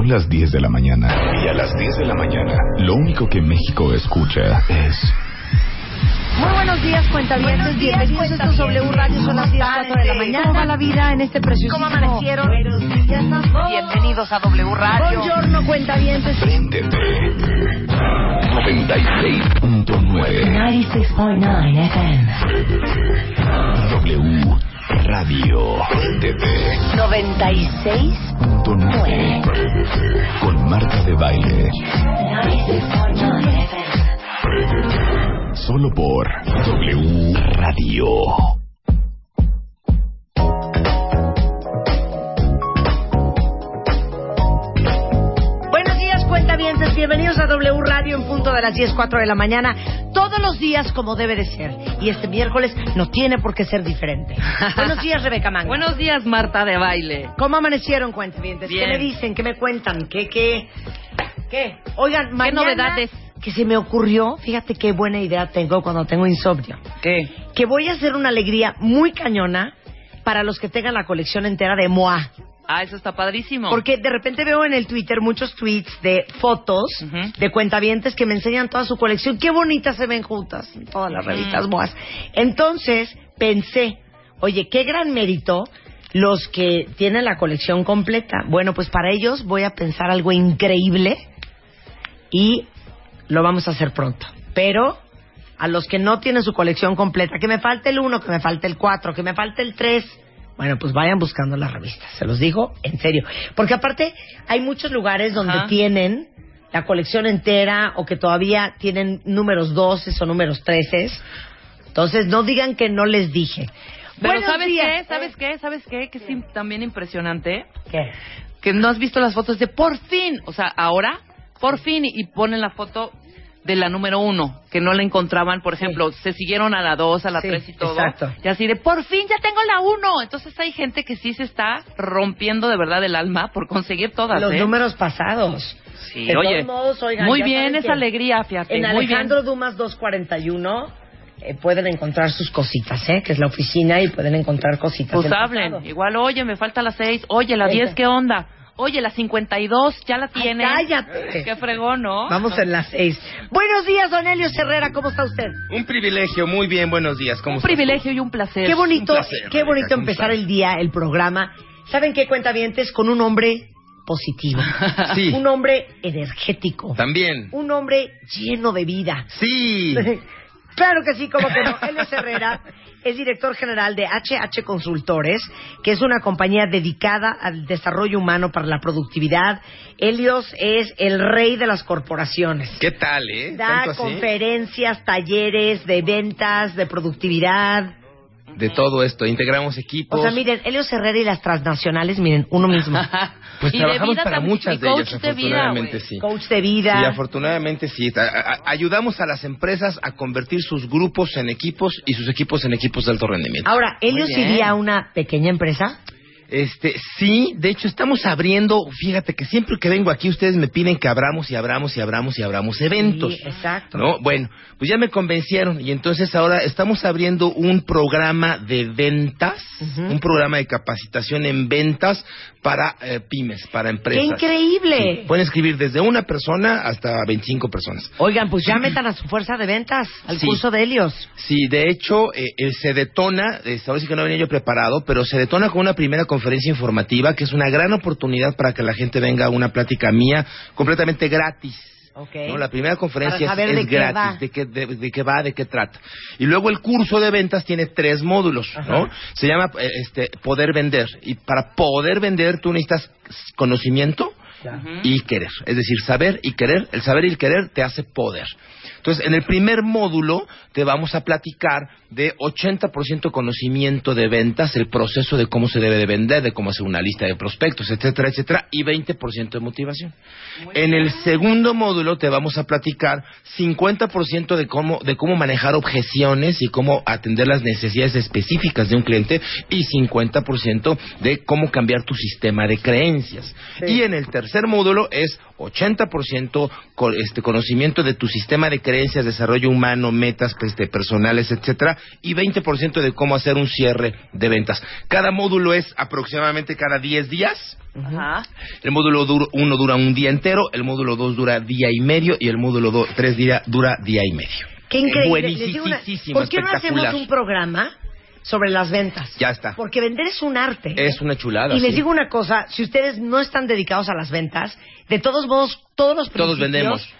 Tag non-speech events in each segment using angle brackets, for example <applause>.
Son las 10 de la mañana y a las 10 de la mañana lo único que México escucha es... Muy buenos días, cuentavientes. Bienvenidos a estos W Radio. Son las 10, 4 de la mañana. ¿Cómo va la vida en este precioso ¿Cómo amanecieron? Bienvenidos a W Radio. Buongiorno, cuentavientes. Préndete. 96.9 96.9 FM. W Radio. Préndete. 96.9 Con Marta de Baile. 96.9 FM. Solo por W Radio. Bienvenidos a W Radio en punto de las 10, 4 de la mañana. Todos los días como debe de ser. Y este miércoles no tiene por qué ser diferente. <laughs> Buenos días, Rebeca Mango. Buenos días, Marta de Baile. ¿Cómo amanecieron, cuentavientes? ¿Qué me dicen? ¿Qué me cuentan? ¿Qué, qué? ¿Qué? Oigan, mañana... novedades? Que se me ocurrió, fíjate qué buena idea tengo cuando tengo insomnio. ¿Qué? Que voy a hacer una alegría muy cañona para los que tengan la colección entera de Moa. Ah, eso está padrísimo. Porque de repente veo en el Twitter muchos tweets de fotos Ujú. de cuentavientes que me enseñan toda su colección. Qué bonitas se ven juntas en todas las revistas Moas. Entonces pensé, oye, qué gran mérito los que tienen la colección completa. Bueno, pues para ellos voy a pensar algo increíble y lo vamos a hacer pronto. Pero a los que no tienen su colección completa, que me falte el 1, que me falte el 4, que me falte el 3, bueno, pues vayan buscando las revistas, se los digo en serio. Porque aparte hay muchos lugares donde Ajá. tienen la colección entera o que todavía tienen números 12 o números 13. Entonces no digan que no les dije. Pero Buenos ¿sabes días. qué? ¿Sabes qué? ¿Sabes qué? Que es también impresionante. ¿Qué? Que no has visto las fotos de por fin. O sea, ahora, por fin. Y ponen la foto de la número uno. Que no la encontraban, por ejemplo. Se siguieron a la dos, a la Sí, tres y todo. exacto. Y así de por fin ya tengo la uno. Entonces hay gente que sí se está rompiendo de verdad el alma por conseguir todas. Los ¿eh? números pasados. Sí, De oye. todos modos, oigan, muy bien esa alegría, fíjate. En muy bien. Alejandro Dumas 241 eh, pueden encontrar sus cositas, ¿eh? Que es la oficina y pueden encontrar cositas. Pues hablen. pasado. Igual, oye, me falta la 6. Oye, la. 10, ¿qué onda? Oye, la 52, ya la Ay, tiene. cállate. Qué fregón, ¿no? Vamos en las seis. Buenos días, don Elio Herrera, ¿cómo está usted? Un privilegio, muy bien, buenos días. ¿Cómo Un estás? privilegio y un placer. Qué bonito, placer, qué bonito ¿cómo empezar el día, el programa. ¿Saben qué cuentavientes? Con un hombre positivo. <laughs> Sí. Un hombre energético. También. Un hombre lleno de vida. Sí. <laughs> Claro que sí, como que no. Él es Herrera, es director general de HH Consultores, que es una compañía dedicada al desarrollo humano para la productividad. Helios es el rey de las corporaciones. ¿Qué tal, eh? Da conferencias, talleres de ventas, de productividad. De todo esto, integramos equipos. O sea, miren, Helios Herrera y las transnacionales, miren, uno mismo. <laughs> Pues Y de trabajamos vida para también, muchas y de ellas, de vida, afortunadamente güey. sí. Coach de vida. Sí, afortunadamente sí. A- a- ayudamos a las empresas a convertir sus grupos en equipos y sus equipos en equipos de alto rendimiento. Ahora, ¿Helios iría a una pequeña empresa? Este, sí, de hecho estamos abriendo, fíjate que siempre que vengo aquí ustedes me piden que abramos y abramos y abramos y abramos eventos. Sí, exacto. ¿No? Bueno, pues ya me convencieron y entonces ahora estamos abriendo un programa de ventas, un programa de capacitación en ventas para eh, pymes, para ¡Qué empresas. increíble! Sí, Pueden escribir desde una persona hasta 25 personas. Oigan, pues ya metan a su fuerza de ventas al Sí. curso de Helios. Sí, de hecho, eh, eh, se detona, eh, ahora sí que no venía yo preparado, pero se detona con una primera conferencia informativa, que es una gran oportunidad para que la gente venga a una plática mía completamente gratis. Ok. ¿no? La primera conferencia es, de es qué gratis, de qué, de, de qué va, de qué trata. Y luego el curso de ventas tiene tres módulos, ¿no? Se llama eh, este, poder vender. Y para poder vender tú necesitas conocimiento y querer. Es decir, saber y querer. El saber y el querer te hace poder. Entonces, en el primer módulo te vamos a platicar de 80% conocimiento de ventas, el proceso de cómo se debe de vender, de cómo hacer una lista de prospectos, etcétera, etcétera, y 20% de motivación. En el segundo módulo te vamos a platicar 50% de cómo, de cómo manejar objeciones y cómo atender las necesidades específicas de un cliente y 50% de cómo cambiar tu sistema de creencias. Y en el tercer módulo es 80% co- este, conocimiento de tu sistema de creencias, desarrollo humano, metas este, personales, etcétera, y 20% de cómo hacer un cierre de ventas. Cada módulo es aproximadamente cada 10 días. Ajá. El módulo 1 dura un día entero, el módulo 2 dura día y medio y el módulo 3 día, dura día y medio. Qué increíble. Una- Buenísimo, ¿Por qué no hacemos un programa sobre las ventas? Ya está. Porque vender es un arte. Es una chulada. Y les sí. digo una cosa, si ustedes no están dedicados a las ventas, de todos modos, todos los Todos principios vendemos.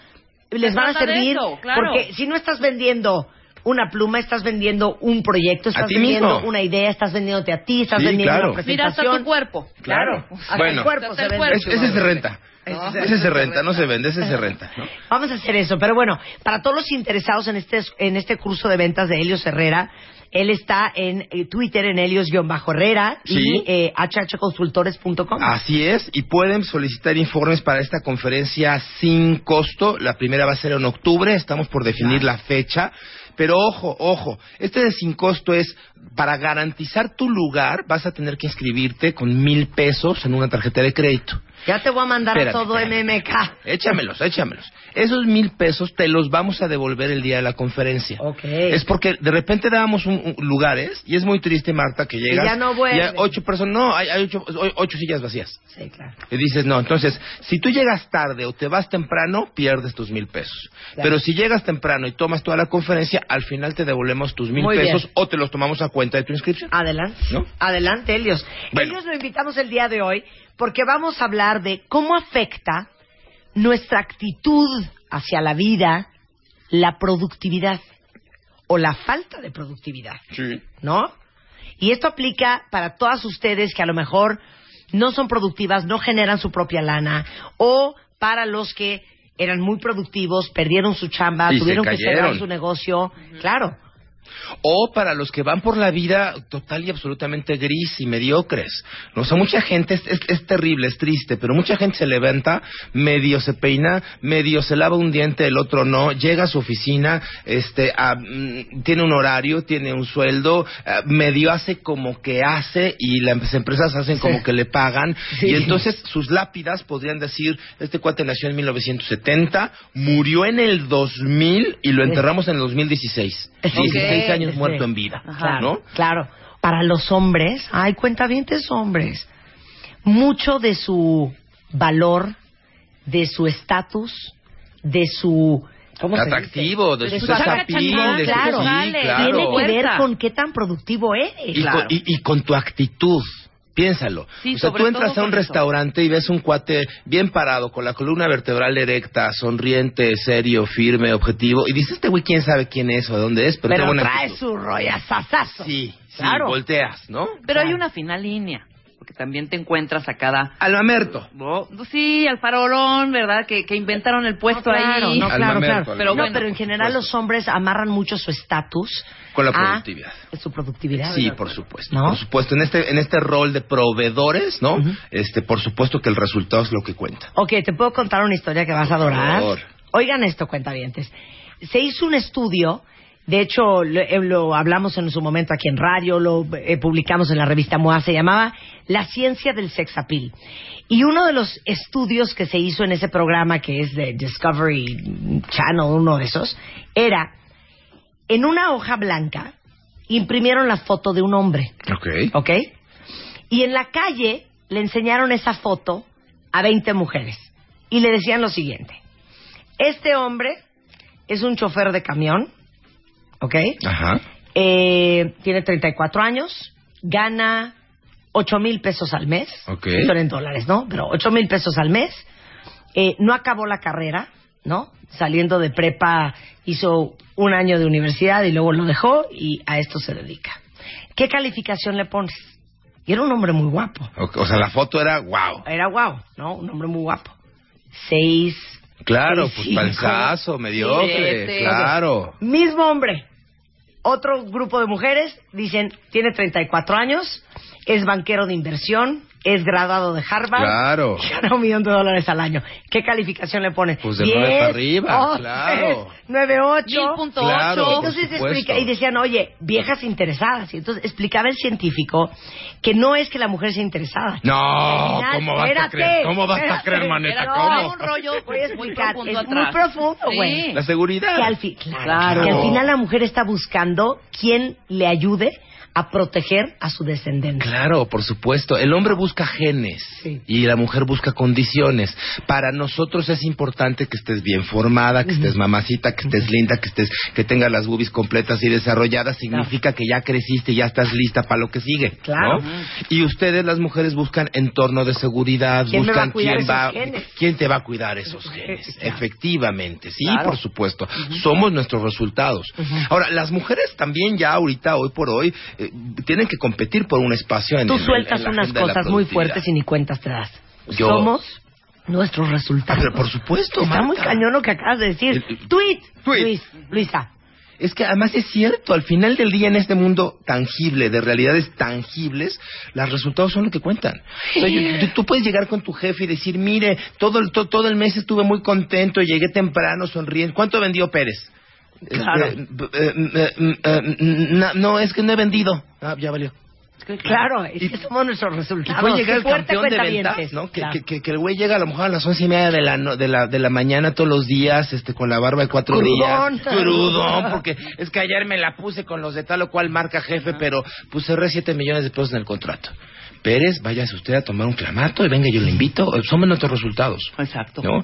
les van a servir. eso, claro. Porque si no estás vendiendo una pluma, estás vendiendo un proyecto, estás vendiendo mismo. una idea, estás vendiéndote a ti, estás Sí, vendiendo claro. una Mira hasta presentación. tu cuerpo. Claro, hasta Bueno. el cuerpo Hasta se el vende. cuerpo. Es- ese se renta. Ese Ese se renta, no se vende, ese se renta. ¿no? Vamos a hacer eso, pero bueno, para todos los interesados en este en este curso de ventas de Helios Herrera, él está en eh, Twitter en Helios-Herrera Sí. y eh, hhconsultores.com. Así es, y pueden solicitar informes para esta conferencia sin costo. La primera va a ser en octubre, estamos por definir la fecha. Pero ojo, ojo, este de sin costo es para garantizar tu lugar, vas a tener que inscribirte con mil pesos en una tarjeta de crédito. Ya te voy a mandar todo. MMK. Échamelos, échamelos. Esos mil pesos te los vamos a devolver el día de la conferencia. Ok. Es porque de repente dábamos un, un- lugares y es muy triste, Marta, que llegas ya no y vuelven. ocho personas, no, hay, hay ocho, ocho sillas vacías. Sí, claro. Y dices, no, entonces, si tú llegas tarde o te vas temprano, pierdes tus mil pesos. Claro. Pero si llegas temprano y tomas toda la conferencia, al final te devolvemos tus mil Muy pesos bien. o te los tomamos a cuenta de tu inscripción. Adelante. ¿No? Adelante, Helios. Bueno. Helios lo invitamos el día de hoy porque vamos a hablar de cómo afecta nuestra actitud hacia la vida la productividad o la falta de productividad. Sí. ¿no? Y esto aplica para todas ustedes que a lo mejor no son productivas, no generan su propia lana, o para los que eran muy productivos, perdieron su chamba, Y tuvieron que cerrar su negocio. Claro, O para los que van por la vida total y absolutamente gris y mediocres. ¿no? O sea, mucha gente, es, es- es terrible, es triste, pero mucha gente se levanta, medio se peina, medio se lava un diente, el otro no, llega a su oficina, este, mm, tiene un horario, tiene un sueldo, ah, medio hace como que hace y las empresas hacen como que le pagan. Sí. Y entonces sus lápidas podrían decir, este cuate nació en 1970, murió en el 2000 y lo enterramos en el 2016. 16 años Sí. muerto en vida, claro, ¿no? claro. Para los hombres, ay, cuentavientes hombres, mucho de su valor, de su estatus, de su ¿cómo se dice? Atractivo, de, De su su appeal, de su- claro. sí, Vale, claro. tiene que ver con qué tan productivo eres. y, Claro. con, y- y con tu actitud. Piénsalo. Sí, o sea, tú entras a un eso. restaurante y ves un cuate bien parado, con la columna vertebral erecta, sonriente, serio, firme, objetivo, y dices, este güey quién sabe quién es o de dónde es, pero, Pero trae actitud". su rollazazazo. Sí, sí, Claro. volteas, ¿no? Pero hay una fina línea, porque también te encuentras a cada... Al mamerto. Oh, sí, al farolón, ¿verdad? Que, que inventaron el puesto No, claro, ahí. no, claro, claro. Pero No, bueno, pero en por general los hombres amarran mucho su estatus Con la a productividad. su productividad. Sí, ¿verdad? por supuesto. ¿No? Por supuesto, en este, en este rol de proveedores, ¿no? Ujú. Este, por supuesto que el resultado es lo que cuenta. Ok, te puedo contar una historia que vas a Por adorar. favor. Oigan esto, cuentavientes. Se hizo un estudio, de hecho lo, eh, lo hablamos en su momento aquí en radio, lo eh, publicamos en la revista MOA, se llamaba La ciencia del sex appeal. Y uno de los estudios que se hizo en ese programa, que es de Discovery Channel, uno de esos, era en una hoja blanca imprimieron la foto de un hombre. Ok. ¿Ok? Y en la calle le enseñaron esa foto a 20 mujeres. Y le decían lo siguiente. Este hombre es un chofer de camión, ¿ok? Ajá. Eh, tiene 34 años, gana 8 mil pesos al mes. Ok. Son en dólares, ¿no? Pero 8 mil pesos al mes. Eh, no acabó la carrera, ¿no? Saliendo de prepa hizo un año de universidad y luego lo dejó y a esto se dedica. ¿Qué calificación le pones? Y era un hombre muy guapo. O, o sea, la foto era wow. Era guau, ¿no? Un hombre muy guapo. Seis. Claro, seis, pues cinco. panzazo, mediocre, Siete. claro. Mismo hombre. Otro grupo de mujeres dicen, tiene 34 años, es banquero de inversión, es graduado de Harvard. Claro. y Gana un millón de dólares al año. ¿Qué calificación le ponen? Pues de nueve para arriba, claro. 9, 8. Mil punto Claro. ocho. Entonces explica, y decían, oye, viejas interesadas. Y entonces explicaba el científico que no es que la mujer sea interesada. No, Al final, ¿cómo vas a creer? ¿Cómo vas a espérate. creer, maneta? Era ¿Cómo? un rollo Voy a muy explicar, profundo es muy profundo, güey. Sí. La seguridad. Que al, fi- claro, Claro. que al final la mujer está buscando quien le ayude a proteger a su descendencia. Claro, por supuesto. El hombre busca genes Sí. y la mujer busca condiciones. Para nosotros es importante que estés bien formada, que estés mamacita, que estés linda, que estés, que tengas las boobies completas y desarrolladas. Significa que ya creciste y ya estás lista para lo que sigue. Claro. ¿no? Y ustedes, las mujeres, buscan entorno de seguridad, ¿Quién va buscan quién va, genes? quién te va a cuidar esos genes. Claro. Efectivamente, sí, Claro. por supuesto. Somos nuestros resultados. Ahora, las mujeres también ya ahorita, hoy por hoy, eh, tienen que competir por un espacio en Tú el- sueltas en unas cosas muy fuertes y ni cuentas te das. Yo- Somos nuestros Ah, resultados. pero por supuesto, Está muy cañón lo que acabas de decir. El- el- Tweet. Tweet. Luis, Luisa. Es que además es cierto, al final del día en este mundo tangible, de realidades tangibles, los resultados son lo que cuentan. O sea, yo- tú, tú puedes llegar con tu jefe y decir, mire, todo el, to- todo el mes estuve muy contento, llegué temprano, sonriendo. ¿Cuánto vendió Pérez? Claro. Eh, eh, eh, no, es que no he vendido. Ah, ya valió. Claro, es que somos nuestros resultados. puede llegar el campeón de ventas, ¿no? Que, Claro. que, que, que el güey llega a lo mejor a las once y media de la, no- de la, de la mañana todos los días, este, con la barba de cuatro Crudón. días. Crudón. porque es que ayer me la puse con los de tal o cual marca jefe, pero pues cerré siete millones de pesos en el contrato. Pérez, váyase usted a tomar un clamato y venga, yo le invito. Somos nuestros resultados. Exacto. ¿no?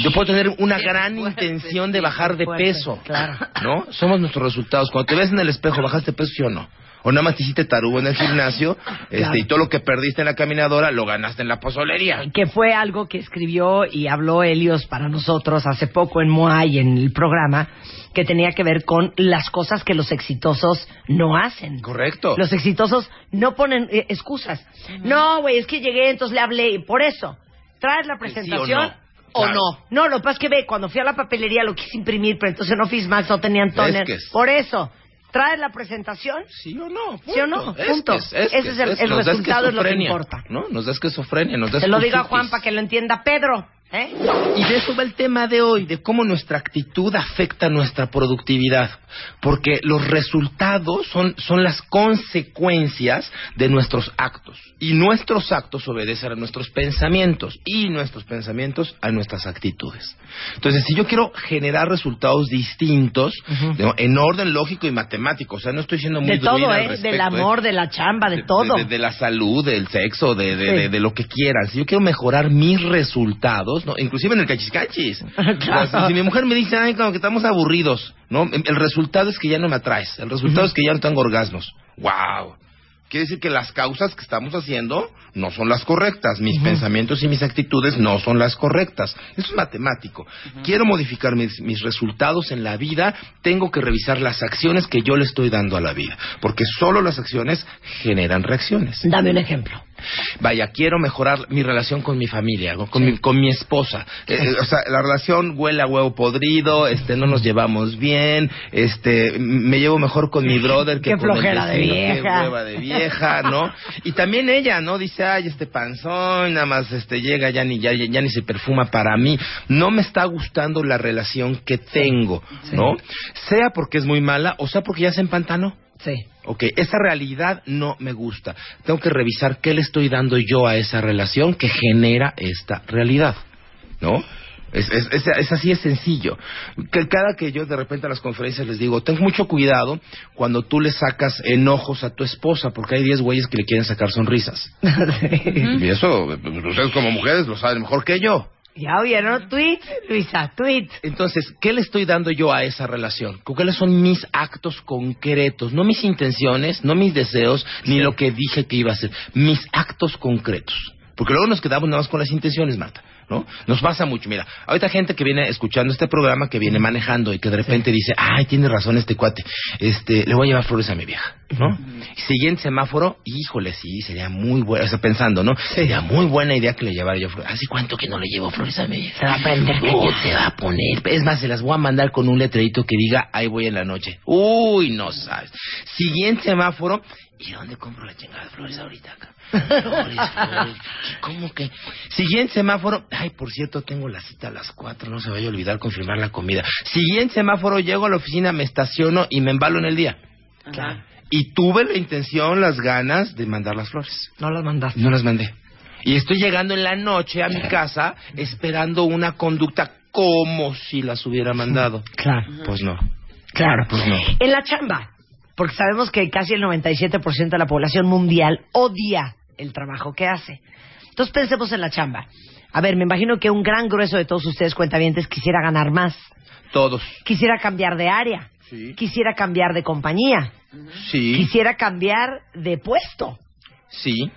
Yo puedo tener una gran fuerte, intención de bajar de fuerte, peso, claro. ¿no? Somos nuestros resultados. Cuando te ves en el espejo, ¿bajaste peso sí o no? O nada más te hiciste tarugo en el gimnasio <laughs> este, Claro. y todo lo que perdiste en la caminadora lo ganaste en la pozolería. que fue algo que escribió y habló Helios para nosotros hace poco en Moai, en el programa, que tenía que ver con las cosas que los exitosos no hacen. Correcto. Los exitosos no ponen eh, excusas. No, güey, es que llegué, entonces le hablé, y por eso, traes la presentación. Sí o no. ¿O Claro. no? No, lo que pasa es que ve, cuando fui a la papelería lo quise imprimir, pero entonces en Office Max no tenían toner. Es que es- Por eso, traes la presentación. ¿Sí o no? ¿Sí o no? Es Punto. es- es Ese es el- el resultado, es lo que importa. ¿no? Nos da esquizofrenia, nos da Se lo digo a. Juan para que lo entienda Pedro. ¿Eh? Y de eso va el tema de hoy, de cómo nuestra actitud afecta nuestra productividad. Porque los resultados son, son las consecuencias de nuestros actos. Y nuestros actos obedecen a nuestros pensamientos. Y nuestros pensamientos a nuestras actitudes. Entonces, si yo quiero generar resultados distintos, ¿no? en orden lógico y matemático, o sea, no estoy siendo muy De todo, ¿eh? respecto, Del amor, de la chamba, de, todo. de, de la salud, del sexo, de, Sí. de- de lo que quieran. Si yo quiero mejorar mis resultados, ¿no? inclusive en el cachiscachis. <laughs> Claro. Si mi mujer me dice, ay, como que estamos aburridos, ¿no? El resultado es que ya no me atraes. El resultado es que ya no tengo orgasmos. ¡Wow! Quiere decir que las causas que estamos haciendo no son las correctas. Mis pensamientos y mis actitudes no son las correctas. Eso es matemático. Quiero modificar mis, mis resultados en la vida, tengo que revisar las acciones que yo le estoy dando a la vida. Porque solo las acciones generan reacciones. Dame un ejemplo. Vaya, quiero mejorar mi relación con mi familia, con, mi, con mi esposa. Eh, eh, o sea, la relación huele a huevo podrido, este, no nos llevamos bien, este, me llevo mejor con mi brother que Qué con el flojera de vecino, qué vieja. hueva de vieja, ¿no? Y también ella, ¿no? Dice, ay, este panzón, nada más, este, llega, ya ni, ya, ya ni se perfuma para mí. No me está gustando la relación que tengo, ¿no? Sea porque es muy mala o sea porque ya se empantanó. Sí. Ok, esa realidad no me gusta. Tengo que revisar qué le estoy dando yo a esa relación que genera esta realidad. ¿No? Es, es, es, es así, es sencillo. Que cada que yo de repente a las conferencias les digo, ten mucho cuidado cuando tú le sacas enojos a tu esposa, porque hay 10 güeyes que le quieren sacar sonrisas. <laughs> Y eso, ustedes como mujeres lo saben mejor que yo. ¿Ya oyeron? Tweet, Luisa, tweet. Entonces, ¿qué le estoy dando yo a esa relación? ¿Cuáles son mis actos concretos? No mis intenciones, no mis deseos, ni lo que dije que iba a hacer. Mis actos concretos. Porque luego nos quedamos nada más con las intenciones, Marta. ¿No? Nos pasa mucho. Mira, ahorita gente que viene escuchando este programa, que viene manejando y que de repente dice, ay, tiene razón este cuate, este, le voy a llevar flores a mi vieja, ¿no? Siguiente semáforo, híjole, sí, sería muy bueno, o sea, pensando, ¿no? Sería muy buena idea que le llevara yo flores. ¿Hace cuánto que no le llevo flores a mi vieja? Se va a prender se va a poner. Es más, se las voy a mandar con un letrerito que diga, ahí voy en la noche. Uy, no sabes. Siguiente semáforo, ¿y dónde compro la chingada de flores ahorita acá? ¿Cómo que? Siguiente semáforo, ay, por cierto, tengo la cita a las cuatro, no se vaya a olvidar confirmar la comida. Siguiente semáforo, llego a la oficina, me estaciono y me embalo en el día. Ajá. Y tuve la intención, las ganas de mandar las flores. No las mandaste. No las mandé. Y estoy llegando en la noche a mi casa esperando una conducta como si las hubiera mandado. Claro, Pues no. claro. Pues no. En la chamba, porque sabemos que casi el 97% de la población mundial odia el trabajo que hace. Entonces pensemos en la chamba. A ver, me imagino que un gran grueso de todos ustedes cuentavientes quisiera ganar más, Todos. quisiera cambiar de área, Sí. quisiera cambiar de compañía, Sí. quisiera cambiar de puesto. Sí.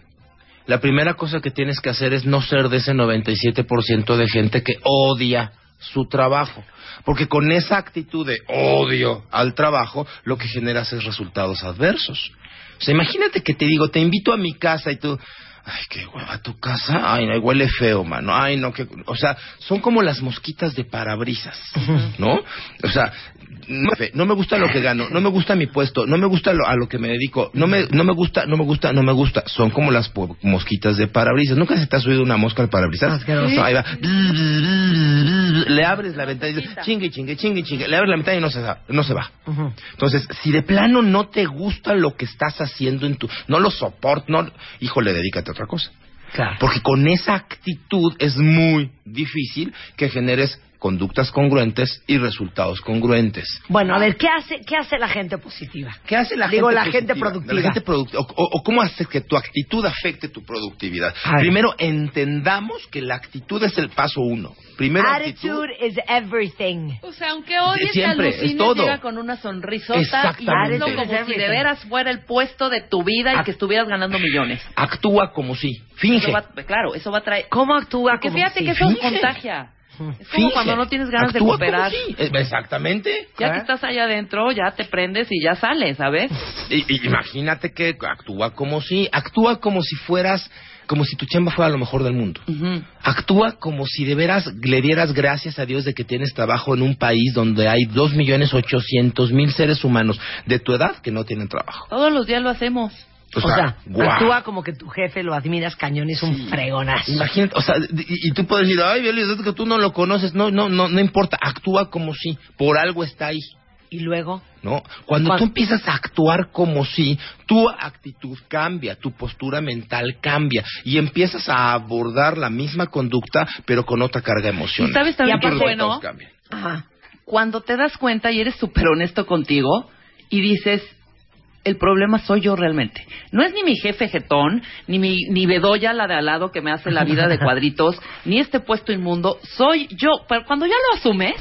La primera cosa que tienes que hacer es no ser de ese 97% de gente que odia su trabajo. Porque con esa actitud de odio al trabajo, lo que generas es resultados adversos. O sea, imagínate que te digo, te invito a mi casa y tú, ay, qué hueva tu casa, ay, no, huele feo, mano, ay, no, que, o sea, son como las mosquitas de parabrisas, ¿no? O sea, no, no me gusta lo que gano, no me gusta mi puesto, no me gusta lo- a lo que me dedico, no me, no me gusta, no me gusta, no me gusta. Son como las po- mosquitas de parabrisas. ¿Nunca se te ha subido una mosca al parabrisas? No, ahí va. Le abres la ventana y dices, chingue, chingue, chingue, chingue. Le abres la ventana y no se, va- no se va. Entonces, si de plano no te gusta lo que estás haciendo en tu... No lo soporto, no... Híjole, dedícate a otra cosa. Claro. Porque con esa actitud es muy difícil que generes conductas congruentes y resultados congruentes. Bueno, a ver, ¿qué hace, qué hace la gente positiva? ¿Qué hace la Digo, gente la positiva? gente productiva. La gente productiva. O, o- o cómo haces que tu actitud afecte tu productividad? Primero, entendamos que la actitud es el paso uno. Primero, actitud. Attitude is everything. O sea, aunque odies Siempre, que alucines, es todo. llega con una sonrisota y haciendo como si de veras fuera el puesto de tu vida y Ac- que estuvieras ganando millones. Actúa como si. Finge. Eso va- claro, eso va a traer... ¿Cómo actúa? Porque como fíjate si- que eso finge. contagia. Es como Finge. cuando no tienes ganas Actúa de cooperar. como si. Eh, Exactamente. Ya que ¿Eh? estás allá adentro, ya te prendes y ya sales, ¿sabes? <laughs> Y- y imagínate que actúa como si, actúa como si fueras, como si tu chamba fuera lo mejor del mundo. Actúa como si de veras le dieras gracias a Dios de que tienes trabajo en un país donde hay dos millones ochocientos mil seres humanos de tu edad que no tienen trabajo. Todos los días lo hacemos. O sea, actúa como que tu jefe lo admiras cañón y es un fregonazo. Imagínate, o sea, y, y tú puedes decir, ay, Beli, es que tú no lo conoces. No, no, no, no importa. Actúa como si, por algo está ahí. Y luego, ¿no? Cuando Cuan- tú empiezas a actuar como si, tu actitud cambia, tu postura mental cambia y empiezas a abordar la misma conducta pero con otra carga emocional. ¿Y sabes también qué bueno? resultados cambian. ajá, Cuando te das cuenta y eres súper honesto contigo y dices, el problema soy yo realmente. No es ni mi jefe jetón, ni mi ni Bedoya, la de al lado que me hace la vida de <laughs> cuadritos, ni este puesto inmundo. Soy yo. Pero cuando ya lo asumes,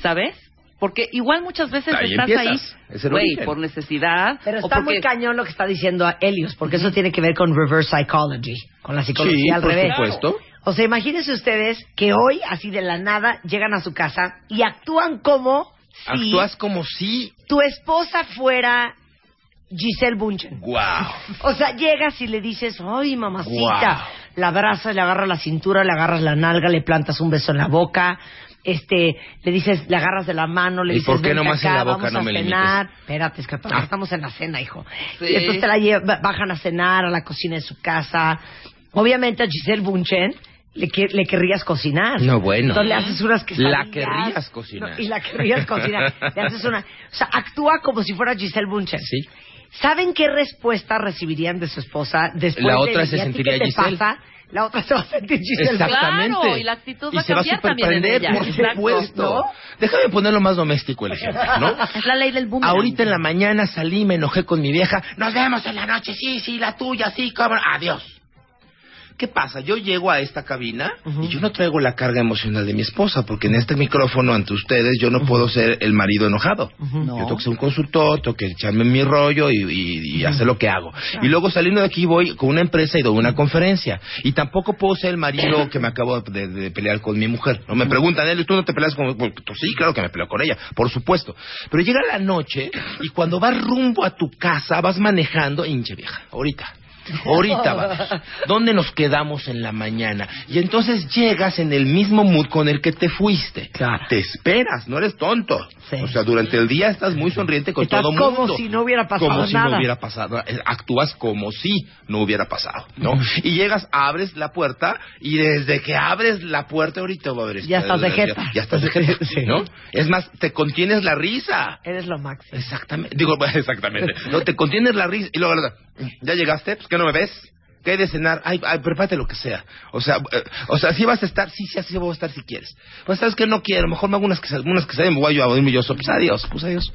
¿sabes? Porque igual muchas veces Ahí estás empiezas. ahí, güey, por necesidad. pero o está muy cañón lo que está diciendo a Helios, porque eso tiene que ver con reverse psychology, con la Sí, psicología al por revés. supuesto. O sea, imagínense ustedes que hoy, así de la nada, llegan a su casa y actúan como si Actúas como si, tu esposa fuera Giselle Bunchen. wow. O sea, llegas y le dices, ay, mamacita, la abrazas, le agarras la cintura, le agarras la nalga, le plantas un beso en la boca, este, le dices, le agarras de la mano, le ¿Y dices, por qué "Vente nomás en acá, la boca vamos no a me cenar. Espérate, es que Ah. estamos en la cena, hijo. Sí. Y entonces te la lleva- bajan a cenar a la cocina de su casa. Obviamente a Giselle Bunchen le, que- le querrías cocinar. No, bueno. Entonces le haces unas quesadillas. La querrías cocinar. No, y la querrías cocinar. <laughs> le haces una... O sea, actúa como si fuera Giselle Bunchen. Sí. ¿Saben qué respuesta recibirían de su esposa después La de otra ¿y se sentiría qué te Giselle. pasa? La otra se va a sentir Giselle. Exactamente. Claro, y la actitud va a se va a cambiar también en superprender, ella. por Exacto, supuesto. ¿no? Déjame ponerlo más doméstico el ejemplo, ¿no? <laughs> Es la ley del boom. Ahorita en la mañana salí, me enojé con mi vieja. Nos vemos en la noche, sí, sí, la tuya, sí, cómo. no. Adiós. ¿Qué pasa? Yo llego a esta cabina y yo no traigo la carga emocional de mi esposa, porque en este micrófono ante ustedes yo no puedo ser el marido enojado. Yo tengo que ser un consultor, tengo que echarme mi rollo y, y- y hacer lo que hago. Y luego saliendo de aquí voy con una empresa y doy una conferencia. Y tampoco puedo ser el marido <coughs> que me acabo de, de pelear con mi mujer. No me preguntan, "Eli, ¿tú no te peleas con...? Pues, sí, claro que me peleo con ella, por supuesto. Pero llega la noche y cuando vas rumbo a tu casa, vas manejando, hinche vieja, ahorita. <laughs> Ahorita va. ¿Dónde nos quedamos en la mañana? Y entonces llegas en el mismo mood con el que te fuiste. Claro. Te esperas, no eres tonto. Sí. O sea, durante el día estás muy sonriente con Estás todo como mundo. si no hubiera pasado Como si nada. no hubiera pasado. Eh, Actúas como si no hubiera pasado, ¿no? Y llegas, abres la puerta y desde que abres la puerta ahorita va a haber... Ya estás de jeta. Ya, ya estás de jeta, Sí. ¿no? Es más, te contienes la risa. Eres lo máximo. Exactamente. Digo, <laughs> exactamente. No, te contienes la risa y luego, ¿ya llegaste? Pues, ¿qué no me ves? ¿Qué hay de cenar? Ay, ay, prepárate lo que sea. O sea, eh, o sea, si vas a estar, sí, sí, así voy a estar si quieres. Pues, ¿sabes que No quiero. Mejor me hago unas quesadillas, unas quesadillas, me voy yo a dormirme yo solo. Pues, adiós, pues, adiós.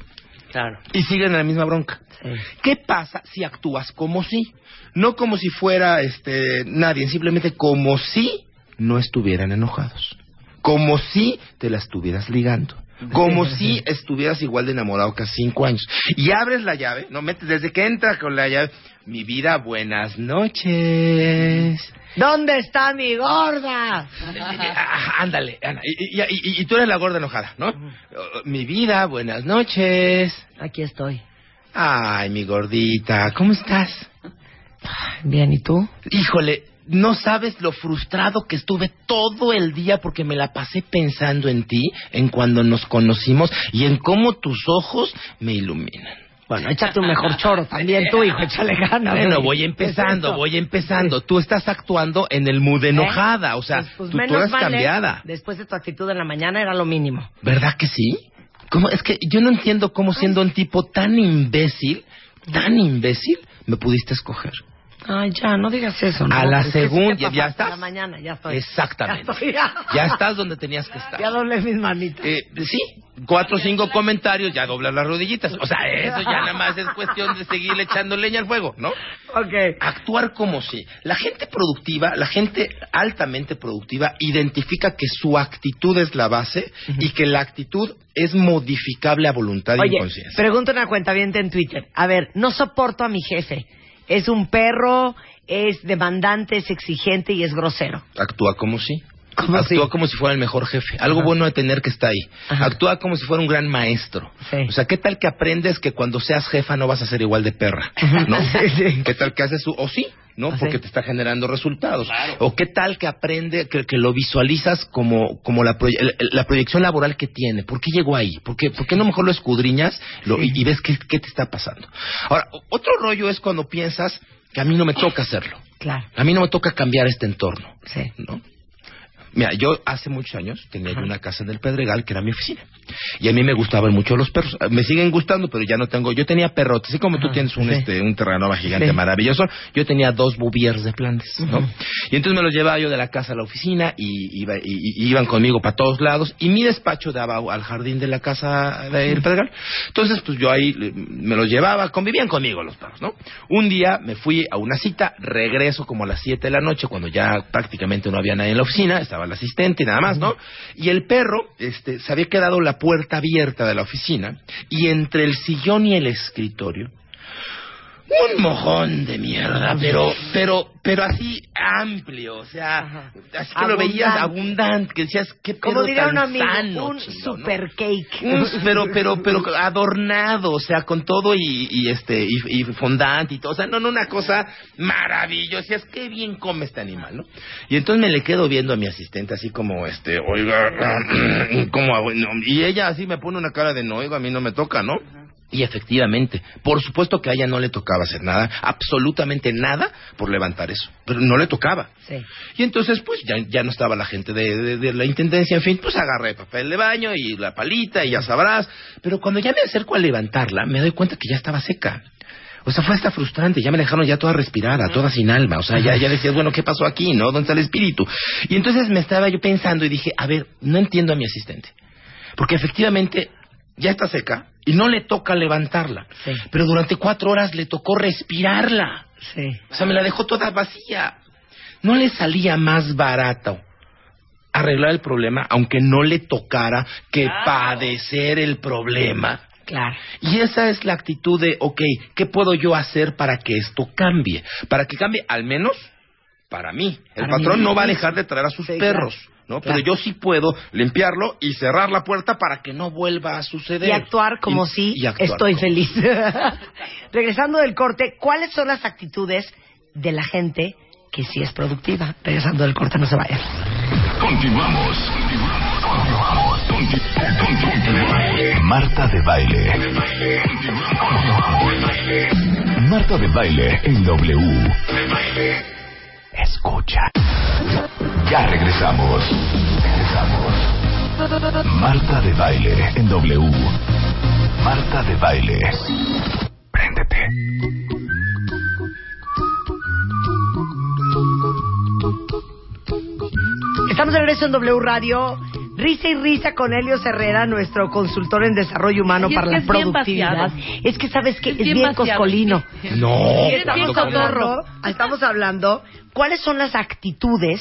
Claro. Y siguen en la misma bronca. Sí. ¿Qué pasa si actúas como si? No como si fuera este nadie, simplemente como si no estuvieran enojados. Como si te la estuvieras ligando. Como <laughs> si estuvieras igual de enamorado que hace cinco años. Y abres la llave, no metes desde que entra con la llave. Mi vida, buenas noches. ¿Dónde está mi gorda? Ah, Ándale, Ana. Y, y- y- y tú eres la gorda enojada, ¿no? Mi vida, buenas noches. Aquí estoy. Ay, mi gordita, ¿cómo estás? Bien, ¿y tú? Híjole, no sabes lo frustrado que estuve todo el día porque me la pasé pensando en ti, en cuando nos conocimos y en cómo tus ojos me iluminan. Bueno, échate un mejor choro <laughs> también tú, hijo, échale ganas. Bueno, voy ¿Qué es empezando, voy empezando. Tú estás actuando en el mood enojada, o sea, Pues, pues tú, tú eres ¿eh? cambiada. Después de tu actitud en la mañana era lo mínimo. ¿Verdad que sí? ¿Cómo? Es que yo no entiendo cómo siendo un tipo tan imbécil, tan imbécil, me pudiste escoger. Ay, ya, no digas eso. ¿no? A la sí segunda, ya estás. En la mañana, ya estoy. Exactamente. Ya estoy, ya. Ya estás donde tenías que estar. Ya doblé mis manitas. Eh, sí, cuatro o cinco comentarios, ya doblas las rodillitas. O sea, eso ya nada más es cuestión de seguirle echando leña al fuego, ¿no? Ok. Actuar como si. La gente productiva, la gente altamente productiva, identifica que su actitud es la base y que la actitud es modificable a voluntad y Oye, conciencia. pregunta una cuenta en Twitter. A ver, no soporto a mi jefe. Es un perro, es demandante, es exigente y es grosero. Actúa como si. ¿Cómo Actúa así? como si fuera el mejor jefe. Algo bueno de tener que está ahí. Ajá. Actúa como si fuera un gran maestro. Sí. O sea, ¿qué tal que aprendes que cuando seas jefa no vas a ser igual de perra? ¿No? <laughs> Sí, sí. ¿Qué tal que haces su... O sí, ¿no? Ah, Porque sí. te está generando resultados. O qué tal que aprende, que, que lo visualizas como, como la, proye- la proyección laboral que tiene. ¿Por qué llegó ahí? ¿Por qué, por qué no mejor lo escudriñas lo- y, y ves qué, qué te está pasando? Ahora, otro rollo es cuando piensas que a mí no me toca hacerlo. Claro. A mí no me toca cambiar este entorno. Sí. ¿no? Mira, yo hace muchos años tenía una casa en el Pedregal que era mi oficina. Y a mí me gustaban mucho los perros. Me siguen gustando, pero ya no tengo. Yo tenía perrotes. Así como tú Ajá, tienes un, sí. este, un terranova gigante Sí. maravilloso, yo tenía dos bouviers de Flandes, ¿no? Y entonces me los llevaba yo de la casa a la oficina y, iba- y- y iban conmigo para todos lados. Y mi despacho daba al jardín de la casa del Pedregal. Entonces, pues yo ahí me los llevaba, convivían conmigo los perros, ¿no? Un día me fui a una cita, regreso como a las 7 de la noche, cuando ya prácticamente no había nadie en la oficina, estaba el asistente y nada más, ¿no? Y el perro, este, se había quedado la puerta abierta de la oficina y entre el sillón y el escritorio un mojón de mierda, pero, pero, pero así amplio, o sea, Ajá. así que lo veías Abundante. que decías, qué Como diría tan un amigo, sano, un super cake. Un- pero, pero, pero adornado, o sea, con todo y, y este, y, y fondante y todo, o sea, no, no, una cosa maravillosa, es que bien come este animal, ¿no? Y entonces me le quedo viendo a mi asistente así como, este, oiga, <clears throat> como, no, y ella así me pone una cara de no, oiga, a mí no me toca, ¿no? Y efectivamente, por supuesto que a ella no le tocaba hacer nada, absolutamente nada por levantar eso, pero no le tocaba. Sí. Y entonces, pues, ya, ya no estaba la gente de, de- de la intendencia, en fin, pues agarré papel de baño y la palita y ya sabrás. Pero cuando ya me acerco a levantarla, me doy cuenta que ya estaba seca. O sea, fue hasta frustrante, ya me dejaron ya toda respirada, toda sin alma. O sea, ya, ya decías, bueno, ¿qué pasó aquí, no? ¿Dónde está el espíritu? Y entonces me estaba yo pensando y dije, a ver, no entiendo a mi asistente. Porque efectivamente ya está seca y no le toca levantarla. Sí. Pero durante cuatro horas le tocó respirarla. Sí. O sea, me la dejó toda vacía. ¿no le salía más barato arreglar el problema aunque no le tocara que Claro. padecer el problema? Claro. Y esa es la actitud de, ok, ¿qué puedo yo hacer para que esto cambie? Para que cambie, al menos para mí. El Para patrón mí no va a dejar de traer a sus Sí, perros, claro. ¿No? Claro. Pero yo sí puedo limpiarlo y cerrar la puerta para que no vuelva a suceder. Y actuar como Y- si y actuar estoy como- feliz. <laughs> Regresando del corte, ¿cuáles son las actitudes de la gente que sí es productiva? Regresando del corte, no se vayan. Continuamos. Continuamos. Conti- conti- Marta de baile. Marta de baile en W. Escucha. Ya regresamos. Regresamos. Marta de baile en W. Marta de baile. Préndete. Estamos de regreso en W Radio. Risa y risa con Helio Herrera, nuestro consultor en desarrollo humano para la productividad. Es que sabes que es, Es bien coscolino. No, Eres ¿cuándo bien como- cotorro. hablando, estamos hablando cuáles son las actitudes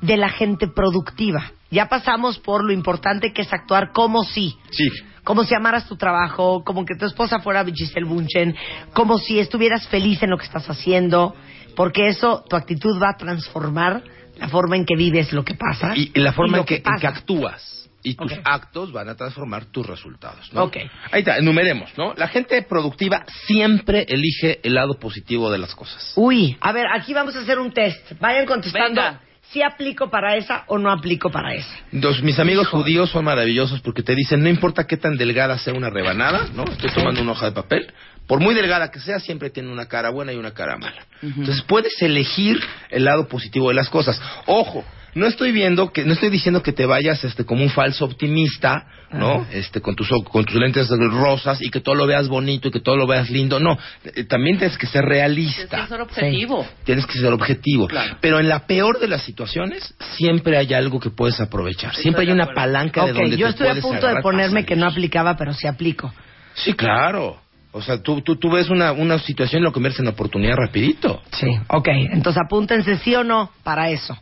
de la gente productiva. Ya pasamos por lo importante que es actuar como si. Sí. Como si amaras tu trabajo, como que tu esposa fuera Giselle Bunchen, como si estuvieras feliz en lo que estás haciendo, porque eso, tu actitud va a transformar la forma en que vives lo que pasa. Y, y la forma lo en que, en pasa. que actúas. Y tus Ok. actos van a transformar tus resultados. ¿no? Ok. Ahí está, enumeremos, ¿no? La gente productiva siempre elige el lado positivo de las cosas. Uy, a ver, aquí vamos a hacer un test. Vayan contestando Venga. si aplico para esa o no aplico para esa. Los, mis amigos judíos son maravillosos porque te dicen, no importa qué tan delgada sea una rebanada, ¿no? Estoy tomando una hoja de papel. Por muy delgada que sea, siempre tiene una cara buena y una cara mala. Entonces puedes elegir el lado positivo de las cosas. Ojo, no estoy viendo que, no estoy diciendo que te vayas este como un falso optimista, ¿no? Este con tus o- con tus lentes rosas y que todo lo veas bonito y que todo lo veas lindo. No, Eh, también tienes que ser Tienes realista. que ser objetivo. Tienes que ser objetivo. Claro. Pero en la peor de las situaciones, siempre hay algo que puedes aprovechar. Siempre hay de una palanca de donde yo te estoy a punto de ponerme que no aplicaba, pero sí aplico. Sí, claro. O sea, tú, tú, tú ves una, una situación y lo conviertes en oportunidad rapidito. Sí, ok. Entonces apúntense sí o no para eso.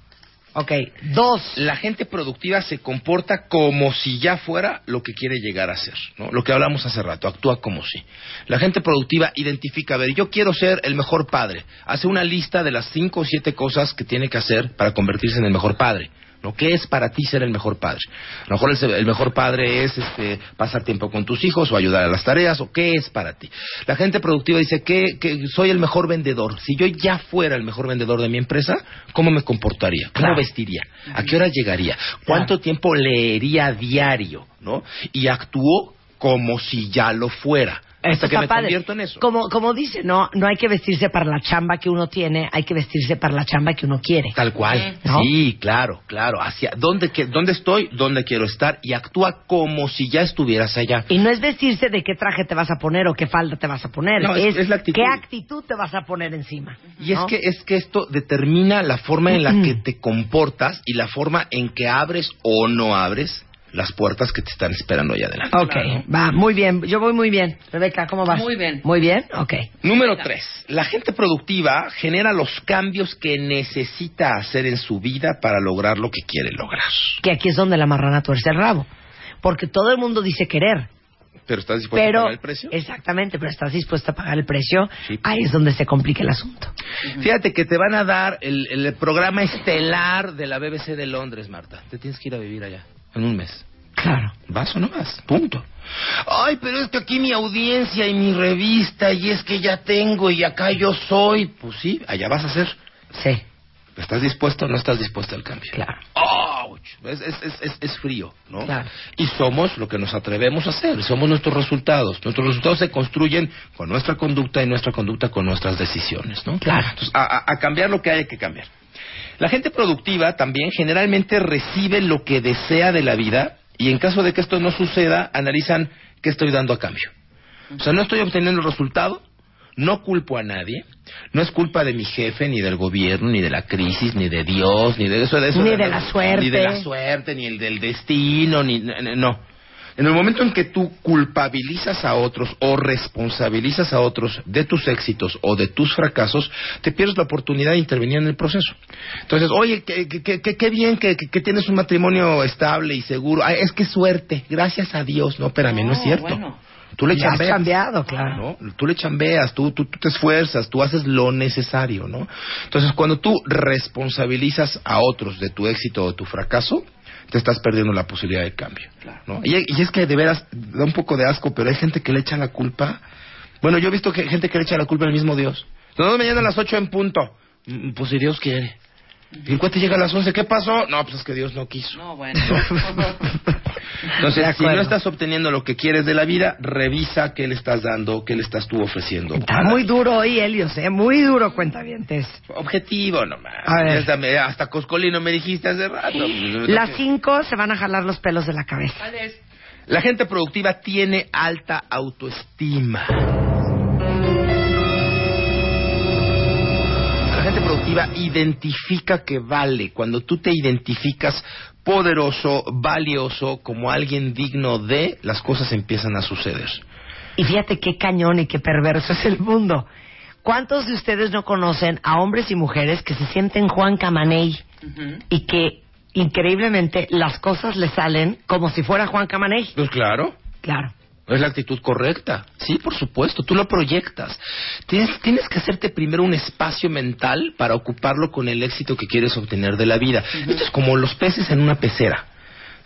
Ok, dos. La gente productiva se comporta como si ya fuera lo que quiere llegar a ser, ¿no? Lo que hablamos hace rato, actúa como si. La gente productiva identifica, a ver, yo quiero ser el mejor padre. Hace una lista de las cinco o siete cosas que tiene que hacer para convertirse en el mejor padre. ¿No? ¿Qué es para ti ser el mejor padre? A lo mejor el, el mejor padre es este, pasar tiempo con tus hijos o ayudar a las tareas, o qué es para ti. La gente productiva dice que, que soy el mejor vendedor. Si yo ya fuera el mejor vendedor de mi empresa, ¿cómo me comportaría? ¿Cómo Claro. vestiría? ¿A qué hora llegaría? ¿Cuánto tiempo leería a diario? ¿no? Y actuó como si ya lo fuera. Hasta que me convierto en eso. Como, como dice, no, no hay que vestirse para la chamba que uno tiene, hay que vestirse para la chamba que uno quiere. Tal cual. ¿No? Sí, claro, claro. Hacia dónde, dónde estoy, dónde quiero estar y actúa como si ya estuvieras allá. Y no es vestirse de qué traje te vas a poner o qué falda te vas a poner, No, es- es la actitud. qué actitud te vas a poner encima. Y es que es que esto determina la forma en la que te comportas y la forma en que abres o no abres las puertas que te están esperando allá adelante. Ok, va, muy bien. Yo voy muy bien. Rebeca, ¿cómo vas? Muy bien. Muy bien, ok. Número tres, la gente productiva genera los cambios que necesita hacer en su vida para lograr lo que quiere lograr. Que aquí es donde la marrana tuerce el rabo. Porque todo el mundo dice querer, Pero estás dispuesto a pagar el precio. exactamente, pero estás dispuesta a pagar el precio, Sí. ahí es donde se complica el asunto. Fíjate que te van a dar el, el programa estelar de la BBC de Londres, Marta. Te tienes que ir a vivir allá en un mes. Claro. ¿Vas o no vas? Punto. Ay, pero es que aquí mi audiencia y mi revista, y es que ya tengo, y acá yo soy. Pues sí, allá vas a ser. Sí, ¿Estás dispuesto o no estás dispuesto al cambio? claro. ¡Auch! Es, es, es, es, frío, ¿no? Claro. Y somos lo que nos atrevemos a hacer, somos nuestros resultados. Nuestros resultados se construyen con nuestra conducta y nuestra conducta con nuestras decisiones, ¿no? Claro. Entonces, a, a- a cambiar lo que hay que cambiar. La gente productiva también generalmente recibe lo que desea de la vida y en caso de que esto no suceda, analizan qué estoy dando a cambio. O sea, no estoy obteniendo el resultado, no culpo a nadie, no es culpa de mi jefe, ni del gobierno, ni de la crisis, ni de Dios, ni de eso, de eso Ni de la suerte. Ni de la suerte, ni el del destino, ni no. En el momento en que tú culpabilizas a otros o responsabilizas a otros de tus éxitos o de tus fracasos, te pierdes la oportunidad de intervenir en el proceso. Entonces, oye, qué, qué- qué- qué bien que, que- que tienes un matrimonio estable y seguro. Ay, es que suerte, gracias a Dios. No, espérame, no, es No, cierto. bueno. Tú le has chambeas. cambiado, claro. ¿no? Tú le chambeas, tú, tú, tú te esfuerzas, tú haces lo necesario, ¿no? Entonces, cuando tú responsabilizas a otros de tu éxito o de tu fracaso, te estás perdiendo la posibilidad de cambio, ¿no? Y, y es que de veras da un poco de asco, pero hay gente que le echa la culpa. Bueno, yo he visto que gente que le echa la culpa al mismo Dios. No, mañana a las 8 en punto. Mm, Pues si Dios quiere. Y el cuate llega a las 11, ¿qué pasó? No, pues es que Dios no quiso. No, bueno. <laughs> Entonces, si no estás obteniendo lo que quieres de la vida, revisa qué le estás dando, qué le estás tú ofreciendo. Está muy duro hoy, Helios, ¿eh? Muy duro, cuentavientes. Objetivo nomás. A ver. Hasta Coscolino me dijiste hace rato. Las cinco se van a jalar los pelos de la cabeza. La gente productiva tiene alta autoestima. Identifica que vale. Cuando tú te identificas poderoso, valioso, como alguien digno de, las cosas empiezan a suceder. Y fíjate qué cañón y qué perverso es el mundo. ¿Cuántos de ustedes no conocen a hombres y mujeres que se sienten Juan Camaney y que increíblemente las cosas les salen como si fuera Juan Camaney? Pues claro. Claro. Es la actitud correcta. Sí, por supuesto, tú lo proyectas. Tienes, tienes que hacerte primero un espacio mental para ocuparlo con el éxito que quieres obtener de la vida. Esto es como los peces en una pecera.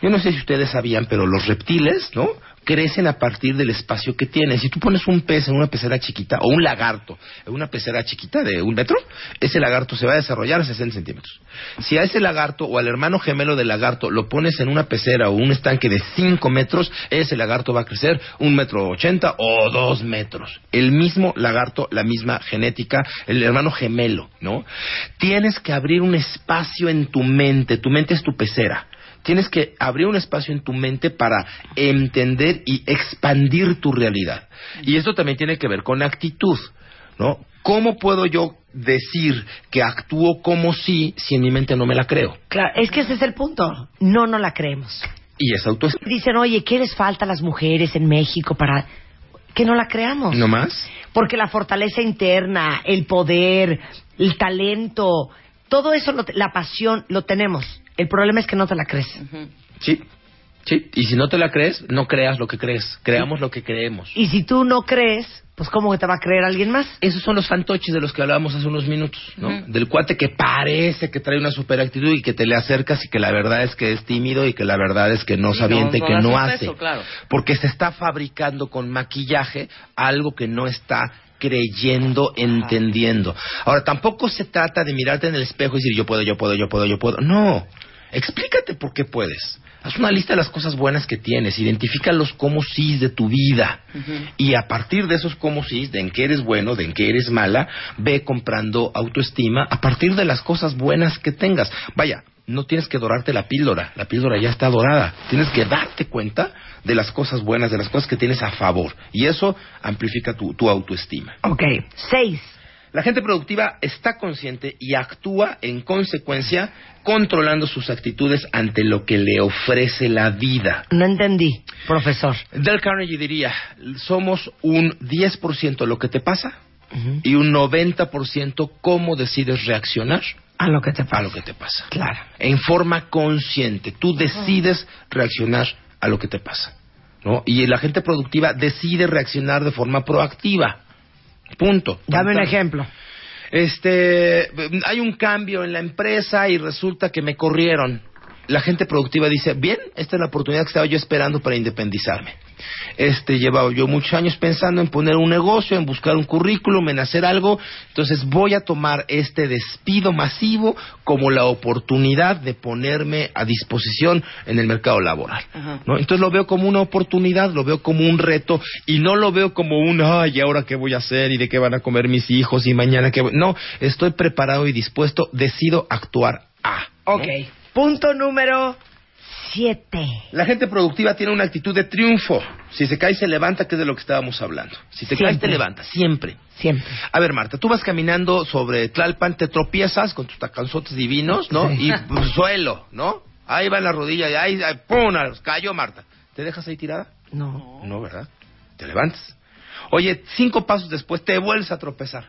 Yo no sé si ustedes sabían, pero los reptiles, ¿no? Crecen a partir del espacio que tienen. Si tú pones un pez en una pecera chiquita, o un lagarto en una pecera chiquita de un metro, ese lagarto se va a desarrollar a 60 centímetros. Si a ese lagarto o al hermano gemelo del lagarto lo pones en una pecera o un estanque de 5 metros, ese lagarto va a crecer un metro ochenta o dos metros. El mismo lagarto, la misma genética, el hermano gemelo, ¿no? Tienes que abrir un espacio en tu mente. Tu mente es tu pecera tienes que abrir un espacio en tu mente para entender y expandir tu realidad. Y esto también tiene que ver con actitud, ¿no? ¿Cómo puedo yo decir que actúo como si si en mi mente no me la creo? Claro, es que ese es el punto. No, no la creemos. Y es autoestima. Dicen, oye, ¿qué les falta a las mujeres en México para que no la creamos? ¿No más? Porque la fortaleza interna, el poder, el talento, todo eso, lo la pasión, lo tenemos. El problema es que no te la crees. Sí. Sí. Y si no te la crees, no creas lo que crees. Creamos lo que creemos. Y si tú no crees, pues ¿cómo que te va a creer alguien más? Esos son los fantoches de los que hablábamos hace unos minutos, ¿no? Del cuate que parece que trae una super actitud y que te le acercas y que la verdad es que es tímido y que la verdad es que no sabiente y no, que no hace. peso, claro. Porque se está fabricando con maquillaje algo que no está creyendo, entendiendo. Ahora, tampoco se trata de mirarte en el espejo y decir yo puedo, yo puedo, yo puedo, yo puedo. No. Explícate por qué puedes. Haz una lista de las cosas buenas que tienes, identifica los cómo sí de tu vida y a partir de esos cómo sí, de en qué eres bueno, de en qué eres mala, ve comprando autoestima a partir de las cosas buenas que tengas. Vaya, no tienes que dorarte la píldora, la píldora ya está dorada. Tienes que darte cuenta de las cosas buenas, de las cosas que tienes a favor y eso amplifica tu, tu autoestima. Ok. Seis. La gente productiva está consciente y actúa en consecuencia controlando sus actitudes ante lo que le ofrece la vida. No entendí, profesor. Del Carnegie diría, somos un 10% lo que te pasa y un 90% cómo decides reaccionar A lo que te pasa. a lo que te pasa. Claro. En forma consciente, tú decides reaccionar a lo que te pasa. ¿no? Y la gente productiva decide reaccionar de forma proactiva. Punto. Dame un ejemplo. Este, hay un cambio en la empresa y resulta que me corrieron. La gente productiva dice, bien, esta es la oportunidad que estaba yo esperando para independizarme. Este, llevaba yo muchos años pensando en poner un negocio, en buscar un currículum, en hacer algo. Entonces voy a tomar este despido masivo como la oportunidad de ponerme a disposición en el mercado laboral. ¿no? Entonces lo veo como una oportunidad, lo veo como un reto y no lo veo como un, ay, ¿y ahora qué voy a hacer? ¿Y de qué van a comer mis hijos? ¿Y mañana qué voy-?" No, estoy preparado y dispuesto, decido actuar a. ¿no? Ok. Punto número siete. La gente productiva tiene una actitud de triunfo. Si se cae, se levanta, que es de lo que estábamos hablando. Si te caes, Siempre. te levantas, siempre. Siempre. A ver, Marta, tú vas caminando sobre Tlalpan, te tropiezas con tus tacanzotes divinos, ¿no? Sí. Y pues, suelo, ¿no? Ahí va en la rodilla y ahí, ahí, ¡pum! Cayó Marta. ¿Te dejas ahí tirada? No. No, ¿verdad? Te levantas. Oye, cinco pasos después te vuelves a tropezar.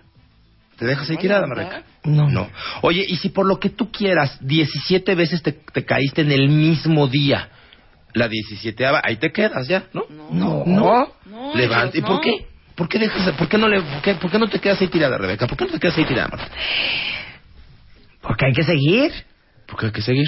¿Te dejas ahí tirada, Marreca? No. No. Oye, y si por lo que tú quieras, 17 veces te, te caíste en el mismo día, la 17 ahí te quedas ya, ¿no? No. No. No, Levanta. ¿Y por no. qué? ¿Por qué, dejas, por, qué no le, por, qué, por qué no te quedas ahí tirada, Rebeca? ¿Por qué no te quedas ahí tirada, Marta? Porque hay que seguir. Porque hay que seguir.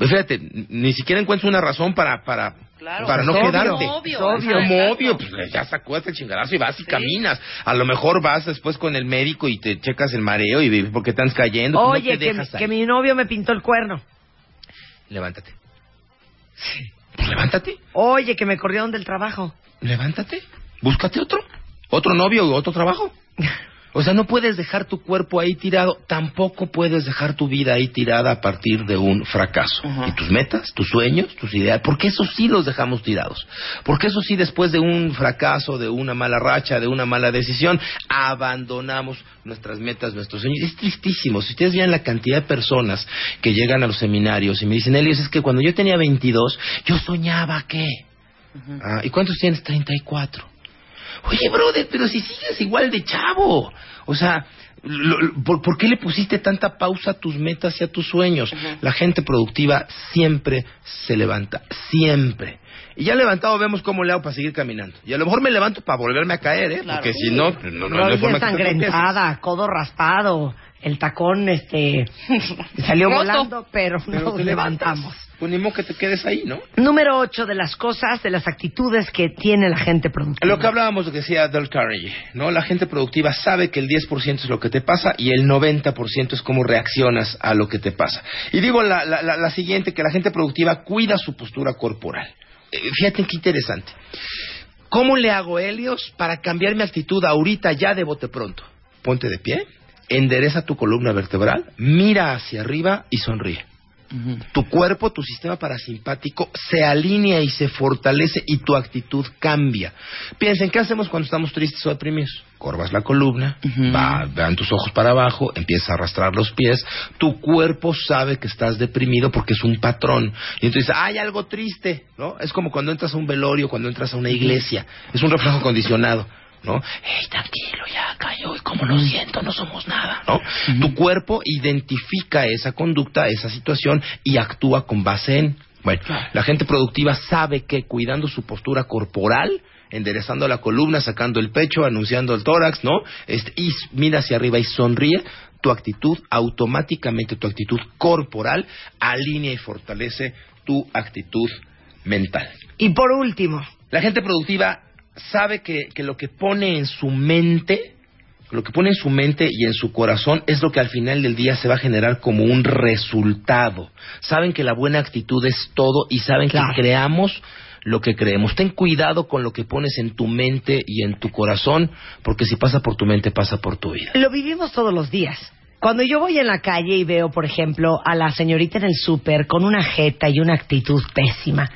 Fíjate, ni siquiera encuentro una razón para para Claro, para no obvio, quedarte. obvio, Como exacto. obvio, pues ya sacúdate el chingadazo y vas y caminas. A lo mejor vas después con el médico y te checas el mareo y ves por qué estás cayendo. pues no Oye, te que, dejas que ahí. mi novio me pintó el cuerno. Levántate. Pues levántate, Oye, que me corrieron del trabajo. levántate. Búscate otro. Otro novio o otro trabajo. <laughs> O sea, no puedes dejar tu cuerpo ahí tirado, tampoco puedes dejar tu vida ahí tirada a partir de un fracaso. Y tus metas, tus sueños, tus ideas, porque eso sí los dejamos tirados. Porque eso sí después de un fracaso, de una mala racha, de una mala decisión, abandonamos nuestras metas, nuestros sueños. Es tristísimo. Si ustedes vean la cantidad de personas que llegan a los seminarios y me dicen, Elios, es que cuando yo tenía 22, yo soñaba que... Ah, ¿Y cuántos tienes? 34. Oye, brother, pero si sigues igual de chavo. O sea, lo- lo- ¿por, por qué le pusiste tanta pausa a tus metas y a tus sueños? La gente productiva siempre se levanta, siempre. Y ya levantado vemos cómo le hago para seguir caminando. Y a lo mejor me levanto para volverme a caer, ¿eh? Claro. Porque si no, no, no, no hay forma ensangrentada, codo raspado, el tacón este <laughs> salió Roto. volando, pero, Pero nos levantamos. Pues ni modo que te quedes ahí, ¿no? Número 8 de las cosas, de las actitudes que tiene la gente productiva. Lo que hablábamos, lo que decía Dale Carnegie, ¿no? La gente productiva sabe que el 10% es lo que te pasa y el 90% es cómo reaccionas a lo que te pasa. Y digo la, la, la- la siguiente, que la gente productiva cuida su postura corporal. Eh, fíjate qué interesante. ¿Cómo le hago, Helios, para cambiar mi actitud ahorita ya de bote pronto? Ponte de pie, endereza tu columna vertebral, mira hacia arriba y sonríe. Tu cuerpo, tu sistema parasimpático se alinea y se fortalece y tu actitud cambia. Piensen, ¿qué hacemos cuando estamos tristes o deprimidos? Corvas la columna, va, van tus ojos para abajo, empiezas a arrastrar los pies, tu cuerpo sabe que estás deprimido porque es un patrón. Y entonces, hay algo triste, ¿no? Es como cuando entras a un velorio, cuando entras a una iglesia, es un reflejo condicionado. ¿No? Hey, tranquilo, ya cayó, y como lo siento, no somos nada, ¿no? Tu cuerpo identifica esa conducta, esa situación y actúa con base en. Bueno, la gente productiva sabe que cuidando su postura corporal, enderezando la columna, sacando el pecho, anunciando el tórax, ¿no? Este, y mira hacia arriba y sonríe, tu actitud, automáticamente tu actitud corporal, alinea y fortalece tu actitud mental. Y por último, La gente productiva sabe que, que lo que pone en su mente, lo que pone en su mente y en su corazón es lo que al final del día se va a generar como un resultado. Saben que la buena actitud es todo y saben Claro. que creamos lo que creemos. Ten cuidado con lo que pones en tu mente y en tu corazón, porque si pasa por tu mente, pasa por tu vida. lo vivimos todos los días. Cuando yo voy en la calle y veo, por ejemplo, a la señorita en el súper con una jeta y una actitud pésima.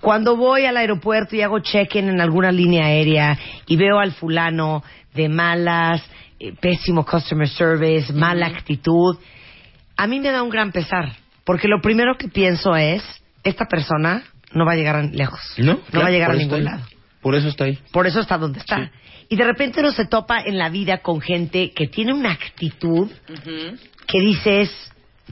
Cuando voy al aeropuerto y hago check-in en alguna línea aérea y veo al fulano de malas, eh, pésimo customer service, mala actitud, a mí me da un gran pesar. Porque lo primero que pienso es, esta persona no va a llegar a lejos. ¿No? va Claro, a llegar a ningún lado. Por eso está ahí. Por eso está donde está. Y de repente uno se topa en la vida con gente que tiene una actitud que dices,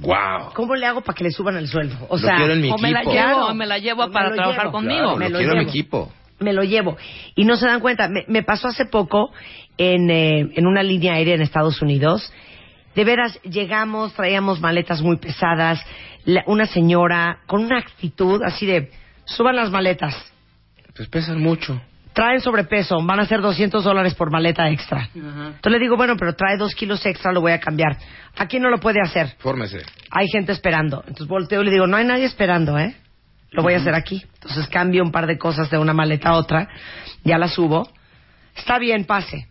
¡Wow! ¿cómo le hago para que le suban el sueldo? O sea, quiero en mi O me la llevo, o me la llevo para trabajar llevo. conmigo. Claro, Me lo lo quiero en mi llevo. equipo. me lo llevo. Y no se dan cuenta. Me, me pasó hace poco en, eh, en una línea aérea en Estados Unidos. De veras, llegamos, traíamos maletas muy pesadas. la- una señora con una actitud así de, suban las maletas. Pues pesan mucho. Traen sobrepeso, van a ser 200 dólares por maleta extra. Entonces le digo, bueno, pero trae dos kilos extra, lo voy a cambiar. Aquí no lo puede hacer. Fórmese. Hay gente esperando. Entonces volteo y le digo, no hay nadie esperando, ¿eh? Lo voy a hacer aquí. Entonces cambio un par de cosas de una maleta a otra. Ya la subo. Está bien, pase.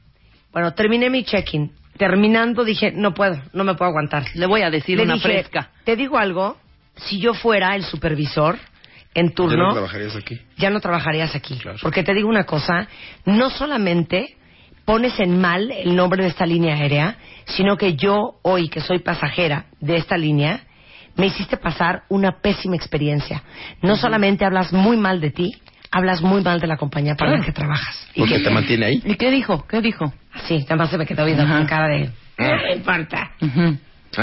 Bueno, terminé mi check-in. Terminando dije, no puedo, no me puedo aguantar. Le voy a decir Le una dije, fresca. Te digo algo, si yo fuera el supervisor en ¿Ya turno, no trabajarías aquí? ya no trabajarías aquí. Claro. Porque te digo una cosa, no solamente pones en mal el nombre de esta línea aérea, sino que yo hoy, que soy pasajera de esta línea, me hiciste pasar una pésima experiencia. No solamente hablas muy mal de ti, hablas muy mal de la compañía para la que trabajas. Y Porque que te mantiene ahí. ¿Y qué dijo? ¿Qué dijo? Sí, nada más se me quedó viendo con cara de... No me importa. Antes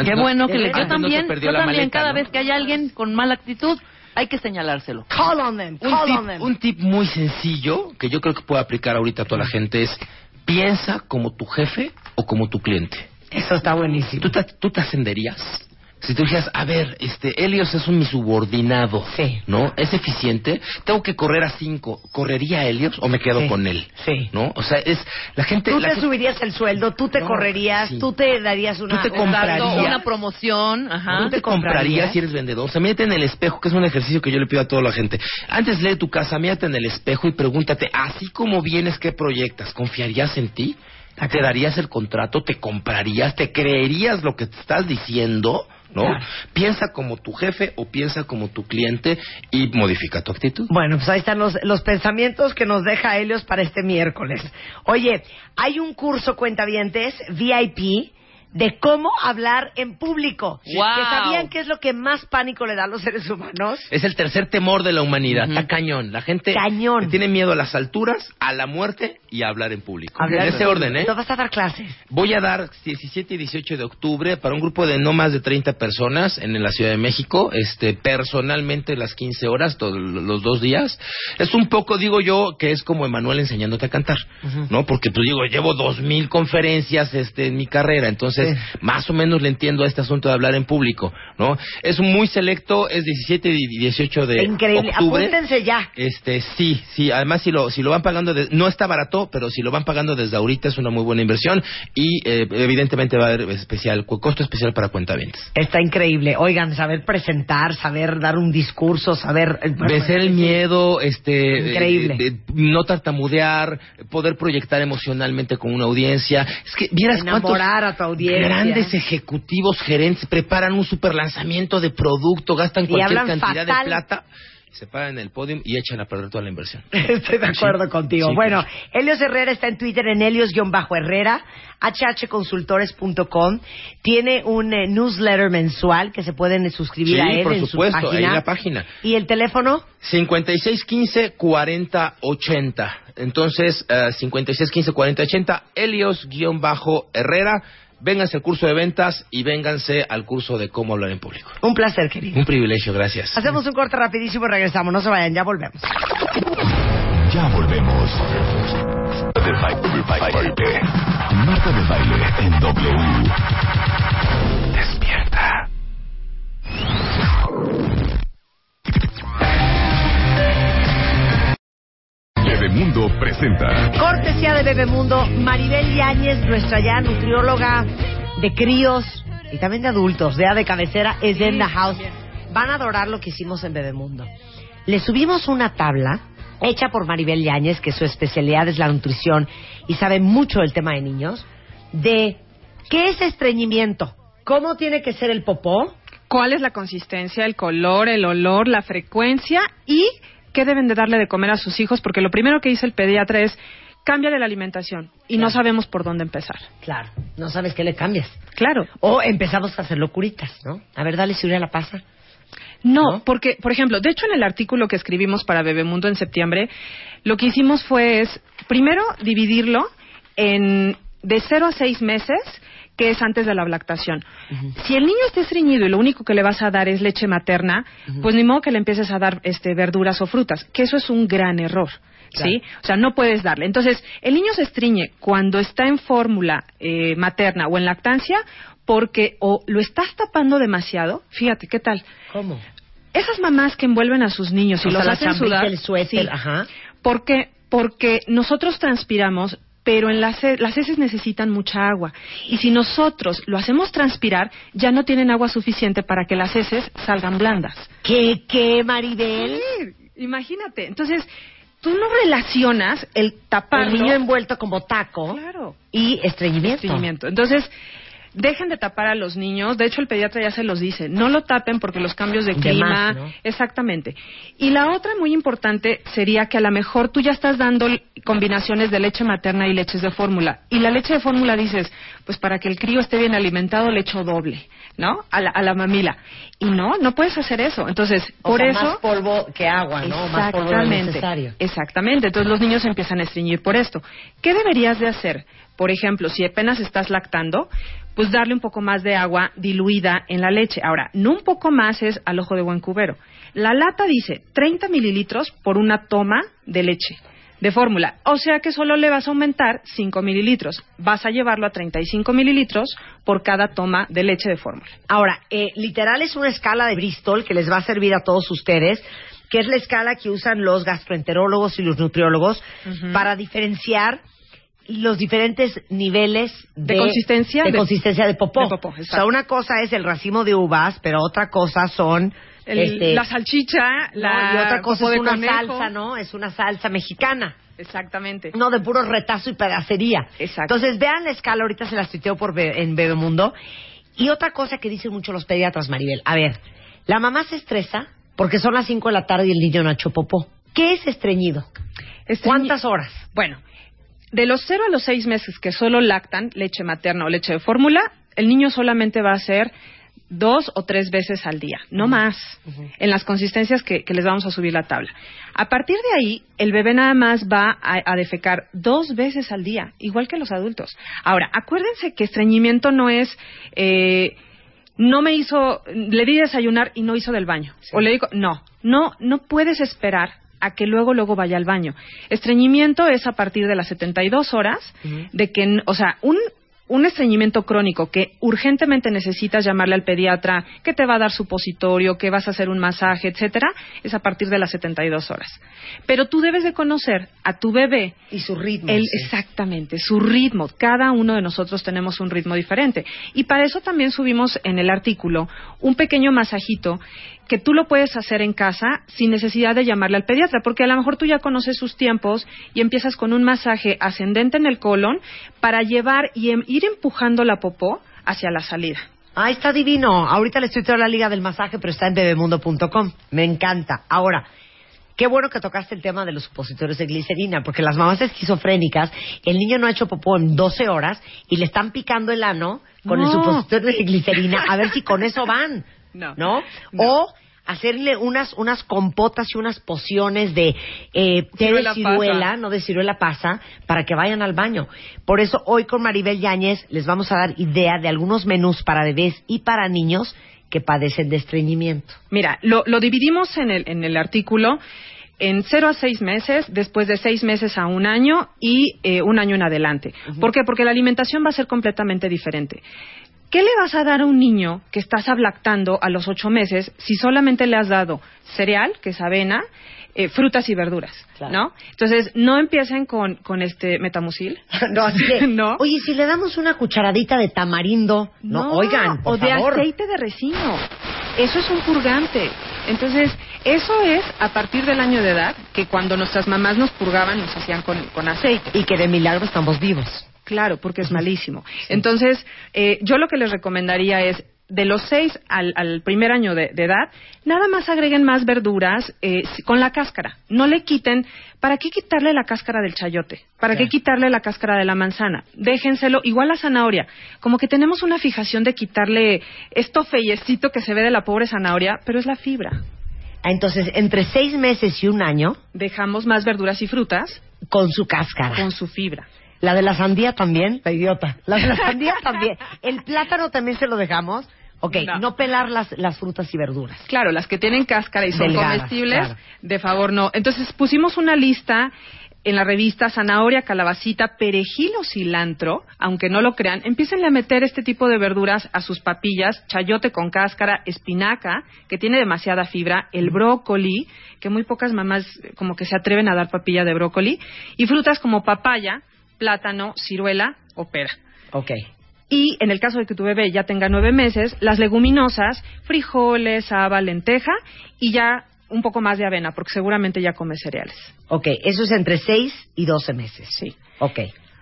Qué no- bueno que le... Yo también, yo también, maleta, cada ¿no? vez que hay alguien con mala actitud, hay que señalárselo. Call on them, Un call on tip, them. un tip muy sencillo que yo creo que puede aplicar ahorita a toda la gente es piensa como tu jefe o como tu cliente. Eso está buenísimo. ¿Tú te, tú te ascenderías? Si tú dijeras, a ver, este, Helios es un mi subordinado, Sí. ¿no? Es eficiente, tengo que correr a cinco, ¿correría Helios o me quedo Sí. con él? Sí. ¿No? O sea, es, la gente... Tú la te gente- subirías el sueldo, tú te No, correrías, sí. tú te darías una... Tú te una- comprarías. Dando una promoción, ajá. ¿Tú te comprarías si eres vendedor? O sea, mírate en el espejo, que es un ejercicio que yo le pido a toda la gente. Antes lee tu casa, mírate en el espejo y pregúntate, así como vienes, ¿qué proyectas? ¿Confiarías en ti? ¿Te darías el contrato? ¿Te comprarías? ¿Te creerías lo que te estás diciendo? ¿No? Claro. Piensa como tu jefe o piensa como tu cliente y modifica tu actitud. Bueno, pues ahí están los, los pensamientos que nos deja Helios para este miércoles. Oye, hay un curso, cuentavientes, VIP, de cómo hablar en público. ¡Guau! ¿Que sabían qué es lo que más pánico le da a los seres humanos? Es el tercer temor de la humanidad. Está cañón. La gente Cañón. tiene miedo a las alturas, a la muerte y a hablar en público. Hablar en ese orden, ¿eh? ¿No vas a dar clases? Voy a dar 17 y 18 de octubre para un grupo de no más de 30 personas en la Ciudad de México, este, personalmente las 15 horas, todos los dos días. Es un poco, digo yo, que es como Emanuel enseñándote a cantar, ¿no? Porque, pues digo, llevo 2.000 conferencias este, en mi carrera, entonces más o menos le entiendo a este asunto de hablar en público, ¿no? Es muy selecto, es 17 y 18 de Increíble. octubre. Apúntense ya. Este, sí, sí. Además, si lo, si lo van pagando, de- no está barato, pero si lo van pagando desde ahorita es una muy buena inversión y eh, evidentemente va a haber especial, costo especial para cuentavientes. Está increíble. Oigan, saber presentar, saber dar un discurso, saber... eh, Vencer el miedo, este, Increíble. eh, eh, no tartamudear, poder proyectar emocionalmente con una audiencia. Es que vieras cuántos Enamorar a tu audiencia. Grandes ejecutivos, gerentes preparan un super lanzamiento de producto, gastan Y cualquier cantidad fatal. de plata, se paran en el podio y echan a perder toda la inversión. <laughs> Estoy de acuerdo Sí, contigo. sí, bueno, claro. Helios Herrera está en Twitter en Helios-Herrera, hhconsultores.com. Tiene un eh, newsletter mensual que se pueden eh, suscribir Sí, a él por en supuesto, su ahí página. en la página. ¿Y el teléfono? 5615-4080. Entonces, eh, 5615-4080, Helios-Herrera. Vénganse al curso de ventas y vénganse al curso de cómo hablar en público. Un placer, querido. Un privilegio, gracias. Hacemos un corte rapidísimo y regresamos. No se vayan, ya volvemos. Ya volvemos. Marta de baile en W. Bebemundo presenta. Cortesía de Bebemundo, Maribel Yáñez, nuestra ya nutrióloga de críos y también de adultos, de A de cabecera, es en the house. Van a adorar lo que hicimos en Bebemundo. Le subimos una tabla hecha por Maribel Yáñez, que su especialidad es la nutrición y sabe mucho del tema de niños, de qué es estreñimiento, cómo tiene que ser el popó, cuál es la consistencia, el color, el olor, la frecuencia y qué deben de darle de comer a sus hijos, porque lo primero que dice el pediatra es cámbiale la alimentación y no sabemos por dónde empezar. claro, no sabes qué le cambias. Claro. O empezamos a hacer locuritas, ¿no? A ver, dale si a la pasa. No, ¿No? porque, por ejemplo, de hecho en el artículo que escribimos para Bebemundo en septiembre, lo que hicimos fue es, primero, dividirlo en de 0 a 6 meses, que es antes de la lactación. Si el niño está estreñido y lo único que le vas a dar es leche materna, pues ni modo que le empieces a dar este, verduras o frutas, que eso es un gran error. ¿Sí? O sea, no puedes darle. Entonces, el niño se estriñe cuando está en fórmula eh, materna o en lactancia porque o lo estás tapando demasiado, fíjate, ¿qué tal? ¿Cómo? Esas mamás que envuelven a sus niños y O los hacen sudar. el suéter, sí. ajá. ¿Por qué? Porque nosotros transpiramos, pero en las, las heces necesitan mucha agua. Y si nosotros lo hacemos transpirar, ya no tienen agua suficiente para que las heces salgan blandas. ¿Qué, qué, Maribel? Imagínate. Entonces, tú no relacionas el tapar El niño envuelto como taco Claro. y estreñimiento. estreñimiento. Entonces, dejen de tapar a los niños. De hecho, el pediatra ya se los dice. No lo tapen porque los cambios de clima. más, ¿no? Exactamente. Y la otra muy importante sería que a lo mejor tú ya estás dando combinaciones de leche materna y leches de fórmula. Y la leche de fórmula dices, pues para que el crío esté bien alimentado le echo doble, ¿no? A la, a la mamila. Y no, no puedes hacer eso. Entonces, O por sea, eso... más polvo que agua, ¿no? Más polvo necesario. Exactamente. Entonces los niños empiezan a estreñir por esto. ¿Qué deberías de hacer? Por ejemplo, si apenas estás lactando, pues darle un poco más de agua diluida en la leche. Ahora, no un poco más es al ojo de buen cubero. La lata dice 30 mililitros por una toma de leche de fórmula. O sea que solo le vas a aumentar 5 mililitros. Vas a llevarlo a 35 mililitros por cada toma de leche de fórmula. Ahora, eh, literal es una escala de Bristol que les va a servir a todos ustedes, que es la escala que usan los gastroenterólogos y los nutriólogos para diferenciar los diferentes niveles De consistencia de, de- consistencia de popó. de popó, o sea, una cosa es el racimo de uvas, pero otra cosa son El- este, la salchicha, ¿no? la y otra cosa es una conejo. salsa, ¿no? Es una salsa mexicana. Exactamente. No, de puro retazo y pedacería. Exacto. Entonces, vean la escala, ahorita se las tuiteo por Be- en Bebemundo. Y otra cosa que dicen mucho los pediatras, Maribel. A ver, la mamá se estresa porque son las 5 de la tarde y el niño no ha hecho popó. ¿Qué es estreñido? Estreñi- ¿Cuántas horas? Bueno, de los 0 a los 6 meses que solo lactan leche materna o leche de fórmula, el niño solamente va a hacer dos o tres veces al día, no más, en las consistencias que, que les vamos a subir la tabla. A partir de ahí, el bebé nada más va a, a defecar dos veces al día, igual que los adultos. Ahora, acuérdense que estreñimiento no es... eh, no me hizo, le di desayunar y no hizo del baño. O le digo, no, no, no puedes esperar a que luego, luego vaya al baño. Estreñimiento es a partir de las 72 horas de que, o sea, un, un estreñimiento crónico que urgentemente necesitas llamarle al pediatra, que te va a dar supositorio, que vas a hacer un masaje, etcétera, es a partir de las 72 horas. Pero tú debes de conocer a tu bebé Y su ritmo. el- sí. Exactamente, su ritmo. Cada uno de nosotros tenemos un ritmo diferente. Y para eso también subimos en el artículo un pequeño masajito que tú lo puedes hacer en casa sin necesidad de llamarle al pediatra, porque a lo mejor tú ya conoces sus tiempos y empiezas con un masaje ascendente en el colon para llevar y em- ir empujando la popó hacia la salida. Ah, está divino. Ahorita les tuiteo la liga del masaje, pero está en bebemundo.com. Me encanta. Ahora, qué bueno que tocaste el tema de los supositorios de glicerina, porque las mamás esquizofrénicas, el niño no ha hecho popó en 12 horas y le están picando el ano con el supositorio de glicerina a ver si con eso van. No. ¿No? No. O hacerle unas unas compotas y unas pociones de eh, té de Ciruela pasa. no de ciruela pasa, para que vayan al baño. Por eso hoy con Maribel Yáñez les vamos a dar idea de algunos menús para bebés y para niños que padecen de estreñimiento. Mira, lo, lo dividimos en el, en el artículo en 0 a 6 meses, después de 6 meses a un año y eh, un año en adelante. ¿Por qué? Porque la alimentación va a ser completamente diferente. ¿Qué le vas a dar a un niño que estás ablactando a los 8 meses si solamente le has dado cereal, que es avena, eh, frutas y verduras? Claro. ¿No? Entonces, no empiecen con, con este metamucil. <laughs> no, así <laughs> No. oye, si le damos una cucharadita de tamarindo, no, oigan, por o de favor. aceite de resino. Eso es un purgante. Entonces, eso es a partir del año de edad, que cuando nuestras mamás nos purgaban, nos hacían con, con aceite. Y que de milagro estamos vivos. Claro, porque es malísimo. Entonces, eh, yo lo que les recomendaría es, de los seis al, al primer año de, de edad, nada más agreguen más verduras eh, con la cáscara. No le quiten, ¿para qué quitarle la cáscara del chayote? ¿Para qué quitarle la cáscara de la manzana? Déjenselo, igual la zanahoria. Como que tenemos una fijación de quitarle esto feyecito que se ve de la pobre zanahoria, pero es la fibra. Ah, Entonces, entre seis meses y un año, Dejamos más verduras y frutas con su cáscara. con su fibra. La de la sandía también, la idiota. La de la sandía también. El plátano también se lo dejamos. Ok, no, No. pelar las, las frutas y verduras. Claro, las que tienen cáscara y son Delgadas, comestibles, claro. de favor no. Entonces pusimos una lista en la revista zanahoria, calabacita, perejil o cilantro, aunque no lo crean, empiecen a meter este tipo de verduras a sus papillas, chayote con cáscara, espinaca, que tiene demasiada fibra, el brócoli, que muy pocas mamás como que se atreven a dar papilla de brócoli, y frutas como papaya, plátano, ciruela o pera. Ok. Y en el caso de que tu bebé ya tenga nueve meses, las leguminosas, frijoles, haba, lenteja y ya un poco más de avena, porque seguramente ya come cereales. Ok, eso es entre 6 y 12 meses. Sí. Ok.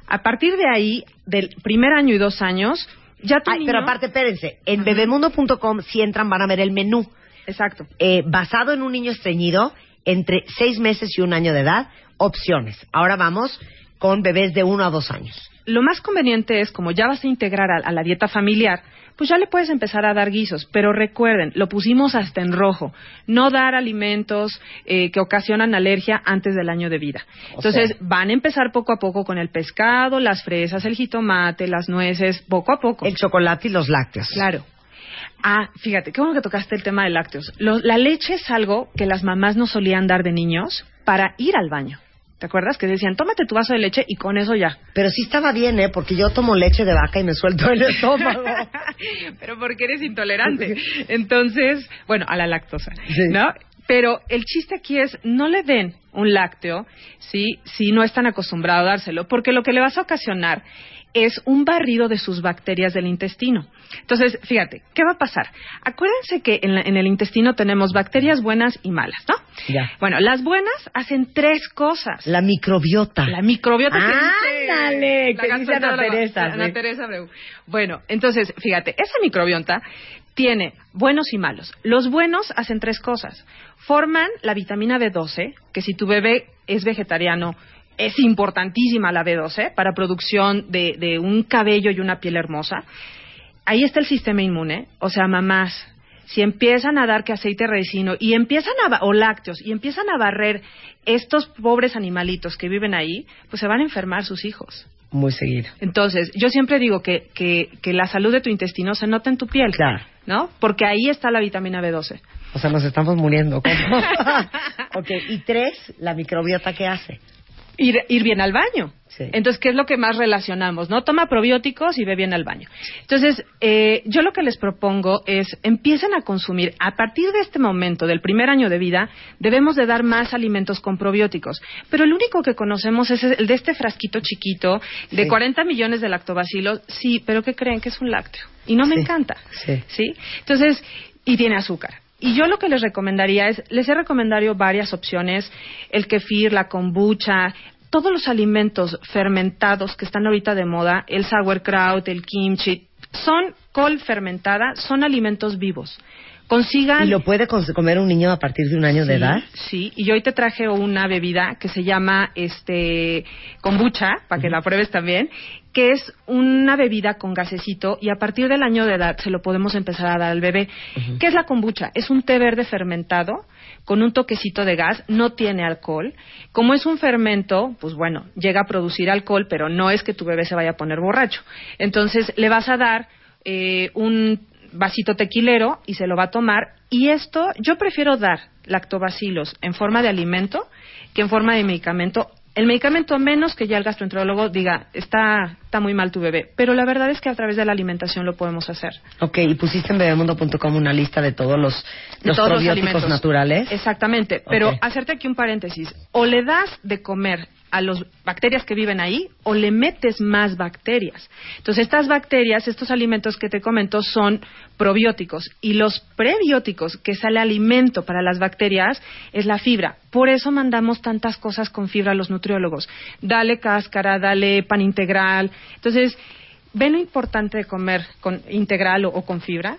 A partir de ahí, del primer año y dos años, ya tu Ay, niño- pero aparte, espérense, en bebemundo.com, si entran, van a ver el menú. Exacto. Eh, basado en un niño estreñido, entre 6 meses y un año de edad, opciones. Ahora vamos con bebés de 1 a 2 años. lo más conveniente es, como ya vas a integrar a, a la dieta familiar, pues ya le puedes empezar a dar guisos. Pero recuerden, lo pusimos hasta en rojo. No dar alimentos eh, que ocasionan alergia antes del año de vida. O Entonces, sea- van a empezar poco a poco con el pescado, las fresas, el jitomate, las nueces, poco a poco. El chocolate y los lácteos. Claro. Ah, fíjate, qué bueno que tocaste el tema de lácteos. Lo- la leche es algo que las mamás nos solían dar de niños para ir al baño. ¿Te acuerdas? Que decían, tómate tu vaso de leche y con eso ya. Pero sí estaba bien, ¿eh? Porque yo tomo leche de vaca y me suelto el estómago. <laughs> Pero porque eres intolerante. Entonces, bueno, a la lactosa, Sí. ¿no? Pero el chiste aquí es no le den un lácteo ¿sí? si no están acostumbrados a dárselo, porque lo que le vas a ocasionar es un barrido de sus bacterias del intestino. Entonces, fíjate, ¿qué va a pasar? Acuérdense que en, la- en el intestino tenemos bacterias buenas y malas, ¿no? Ya. Bueno, las buenas hacen tres cosas. La microbiota. La microbiota que dice ¡Ándale! la que dice Ana Teresa. Ana sí. Teresa. Bueno, entonces, fíjate, esa microbiota tiene buenos y malos. Los buenos hacen tres cosas. Forman la vitamina B12, que si tu bebé es vegetariano, es importantísima la B12 para producción de, de un cabello y una piel hermosa. Ahí está el sistema inmune, o sea, mamás, si empiezan a dar que aceite resino y empiezan a o lácteos y empiezan a barrer estos pobres animalitos que viven ahí, pues se van a enfermar sus hijos. Muy seguido. Entonces, yo siempre digo que, que, que la salud de tu intestino se nota en tu piel. Claro. ¿No? Porque ahí está la vitamina B12. O sea, nos estamos muriendo. <laughs> <laughs> ok, y tres, la microbiota que hace. Ir, ir bien al baño. Sí. Entonces, ¿qué es lo que más relacionamos? ¿No? Toma probióticos y ve bien al baño. Entonces, eh, yo lo que les propongo es empiecen a consumir, a partir de este momento, del primer año de vida, debemos de dar más alimentos con probióticos. Pero el único que conocemos es el de este frasquito chiquito, de Sí. 40 millones de lactobacilos. Sí, pero ¿qué creen? Que es un lácteo. Y no me Sí. encanta. Sí. ¿sí? Entonces, y tiene azúcar. Y yo lo que les recomendaría es, les he recomendado varias opciones, el kefir, la kombucha, todos los alimentos fermentados que están ahorita de moda, el sauerkraut, el kimchi, son col fermentada, son alimentos vivos. Consigan ¿Y lo puede comer un niño a partir de un año de edad? Sí, y hoy te traje una bebida que se llama este kombucha, para que la pruebes también, que es una bebida con gasecito y a partir del año de edad se lo podemos empezar a dar al bebé. ¿Qué es la kombucha? Es un té verde fermentado con un toquecito de gas, no tiene alcohol. Como es un fermento, pues bueno, llega a producir alcohol, pero no es que tu bebé se vaya a poner borracho. Entonces le vas a dar eh, un vasito tequilero y se lo va a tomar. Y esto, yo prefiero dar lactobacilos en forma de alimento que en forma de medicamento. El medicamento, a menos que ya el gastroenterólogo diga, está, está muy mal tu bebé. Pero la verdad es que a través de la alimentación lo podemos hacer. Ok, y pusiste en bebemundo.com una lista de todos los, De los todos los probióticos alimentos. naturales. Exactamente. Pero hacerte aquí un paréntesis. O le das de comer a las bacterias que viven ahí o le metes más bacterias. Entonces, estas bacterias, estos alimentos que te comento son probióticos y los prebióticos, que es el alimento para las bacterias, es la fibra. Por eso mandamos tantas cosas con fibra a los nutriólogos. Dale cáscara, dale pan integral. Entonces, ¿ven lo importante de comer con integral o, o con fibra?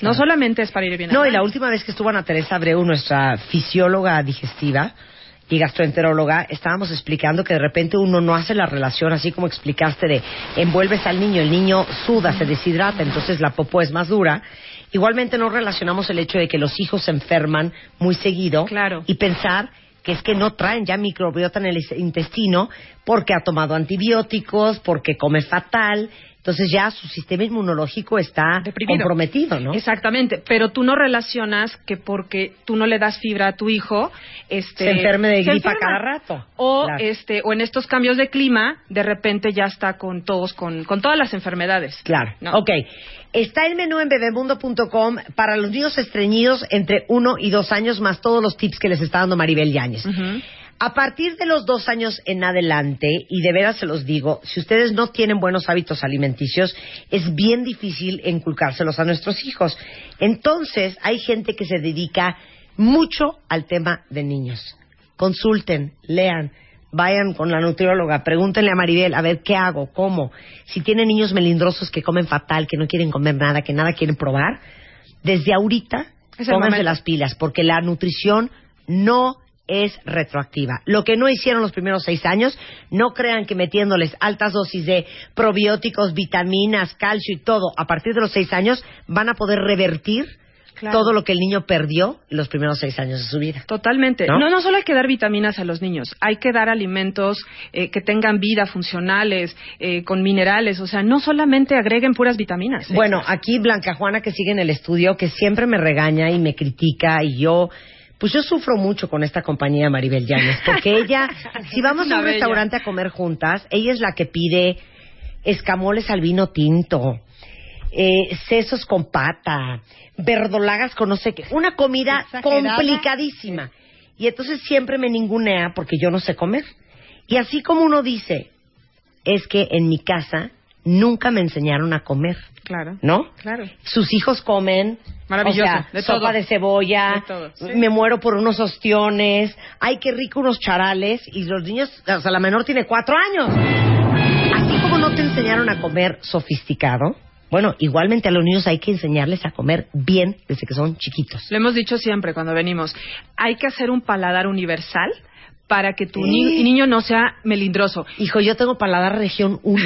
No solamente es para ir bien No, y la última vez que estuvo Ana Teresa Abreu, nuestra fisióloga digestiva y gastroenteróloga, estábamos explicando que de repente uno no hace la relación, así como explicaste, de envuelves al niño, el niño suda, se deshidrata, entonces la popó es más dura. Igualmente no relacionamos el hecho de que los hijos se enferman muy seguido Claro. y pensar que es que no traen ya microbiota en el intestino porque ha tomado antibióticos, porque come fatal, entonces ya su sistema inmunológico está Deprimido. comprometido, ¿no? Exactamente, pero tú no relacionas que porque tú no le das fibra a tu hijo, este Se enferme de se gripa enferma. cada rato. O Claro. este o en estos cambios de clima, de repente ya está con todos con, con todas las enfermedades. Claro. ¿no? Ok. Está el menú en bebemundo.com para los niños estreñidos entre uno y dos años, más todos los tips que les está dando Maribel Yáñez. Ujú. A partir de los dos años en adelante, y de veras se los digo, si ustedes no tienen buenos hábitos alimenticios, es bien difícil inculcárselos a nuestros hijos. Entonces, hay gente que se dedica mucho al tema de niños. Consulten, lean, vayan con la nutrióloga, pregúntenle a Maribel, a ver qué hago, cómo. Si tienen niños melindrosos que comen fatal, que no quieren comer nada, que nada quieren probar, desde ahorita pónganse las pilas, porque la nutrición no es retroactiva. Lo que no hicieron los primeros seis años, no crean que metiéndoles altas dosis de probióticos, vitaminas, calcio y todo a partir de los seis años van a poder revertir Claro. todo lo que el niño perdió los primeros seis años de su vida. Totalmente. ¿No? ¿No? no, solo hay que dar vitaminas a los niños, hay que dar alimentos eh, que tengan vida, funcionales, eh, con minerales. O sea, no solamente agreguen puras vitaminas. ¿eh? Bueno, aquí Blanca Juana que sigue en el estudio, que siempre me regaña y me critica y yo, pues yo sufro mucho con esta compañía Maribel Llanes, porque ella, <laughs> si vamos a un bella. restaurante a comer juntas, ella es la que pide escamoles al vino tinto, eh, sesos con pata, verdolagas con no sé qué, una comida Exagerada. complicadísima. Y entonces siempre me ningunea porque yo no sé comer. Y así como uno dice, es que en mi casa nunca me enseñaron a comer. Claro. ¿no? Claro. Sus hijos comen. Maravilloso, o sea, de sopa todo. de cebolla. De todo, sí. Me muero por unos ostiones. Ay, qué rico unos charales. Y los niños, o sea, la menor tiene cuatro años. Así como no te enseñaron a comer sofisticado, bueno, igualmente a los niños hay que enseñarles a comer bien desde que son chiquitos. Lo hemos dicho siempre cuando venimos. Hay que hacer un paladar universal para que tu ni- niño no sea melindroso. Hijo, yo tengo paladar región 1,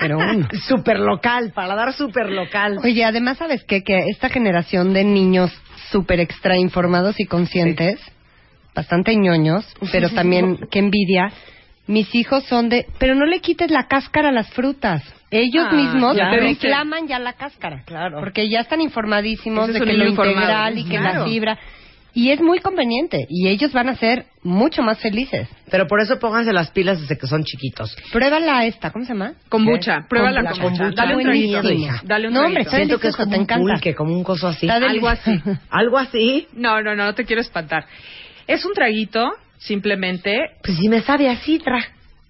pero uno. <laughs> Super local, paladar super local. Oye, además, ¿sabes qué? Que esta generación de niños súper extra informados y conscientes, bastante ñoños, pero <laughs> también, qué envidia, mis hijos son de, pero no le quites la cáscara a las frutas. Ellos Ah, mismos ya. reclaman ya la cáscara. Claro. Porque ya están informadísimos Ese de que lo integral y que Claro. la fibra. Y es muy conveniente. Y ellos van a ser mucho más felices. Pero por eso pónganse las pilas desde que son chiquitos. Pruébala esta, ¿cómo se llama? Kombucha, prueba la Kombucha. kombucha. Dale un traguito. Dale un No, hombre, está Siento que es como te un encanta. pulque, como un coso así. <laughs> Algo así. Algo así. No, no, no, no te quiero espantar. Es un traguito, simplemente, Pues si me sabe a sidra.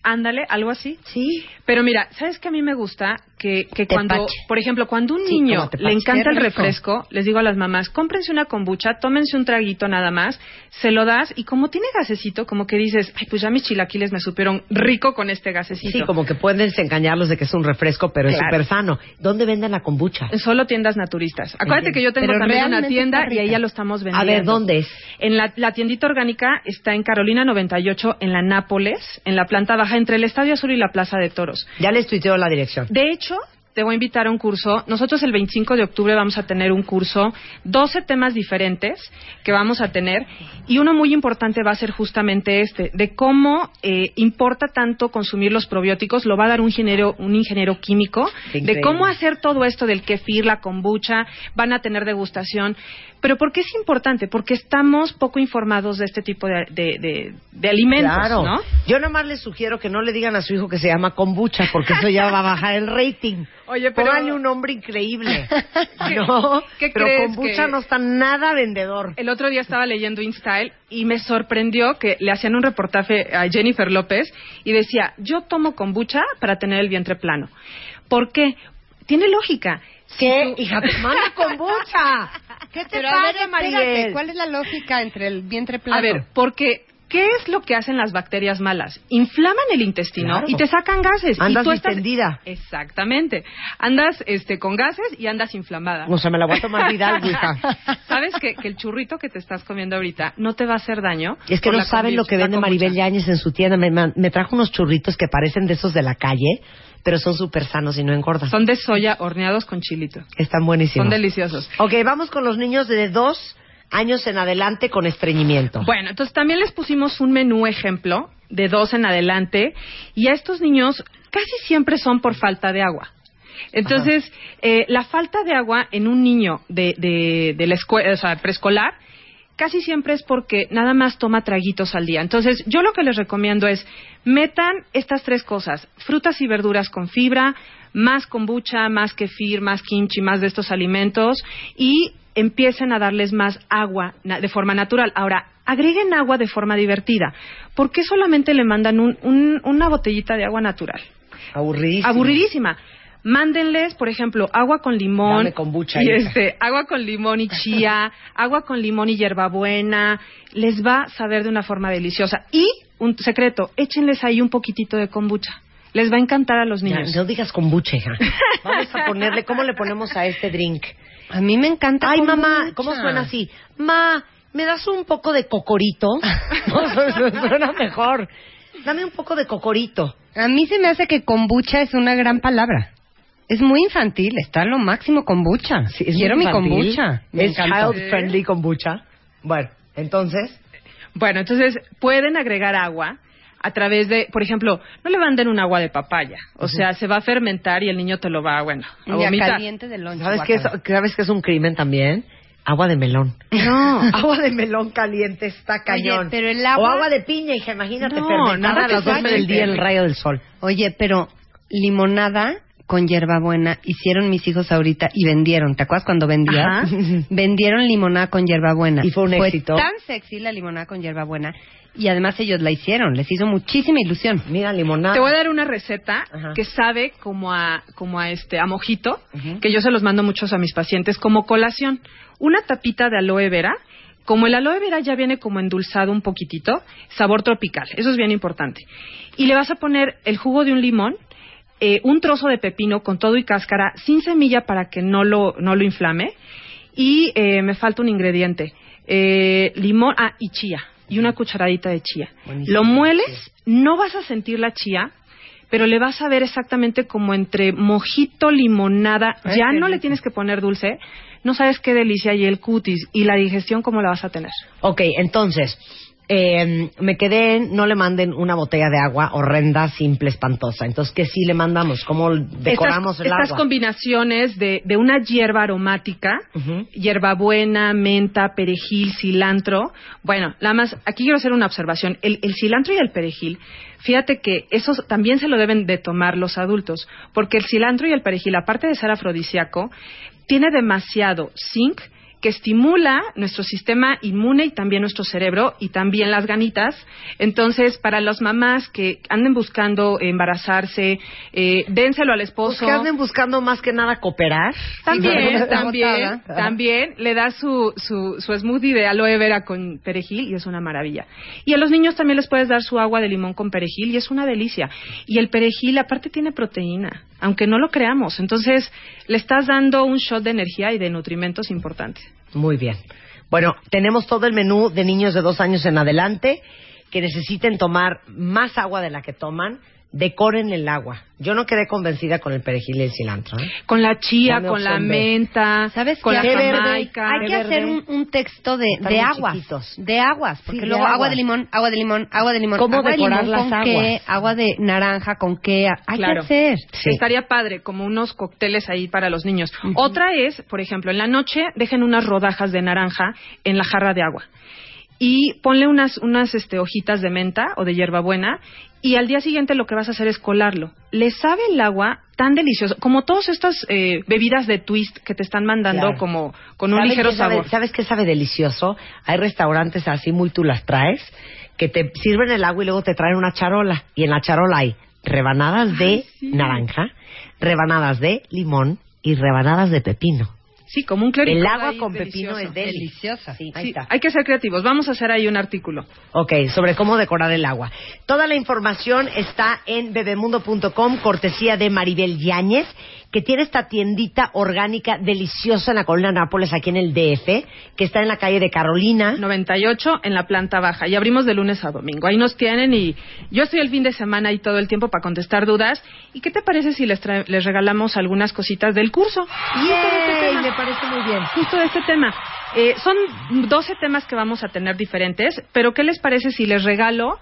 ándale, algo así. Sí. Pero mira, ¿sabes qué a mí me gusta? Que, que cuando, por ejemplo, cuando un Sí, niño le encanta el refresco, les digo a las mamás, cómprense una kombucha, tómense un traguito nada más, se lo das y como tiene gasecito, como que dices, ay, pues ya mis chilaquiles me supieron rico con este gasecito. Sí, como que pueden desengañarlos de que es un refresco, pero es súper sano. ¿Dónde venden la kombucha? Solo tiendas naturistas. Acuérdate que yo tengo Pero también una tienda y ahí ya lo estamos A vendiendo. ver, ¿dónde es? En la, la tiendita orgánica está en Carolina 98, en la Nápoles, en la planta baja, entre el Estadio Azul y la Plaza de Toros. Ya les tuiteo la dirección. De hecho, te voy a invitar a un curso. Nosotros el 25 de octubre vamos a tener un curso, 12 temas diferentes que vamos a tener y uno muy importante va a ser justamente este, de cómo eh, importa tanto consumir los probióticos, lo va a dar un ingeniero, un ingeniero químico, de cómo hacer todo esto del kefir, la kombucha, van a tener degustación. Pero ¿por qué es importante? Porque estamos poco informados de este tipo de, de, de- de alimentos, Claro. ¿no? Yo nomás les sugiero que no le digan a su hijo que se llama kombucha, porque eso ya va a bajar el rating. Oye, pero- Pónganle un nombre increíble. <laughs> no, qué pero crees kombucha que- no está nada vendedor. El otro día estaba leyendo InStyle y me sorprendió que le hacían un reportaje a Jennifer López y decía, yo tomo kombucha para tener el vientre plano. ¿Por qué? Tiene lógica. ¿Qué? Hija, manda kombucha. <laughs> ¿Qué te Pero a ver, pasa? ¿cuál es la lógica entre el vientre plano? A ver, porque ¿qué es lo que hacen las bacterias malas? Inflaman el intestino Claro. y te sacan gases. Andas y tú estás... Exactamente. Andas este, con gases y andas inflamada. O sea, me la voy a tomar <laughs> Vidal, hija. ¿Sabes que, que el churrito que te estás comiendo ahorita no te va a hacer daño? Es que no saben lo que vende. Maribel Yáñez en su tienda. Me trajo unos churritos que parecen de esos de la calle, pero son súper sanos y no engordan. Son de soya horneados con chilito. Están buenísimos. Son deliciosos. Ok, vamos con los niños de dos años en adelante con estreñimiento. Bueno, entonces también les pusimos un menú ejemplo de dos en adelante y a estos niños casi siempre son por falta de agua. Entonces, eh, la falta de agua en un niño de, de, de la escuela, o sea, preescolar, casi siempre es porque nada más toma traguitos al día. Entonces, yo lo que les recomiendo es metan estas tres cosas, frutas y verduras con fibra, más kombucha, más kefir, más kimchi, más de estos alimentos y empiecen a darles más agua de forma natural. Ahora, agreguen agua de forma divertida. ¿Por qué solamente le mandan un- un- una botellita de agua natural? Aburridísimo. Aburridísima. Mándenles, por ejemplo, agua con limón. Dame kombucha, y este, agua con limón y chía, agua con limón y hierbabuena. Les va a saber de una forma deliciosa. Y, un secreto, échenles ahí un poquitito de kombucha. Les va a encantar a los Ya, niños. no digas kombucha, hija. <laughs> Vamos a ponerle, ¿cómo le ponemos a este drink? A mí me encanta Ay, mamá, ¿cómo suena así? Ma, ¿me das un poco de cocorito? <laughs> <laughs> Suena mejor. Dame un poco de cocorito. A mí se me hace que kombucha es una gran palabra. Es muy infantil, está lo máximo kombucha. Sí, es Quiero mi kombucha. Me Es encantó. child friendly kombucha. Bueno, entonces, Bueno, entonces pueden agregar agua a través de, por ejemplo, no le manden un agua de papaya. O sea, se va a fermentar y el niño te lo va, bueno, a vomitar. caliente de lonche. ¿sabes qué, es, guácala. ¿sabes qué es un crimen también? Agua de melón. No. <laughs> agua de melón caliente está cañón. pero el agua- O agua de piña, hija, imagínate, No, nada a las que 12 del día en el rayo del sol. Oye, pero limonada con hierbabuena hicieron mis hijos ahorita y vendieron. ¿Te acuerdas cuando vendías? Ajá. <laughs> vendieron limonada con hierbabuena. ¿Y fue un éxito? tan sexy la limonada con hierbabuena y además ellos la hicieron. Les hizo muchísima ilusión. Mira, limonada. Te voy a dar una receta Ajá. que sabe como a, como a este, a mojito, que yo se los mando muchos a mis pacientes como colación. Una tapita de aloe vera. Como el aloe vera ya viene como endulzado un poquitito, sabor tropical. Eso es bien importante. Y le vas a poner el jugo de un limón, eh, un trozo de pepino con todo y cáscara, sin semilla para que no lo, no lo inflame. Y eh, me falta un ingrediente. Eh, limón, ah, y chía. Y una cucharadita de chía. Buenísimo. Lo mueles, no vas a sentir la chía, pero le vas a ver exactamente como entre mojito, limonada. Ay, ya no le tienes que poner dulce. No sabes qué delicia y el cutis y la digestión cómo la vas a tener. Ok, entonces, eh, me quedé en no le manden una botella de agua horrenda, simple, espantosa. Entonces, ¿qué sí le mandamos? ¿Cómo decoramos estas, el estas agua? combinaciones de, de una hierba aromática, hierbabuena, menta, perejil, cilantro. Bueno, nada más, aquí quiero hacer una observación. El, el cilantro y el perejil, fíjate que eso también se lo deben de tomar los adultos, porque el cilantro y el perejil, aparte de ser afrodisíaco, tiene demasiado zinc que estimula nuestro sistema inmune y también nuestro cerebro y también las ganitas. Entonces, para las mamás que anden buscando embarazarse, eh, dénselo al Pues esposo. que anden buscando más que nada cooperar. También, también, también le da su, su, su smoothie de aloe vera con perejil y es una maravilla. Y a los niños también les puedes dar su agua de limón con perejil y es una delicia. Y el perejil aparte tiene proteína, aunque no lo creamos. Entonces le estás dando un shot de energía y de nutrimentos importantes. Muy bien. Bueno, tenemos todo el menú de niños de dos años en adelante que necesiten tomar más agua de la que toman. Decoren el agua. Yo no quedé convencida con el perejil y el cilantro. ¿eh? Con la chía, con la menta, ¿Sabes con qué? la jamaica. Hay que de hacer un, un texto de, de aguas. chiquitos. De aguas. Porque Sí, de luego agua de limón, agua de limón, agua de limón. ¿Cómo agua de decorar limón las con qué, aguas? agua de naranja con qué. Hay Claro. que hacer. Sí. Estaría padre, como unos cócteles ahí para los niños. Otra es, por ejemplo, en la noche dejen unas rodajas de naranja en la jarra de agua. Y ponle unas, unas este, hojitas de menta o de hierbabuena y al día siguiente lo que vas a hacer es colarlo. Le sabe el agua tan delicioso, como todas estas eh, bebidas de twist que te están mandando Claro. como con un ¿Sabes ligero sabe- sabor. ¿Sabes qué sabe delicioso? Hay restaurantes así muy tú las traes que te sirven el agua y luego te traen una charola. Y en la charola hay rebanadas de naranja, rebanadas de limón y rebanadas de pepino. Sí, como un clericot El agua con pepino es deli. Deliciosa. Sí, ahí Sí, está. hay que ser creativos. Vamos a hacer ahí un artículo. Ok, sobre cómo decorar el agua. Toda la información está en bebemundo.com, cortesía de Maribel Yáñez, que tiene esta tiendita orgánica deliciosa en la Colina Nápoles, aquí en el DF, que está en la calle de Carolina. 98 en la planta baja y abrimos de lunes a domingo. Ahí nos tienen y yo estoy el fin de semana ahí todo el tiempo para contestar dudas. ¿Y qué te parece si les, les regalamos algunas cositas del curso? Este ¡Yay! tema. Me parece muy bien. Justo de este tema. Eh, son 12 temas que vamos a tener diferentes, pero ¿qué les parece si les regalo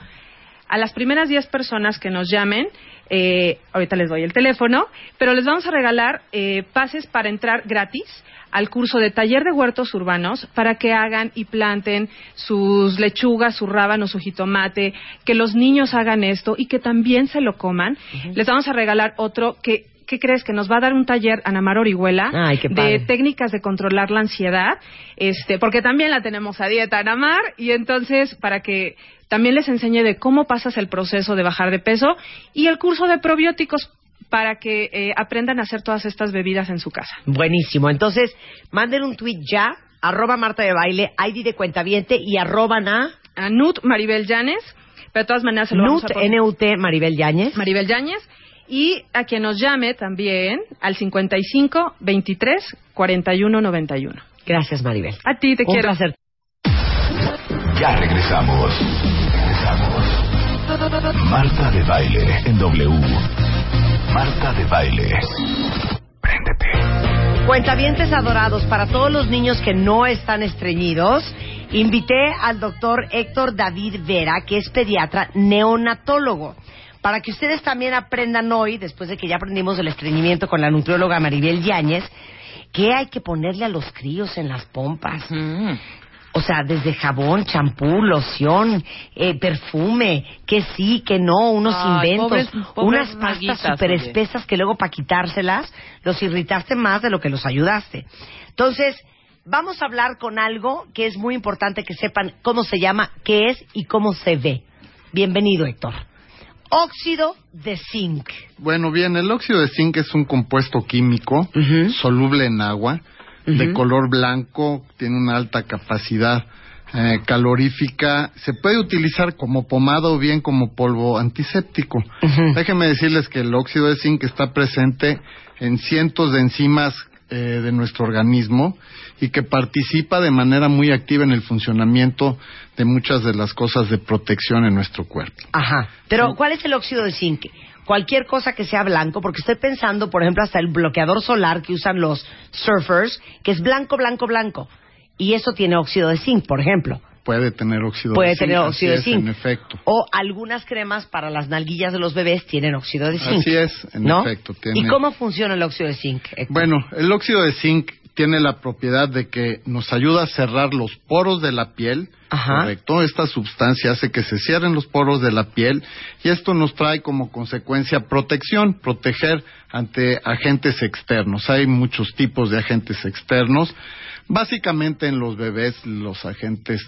a las primeras 10 personas que nos llamen? Eh, ahorita les doy el teléfono, pero les vamos a regalar eh, pases para entrar gratis al curso de taller de huertos urbanos para que hagan y planten sus lechugas, su rábano, su jitomate, que los niños hagan esto y que también se lo coman. Les vamos a regalar otro que ¿qué crees? Que nos va a dar un taller Ana Mar Orihuela Ay, de técnicas de controlar la ansiedad, este, porque también la tenemos a dieta Ana Mar, y entonces para que también les enseñe de cómo pasas el proceso de bajar de peso y el curso de probióticos para que eh, aprendan a hacer todas estas bebidas en su casa. Buenísimo. Entonces, manden un tweet ya, arroba Marta de Baile, ID de Cuentaviente y arroban a A Nut Maribel Llanes, pero de todas maneras se lo vamos Nut, a poner. N-U-T, Maribel Yáñez. Maribel Yáñez. Y a quien nos llame también al 55 23 41 91. Gracias, Maribel. A ti te Un quiero. placer. Ya regresamos. Regresamos. Marta de baile en W. Marta de baile. Préndete. Cuentavientes adorados, para todos los niños que no están estreñidos, invité al doctor Héctor David Vera, que es pediatra neonatólogo, para que ustedes también aprendan hoy, después de que ya aprendimos el estreñimiento con la nutrióloga Maribel Yáñez, qué hay que ponerle a los críos en las pompas. O sea, desde jabón, champú, loción, eh, perfume, que sí, que no, unos inventos, pobres- pobres unas pastas súper espesas que luego para quitárselas los irritaste más de lo que los ayudaste. Entonces, vamos a hablar con algo que es muy importante que sepan cómo se llama, qué es y cómo se ve. Bienvenido, Héctor. Óxido de zinc. Bueno, bien, el óxido de zinc es un compuesto químico soluble en agua, de color blanco, tiene una alta capacidad eh, calorífica, se puede utilizar como pomada o bien como polvo antiséptico. Ujú. Déjenme decirles que el óxido de zinc está presente en cientos de enzimas eh, de nuestro organismo y que participa de manera muy activa en el funcionamiento de muchas de las cosas de protección en nuestro cuerpo. Ajá. Pero, ¿cuál es el óxido de zinc? Cualquier cosa que sea blanco, porque estoy pensando, por ejemplo, hasta el bloqueador solar que usan los surfers, que es blanco, blanco, blanco. Y eso tiene óxido de zinc, por ejemplo. Puede tener óxido Puede de zinc. tener así óxido de es, zinc. En efecto. O algunas cremas para las nalguillas de los bebés tienen óxido de zinc. Así es, en ¿no? efecto, tiene- ¿Y cómo funciona el óxido de zinc? Héctor? Bueno, el óxido de zinc tiene la propiedad de que nos ayuda a cerrar los poros de la piel. Ajá. Correcto. Esta sustancia hace que se cierren los poros de la piel y esto nos trae como consecuencia protección, proteger ante agentes externos. Hay muchos tipos de agentes externos. Básicamente en los bebés, los agentes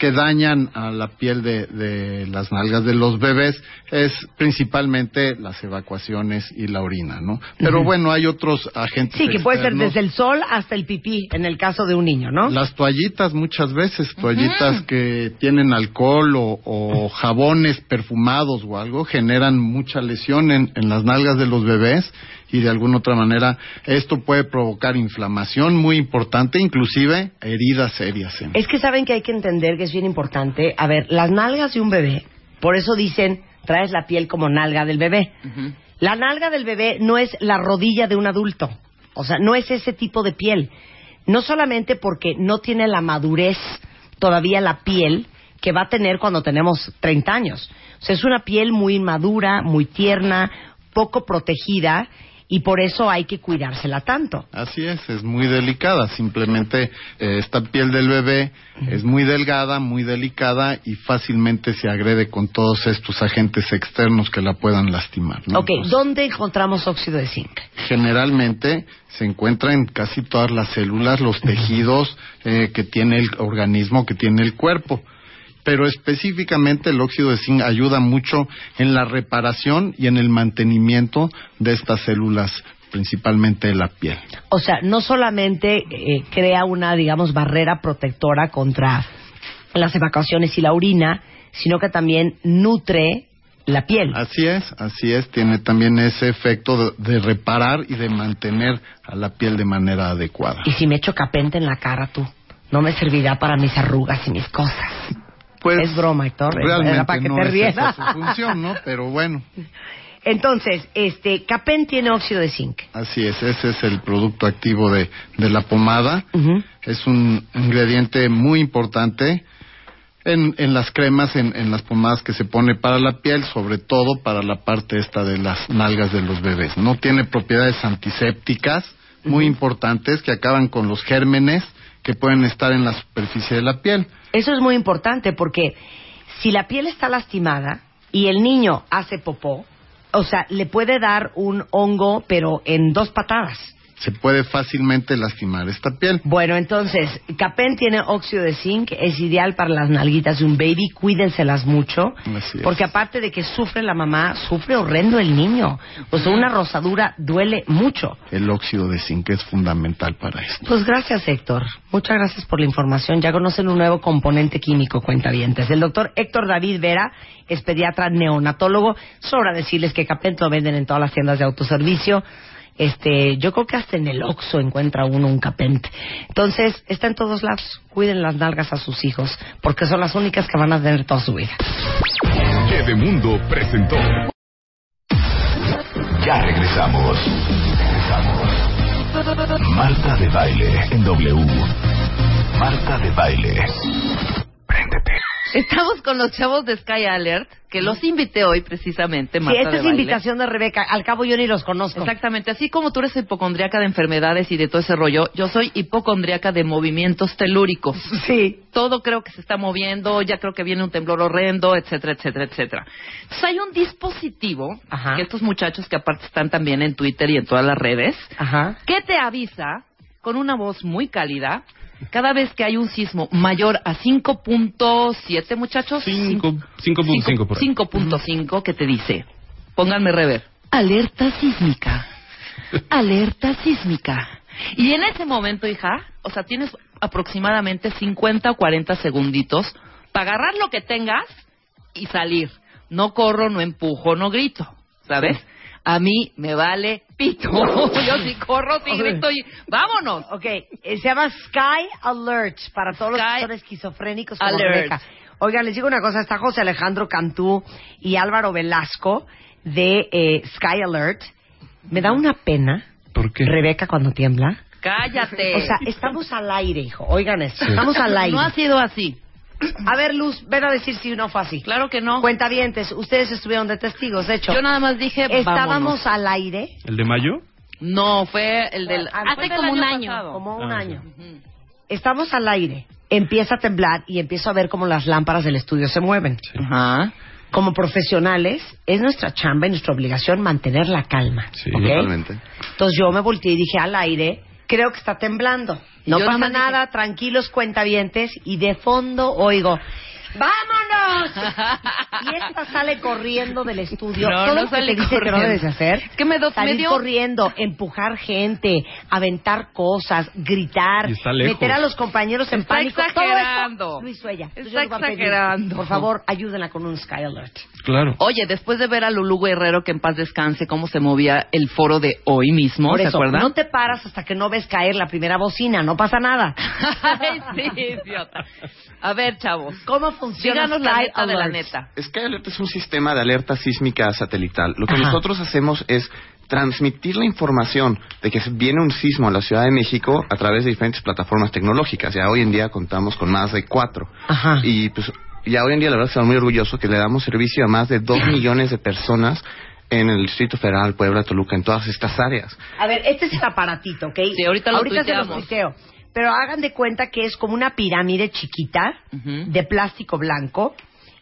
que dañan a la piel de, de las nalgas de los bebés es principalmente las evacuaciones y la orina, ¿no? Pero bueno, hay otros agentes Sí, que puede ser desde el sol hasta el pipí, en el caso de un niño, ¿no? Las toallitas muchas veces, toallitas que tienen alcohol o, o jabones perfumados o algo, generan mucha lesión en, en las nalgas de los bebés y de alguna otra manera esto puede provocar inflamación muy importante, inclusive heridas serias. Es que saben que hay que entender que es bien importante. A ver, las nalgas de un bebé, por eso dicen, traes la piel como nalga del bebé. La nalga del bebé no es la rodilla de un adulto. O sea, no es ese tipo de piel. No solamente porque no tiene la madurez todavía la piel que va a tener cuando tenemos 30 años. O sea, es una piel muy madura, muy tierna, poco protegida y por eso hay que cuidársela tanto. Así es, es muy delicada. Simplemente eh, esta piel del bebé es muy delgada, muy delicada y fácilmente se agrede con todos estos agentes externos que la puedan lastimar. ¿no? Ok, Entonces, ¿dónde encontramos óxido de zinc? generalmente se encuentra en casi todas las células, los tejidos eh, que tiene el organismo, que tiene el cuerpo. Pero específicamente el óxido de zinc ayuda mucho en la reparación y en el mantenimiento de estas células, principalmente de la piel. O sea, no solamente eh, crea una, digamos, barrera protectora contra las evacuaciones y la orina, sino que también nutre la piel. Así es, así es, tiene también ese efecto de, de reparar y de mantener a la piel de manera adecuada. Y si me echo capente en la cara, tú, no me servirá para mis arrugas y mis cosas. Pues, es broma, Héctor. Realmente Era para que no te es rieras. esa su función, ¿no? Pero bueno. <laughs> Entonces, este, Capen tiene óxido de zinc. Así es, ese es el producto activo de, de la pomada. Es un ingrediente muy importante en, en las cremas, en, en las pomadas que se pone para la piel, sobre todo para la parte esta de las nalgas de los bebés. No tiene propiedades antisépticas muy importantes que acaban con los gérmenes que pueden estar en la superficie de la piel. Eso es muy importante porque si la piel está lastimada y el niño hace popó, o sea, le puede dar un hongo, pero en dos patadas. Se puede fácilmente lastimar esta piel. Bueno, entonces, Capen tiene óxido de zinc, es ideal para las nalguitas de un baby, cuídenselas mucho, porque aparte de que sufre la mamá, sufre horrendo el niño. O sea, una rosadura duele mucho. El óxido de zinc es fundamental para esto. Pues gracias, Héctor. Muchas gracias por la información. Ya conocen un nuevo componente químico, cuentavientes. El doctor Héctor David Vera es pediatra neonatólogo. Sobra decirles que Capen lo venden en todas las tiendas de autoservicio. Este, yo creo que hasta en el Oxxo encuentra uno un capente. Entonces, está en todos lados. Cuiden las nalgas a sus hijos, porque son las únicas que van a tener toda su vida. Mundo presentó. Ya regresamos. Regresamos. De baile en W. Marta de baile. Préndete. Estamos con los chavos de Sky Alert, que los invité hoy precisamente, Sí, Marta esta de es Baile. invitación de Rebeca. Al cabo yo ni los conozco. Exactamente, así como tú eres hipocondriaca de enfermedades y de todo ese rollo, yo soy hipocondriaca de movimientos telúricos. Sí. Todo creo que se está moviendo, ya creo que viene un temblor horrendo, etcétera, etcétera, etcétera. Entonces hay un dispositivo, Ajá. que estos muchachos que aparte están también en Twitter y en todas las redes, Ajá. que te avisa con una voz muy cálida cada vez que hay un sismo mayor a 5.7, muchachos. Cinco- 5.5 por ahí. 5.5 que te dice, pónganme rever, alerta sísmica, <laughs> alerta sísmica. Y en ese momento, hija, o sea, tienes aproximadamente 50 o 40 segunditos para agarrar lo que tengas y salir. No corro, no empujo, no grito, ¿sabes? A mí me vale pito. <laughs> Yo sí corro, sí grito y vámonos. Ok, eh, se llama Sky Alert para todos los Sky que son esquizofrénicos como Alert. Rebeca. Oigan, les digo una cosa, está José Alejandro Cantú y Álvaro Velasco de eh, Sky Alert. Me da una pena, ¿Por qué? Rebeca, cuando tiembla. Cállate. O sea, estamos al aire, hijo. Oigan esto, estamos al aire. no ha sido así. A ver, Luz, ven a decir si no fue así. Claro que no. Cuentavientes, ustedes estuvieron de testigos, de hecho. Yo nada más dije, Estábamos vámonos. al aire ¿El de mayo? No, fue el del... Hace fue del como un año año, pasado. como un Ah, año. Ujú. Estamos al aire, empieza a temblar y empiezo a ver cómo las lámparas del estudio se mueven. Ajá. Como profesionales, es nuestra chamba y nuestra obligación mantener la calma. Sí, ¿ok? Totalmente. Entonces yo me volteé y dije al aire, creo que está temblando. No yo pasa dije- nada, tranquilos cuentavientes. Y de fondo oigo, ¡vámonos! <laughs> y esta sale corriendo del estudio. No, Todo no lo que sale te dice que no corriendo. debes de hacer. Es que me do- salir me dio- corriendo, empujar gente, aventar cosas, gritar, meter a los compañeros en Está pánico. exagerando. Todo esto, Luis Suella. Está pedir, exagerando. por favor, ayúdenla con un Sky Alert. Claro. Oye, después de ver a Lulú Guerrero, que en paz descanse, cómo se movía el foro de hoy mismo, Por ¿se eso, acuerdan? no te paras hasta que no ves caer la primera bocina, no pasa nada. <laughs> Ay, sí, idiota. A ver, chavos, ¿Cómo funciona díganos la Sky neta de la neta. Sky Alert es un sistema de alerta sísmica satelital. Lo que Ajá. nosotros hacemos es transmitir la información de que viene un sismo a la Ciudad de México a través de diferentes plataformas tecnológicas. Ya hoy en día contamos con más de cuatro. Ajá. Y pues ya hoy en día la verdad estamos muy orgullosos que le damos servicio a más de dos millones de personas en el Distrito Federal, Puebla, Toluca, en todas estas áreas. A ver, este es el aparatito, ¿ok? Sí, ahorita lo se los tuiteo. Pero hagan de cuenta que es como una pirámide chiquita de plástico blanco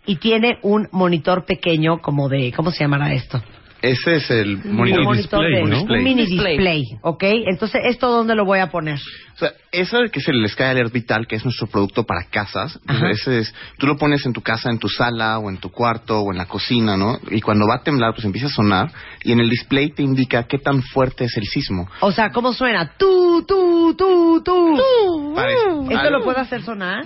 y tiene un monitor pequeño como de, ¿cómo se llamará esto? Ese es el un monitor. monitor display, de, ¿no? un mini Display. ¿ok? Entonces, ¿esto dónde lo voy a poner? O sea, eso que es el Sky Alert Vital, que es nuestro producto para casas, ese es, tú lo pones en tu casa, en tu sala, o en tu cuarto, o en la cocina, ¿no? Y cuando va a temblar, pues empieza a sonar, y en el display te indica qué tan fuerte es el sismo. O sea, ¿cómo suena? Tú, tú, tú, tú. Parece- ¿Esto algo- lo puedo hacer sonar?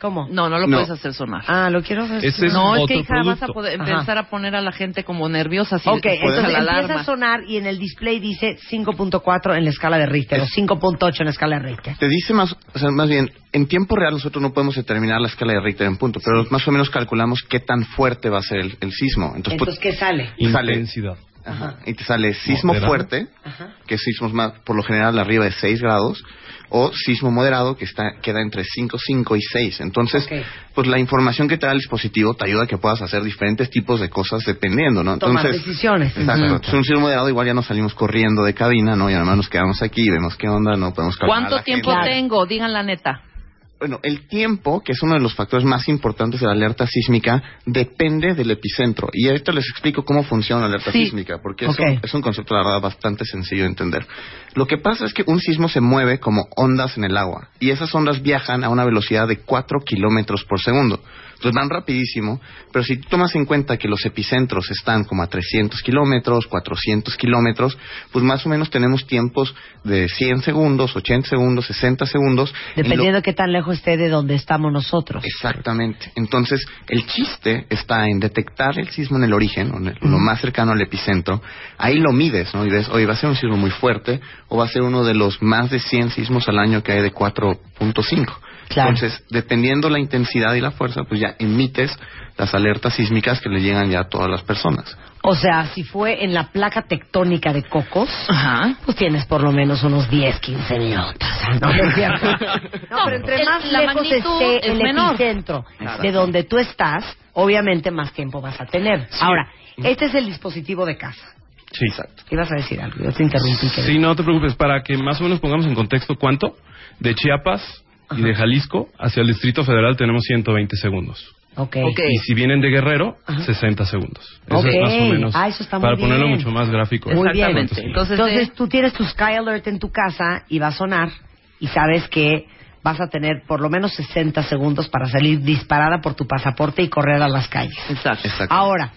¿Cómo? No, no lo No. puedes hacer sonar. Ah, lo quiero hacer Ese es no, es que hija, vas a producto. poder Ajá. empezar a poner a la gente como nerviosa. Así Ok, entonces la empieza a sonar y en el display dice 5.4 en la escala de Richter o 5.8 en la escala de Richter. Te dice más, o sea, más bien, en tiempo real nosotros no podemos determinar la escala de Richter en punto, pero más o menos calculamos qué tan fuerte va a ser el, el sismo. Entonces, Entonces, ¿qué sale? pues, sale- Intensidad. Ajá. Y te sale sismo Moderado. fuerte, Ajá. que es sismos más, por lo general arriba de 6 grados, o sismo moderado, que está, queda entre 5, 5 y 6. Entonces, pues la información que te da el dispositivo te ayuda a que puedas hacer diferentes tipos de cosas dependiendo, ¿no? Tomar Entonces, decisiones. Exacto. Entonces, un sismo moderado igual ya nos salimos corriendo de cabina, ¿no? Y además nos quedamos aquí y vemos qué onda, no podemos calmar a ¿Cuánto la tiempo gente. tengo? Digan la neta. Bueno, el tiempo, que es uno de los factores más importantes de la alerta sísmica, depende del epicentro. Y ahorita les explico cómo funciona la alerta Sí. sísmica, porque es, Ok. un, es un concepto, la verdad, bastante sencillo de entender. Lo que pasa es que un sismo se mueve como ondas en el agua, y esas ondas viajan a una velocidad de 4 kilómetros por segundo. Entonces van rapidísimo, pero si tú tomas en cuenta que los epicentros están como a 300 kilómetros, 400 kilómetros, pues más o menos tenemos tiempos de 100 segundos, 80 segundos, 60 segundos. y lo- Dependiendo de qué tan lejos esté de donde estamos nosotros. Exactamente. Entonces, el chiste está en detectar el sismo en el origen, en el- lo más cercano al epicentro. Ahí lo mides, ¿no? Y ves, oye, va a ser un sismo muy fuerte o va a ser uno de los más de 100 sismos al año que hay de 4.5. Claro. Entonces, dependiendo la intensidad y la fuerza, pues ya emites las alertas sísmicas que le llegan ya a todas las personas. O sea, si fue en la placa tectónica de Cocos, Ajá. pues tienes por lo menos unos 10, 15 minutos. <laughs> No, no es cierto. <laughs> No, pero entre el- más lejos esté es el menor. epicentro Exacto. de donde tú estás, obviamente más tiempo vas a tener. Ahora, este es el dispositivo de casa. Sí. Exacto. Ibas a decir algo, yo te interrumpí. Sí, querido. no te preocupes. Para que más o menos pongamos en contexto cuánto, de Chiapas y de Jalisco hacia el Distrito Federal tenemos 120 segundos. Ok. Ok. Y si vienen de Guerrero, 60 segundos. Eso Ok. es más o menos. Ah, eso está muy para ponerlo bien. mucho más gráfico. Muy bien. Entonces, Entonces, eh, tú tienes tu Sky Alert en tu casa y va a sonar y sabes que vas a tener por lo menos 60 segundos para salir disparada por tu pasaporte y correr a las calles. Exacto. Exacto. Ahora,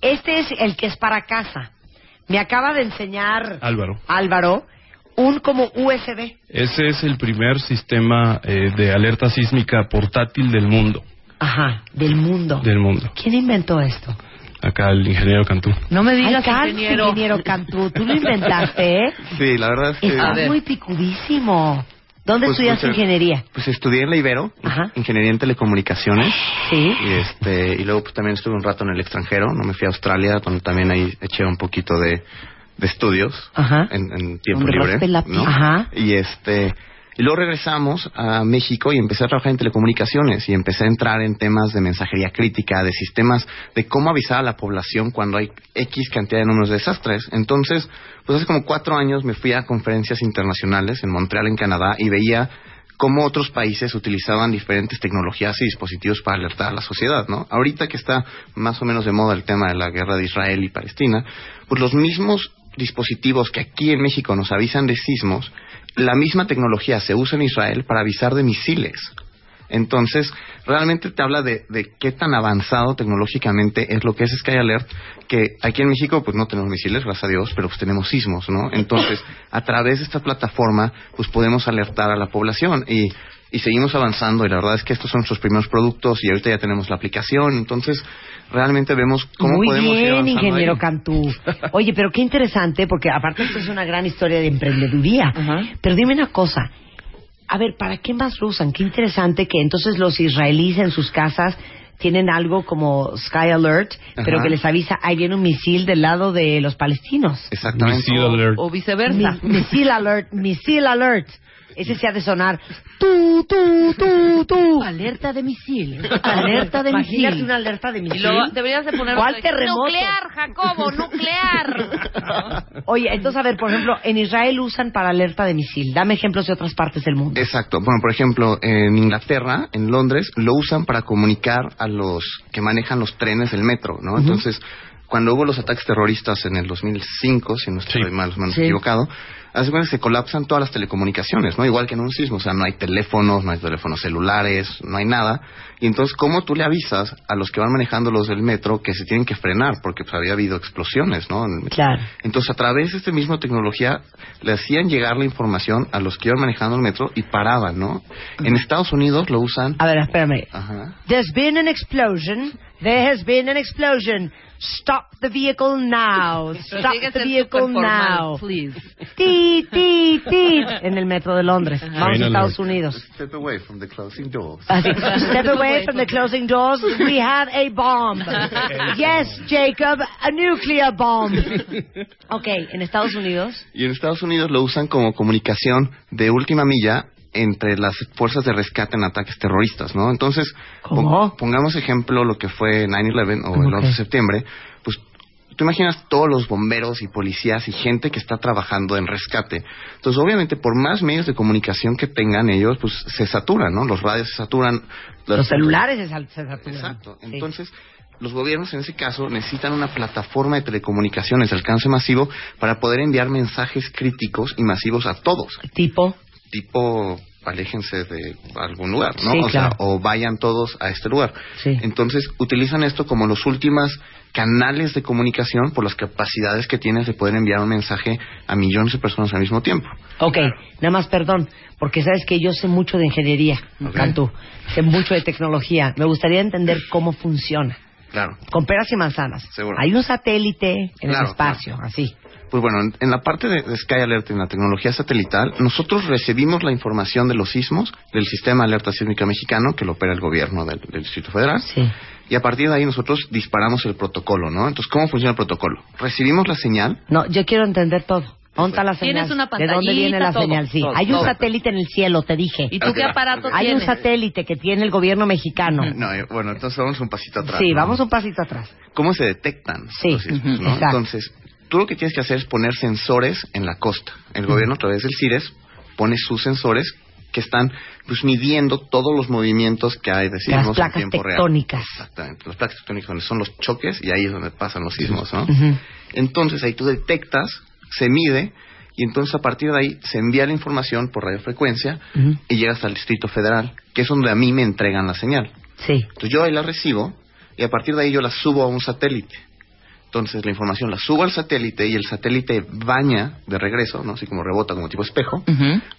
este es el que es para casa. Me acaba de enseñar Álvaro. Álvaro un como USB. Ese es el primer sistema eh, de alerta sísmica portátil del mundo. Ajá, del mundo. Del mundo. ¿Quién inventó esto? Acá el ingeniero Cantú. No me digas, Ay, ingeniero. ingeniero Cantú, tú lo inventaste, ¿eh? Sí, la verdad es que... Estás ver. muy picudísimo. ¿Dónde Pues, estudiaste pues, ingeniería? Pues estudié en la Ibero, Ajá. ingeniería en telecomunicaciones. Sí. Y, este, y luego pues también estuve un rato en el extranjero, no me fui a Australia, donde también ahí eché un poquito de, de estudios Ajá. en, en tiempo libre. Ajá. Y este y luego regresamos a México y empecé a trabajar en telecomunicaciones y empecé a entrar en temas de mensajería crítica, de sistemas, de cómo avisar a la población cuando hay X cantidad de números de desastres. Entonces, pues hace como cuatro años me fui a conferencias internacionales en Montreal, en Canadá, y veía cómo otros países utilizaban diferentes tecnologías y dispositivos para alertar a la sociedad, ¿no? Ahorita que está más o menos de moda el tema de la guerra de Israel y Palestina, pues los mismos dispositivos que aquí en México nos avisan de sismos, la misma tecnología se usa en Israel para avisar de misiles. Entonces, realmente te habla de, de qué tan avanzado tecnológicamente es lo que es Sky Alert, que aquí en México pues no tenemos misiles, gracias a Dios, pero pues tenemos sismos, ¿no? Entonces, a través de esta plataforma, pues podemos alertar a la población y, y seguimos avanzando y la verdad es que estos son nuestros primeros productos y ahorita ya tenemos la aplicación, entonces realmente vemos cómo Muy podemos ir bien, avanzando ingeniero ahí. Cantú. <laughs> Oye, pero qué interesante, porque aparte esto es una gran historia de emprendeduría. Pero dime una cosa. A ver, ¿para qué más lo usan? Qué interesante que entonces los israelíes en sus casas tienen algo como Sky Alert, pero que les avisa, ahí viene un misil del lado de los palestinos. Exactamente. Missile alert. O viceversa. Mi- misil Alert, Misil Alert. Ese se ha de sonar. Tú, tú, tú, tú. Alerta de misil. <laughs> Alerta de Imagínate misil. una alerta de Y misil. deberías de poner... ¿Cuál terremoto? Nuclear, Jacobo, nuclear. <laughs> Oye, entonces, a ver, por ejemplo, en Israel usan para alerta de misil. Dame ejemplos de otras partes del mundo. Exacto. Bueno, por ejemplo, en Inglaterra, en Londres, lo usan para comunicar a los que manejan los trenes del metro, ¿no? Entonces, cuando hubo los ataques terroristas en el 2005, si no estoy Sí. mal, mal Sí. equivocado, hace cuenta que se colapsan todas las telecomunicaciones, ¿no? Igual que en un sismo, o sea, no hay teléfonos, no hay teléfonos celulares, no hay nada. Y entonces, ¿cómo tú le avisas a los que van manejando los del metro que se tienen que frenar? Porque pues había habido explosiones, ¿no? En el metro. Claro. Entonces, a través de esta misma tecnología, le hacían llegar la información a los que iban manejando el metro y paraban, ¿no? En Estados Unidos lo usan. A ver, espérame. Ajá. There's been an explosion. There has been an explosion. Stop the vehicle now. <laughs> Stop the vehicle now. please. <laughs> Ti, ti, ti. En el metro de Londres. Vamos a Estados. Unidos. Step away from the closing doors. Así, Step away from the closing doors. <laughs> We have a bomb. Yes, Jacob, a nuclear bomb. Ok, en Estados Unidos. Y en Estados Unidos lo usan como comunicación de última milla entre las fuerzas de rescate en ataques terroristas, ¿no? Entonces, pongamos ejemplo lo que fue 9-11 o el Ok. 11 de septiembre, pues tú imaginas todos los bomberos y policías y gente que está trabajando en rescate. Entonces, obviamente, por más medios de comunicación que tengan ellos, pues se saturan, ¿no? Los radios se saturan. Los celulares se, saturan. Exacto. Sí. Entonces, los gobiernos en ese caso necesitan una plataforma de telecomunicaciones de alcance masivo para poder enviar mensajes críticos y masivos a todos. Tipo. Tipo, aléjense de algún lugar, ¿no? Sí, o sea, o vayan todos a este lugar. Sí. Entonces, utilizan esto como los últimos canales de comunicación por las capacidades que tienes de poder enviar un mensaje a millones de personas al mismo tiempo. Ok, nada más perdón, porque sabes que yo sé mucho de ingeniería, Cantú, sé mucho de tecnología. Me gustaría entender cómo funciona. Claro. Con peras y manzanas. Seguro. Hay un satélite en Claro, el espacio, así. Pues bueno, en, en la parte de, Sky Alert, en la tecnología satelital, nosotros recibimos la información de los sismos del sistema de alerta sísmica mexicano que lo opera el gobierno del, del Distrito Federal. Sí. Y a partir de ahí nosotros disparamos el protocolo, ¿no? Entonces, ¿cómo funciona el protocolo? Recibimos la señal. No, yo quiero entender todo. ¿Dónde está la señal? Tienes una ¿De dónde viene la todo, señal? Sí. todo, Hay un todo. satélite en el cielo, te dije. ¿Y tú qué aparato Hay un tienes? satélite que tiene el gobierno mexicano. No, eh, bueno, entonces vamos un pasito atrás. Sí, ¿no? vamos un pasito atrás. ¿Cómo se detectan Sí, los sismos, ujú, no? exacto. Entonces, tú lo que tienes que hacer es poner sensores en la costa. El gobierno, a través del CIRES, pone sus sensores que están pues midiendo todos los movimientos que hay de sismos Las placas en tiempo real. tectónicas. Exactamente, las placas tectónicas son los choques y ahí es donde pasan los sismos, ¿no? Entonces ahí tú detectas, se mide y entonces a partir de ahí se envía la información por radiofrecuencia y llega hasta el Distrito Federal, que es donde a mí me entregan la señal. Sí. Entonces yo ahí la recibo y a partir de ahí yo la subo a un satélite. Entonces la información la subo al satélite y el satélite baña de regreso, ¿no? Así como rebota como tipo espejo,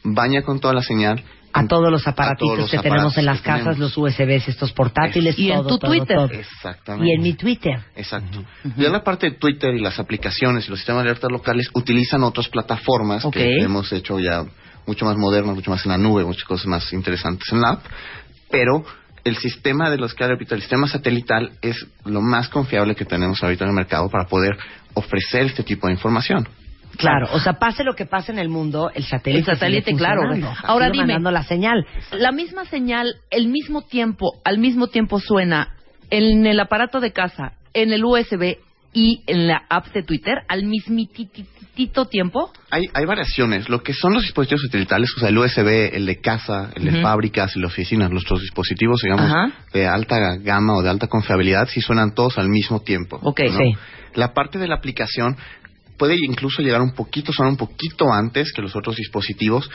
baña con toda la señal. A todos los aparatitos todos los que tenemos en las casas, tenemos. los USBs, estos portátiles, Y en tu todo, Twitter. todo. Exactamente. Y en mi Twitter. Exacto. Ya la parte de Twitter y las aplicaciones y los sistemas de alertas locales utilizan otras plataformas que hemos hecho ya mucho más modernas, mucho más en la nube, muchas cosas más interesantes en la app, pero el sistema de los que repito, el sistema satelital es lo más confiable que tenemos ahorita en el mercado para poder ofrecer este tipo de información. Claro, o sea, pase lo que pase en el mundo, el satélite El satélite, claro. funcionando. Ahora dime. mandando la señal. La misma señal, el mismo tiempo, al mismo tiempo suena en el aparato de casa, en el USB y en la app de Twitter al mismititito tiempo. Hay, hay variaciones. Lo que son los dispositivos satelitales, o sea, el USB, el de casa, el de fábricas y la oficina, nuestros dispositivos, digamos, Ajá. de alta gama o de alta confiabilidad, sí suenan todos al mismo tiempo. Ok. ¿no? Sí. La parte de la aplicación puede incluso llegar un poquito, sonar un poquito antes que los otros dispositivos,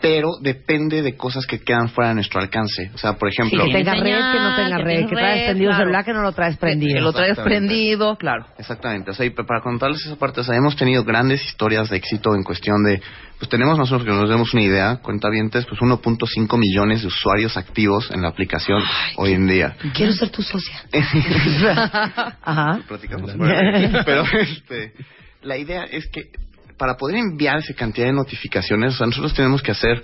pero depende de cosas que quedan fuera de nuestro alcance. O sea, por Sí, ejemplo, que tenga red, que no tenga que red, que traes red, prendido claro. celular, que no lo traes prendido. Que lo traes prendido, claro. Exactamente, o sea, y pa- para contarles esa parte, o sea, hemos tenido grandes historias de éxito en cuestión de, pues tenemos nosotros que nos demos una idea, cuentavientes, pues 1.5 millones de usuarios activos en la aplicación hoy en día. Quiero ser tu socia. <laughs> Ajá. Platicamos. Pero este, la idea es que para poder enviar esa cantidad de notificaciones, o sea, nosotros tenemos que hacer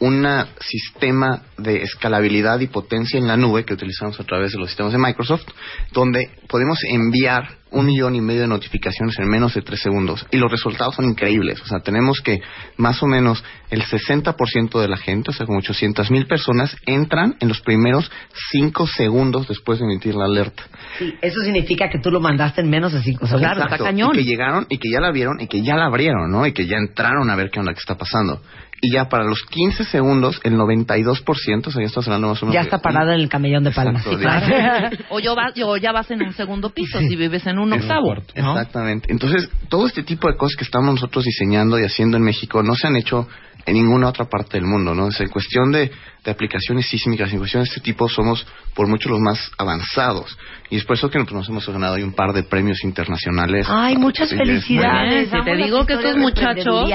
un sistema de escalabilidad y potencia en la nube que utilizamos a través de los sistemas de Microsoft, donde podemos enviar un millón y medio de notificaciones en menos de tres segundos. Y los resultados son increíbles. O sea, tenemos que más o menos el 60% de la gente, o sea, como 800 mil personas, entran en los primeros cinco segundos después de emitir la alerta. Sí, eso significa que tú lo mandaste en menos de cinco segundos. Claro, está cañón. Y que llegaron y que ya la vieron y que ya la abrieron, ¿no? Y que ya entraron a ver qué onda que está pasando. Y ya para los 15 segundos, el 92%, o sea, ya estás hablando más o menos. Ya está parada en el camellón de palmas. Exacto, Sí, de- claro. <laughs> O, yo va- o ya vas en un segundo piso si vives en un En un octavo. cuarto. ¿no? Exactamente. Entonces, todo este tipo de cosas que estamos nosotros diseñando y haciendo en México no se han hecho en ninguna otra parte del mundo, ¿no? Sea, en cuestión de, de aplicaciones sísmicas, en cuestión de este tipo, somos por mucho los más avanzados. Y es por eso que nosotros nos hemos ganado ahí un par de premios internacionales. Ay, muchas Sí, es muy felicidades. Si te digo que estos de muchachos-.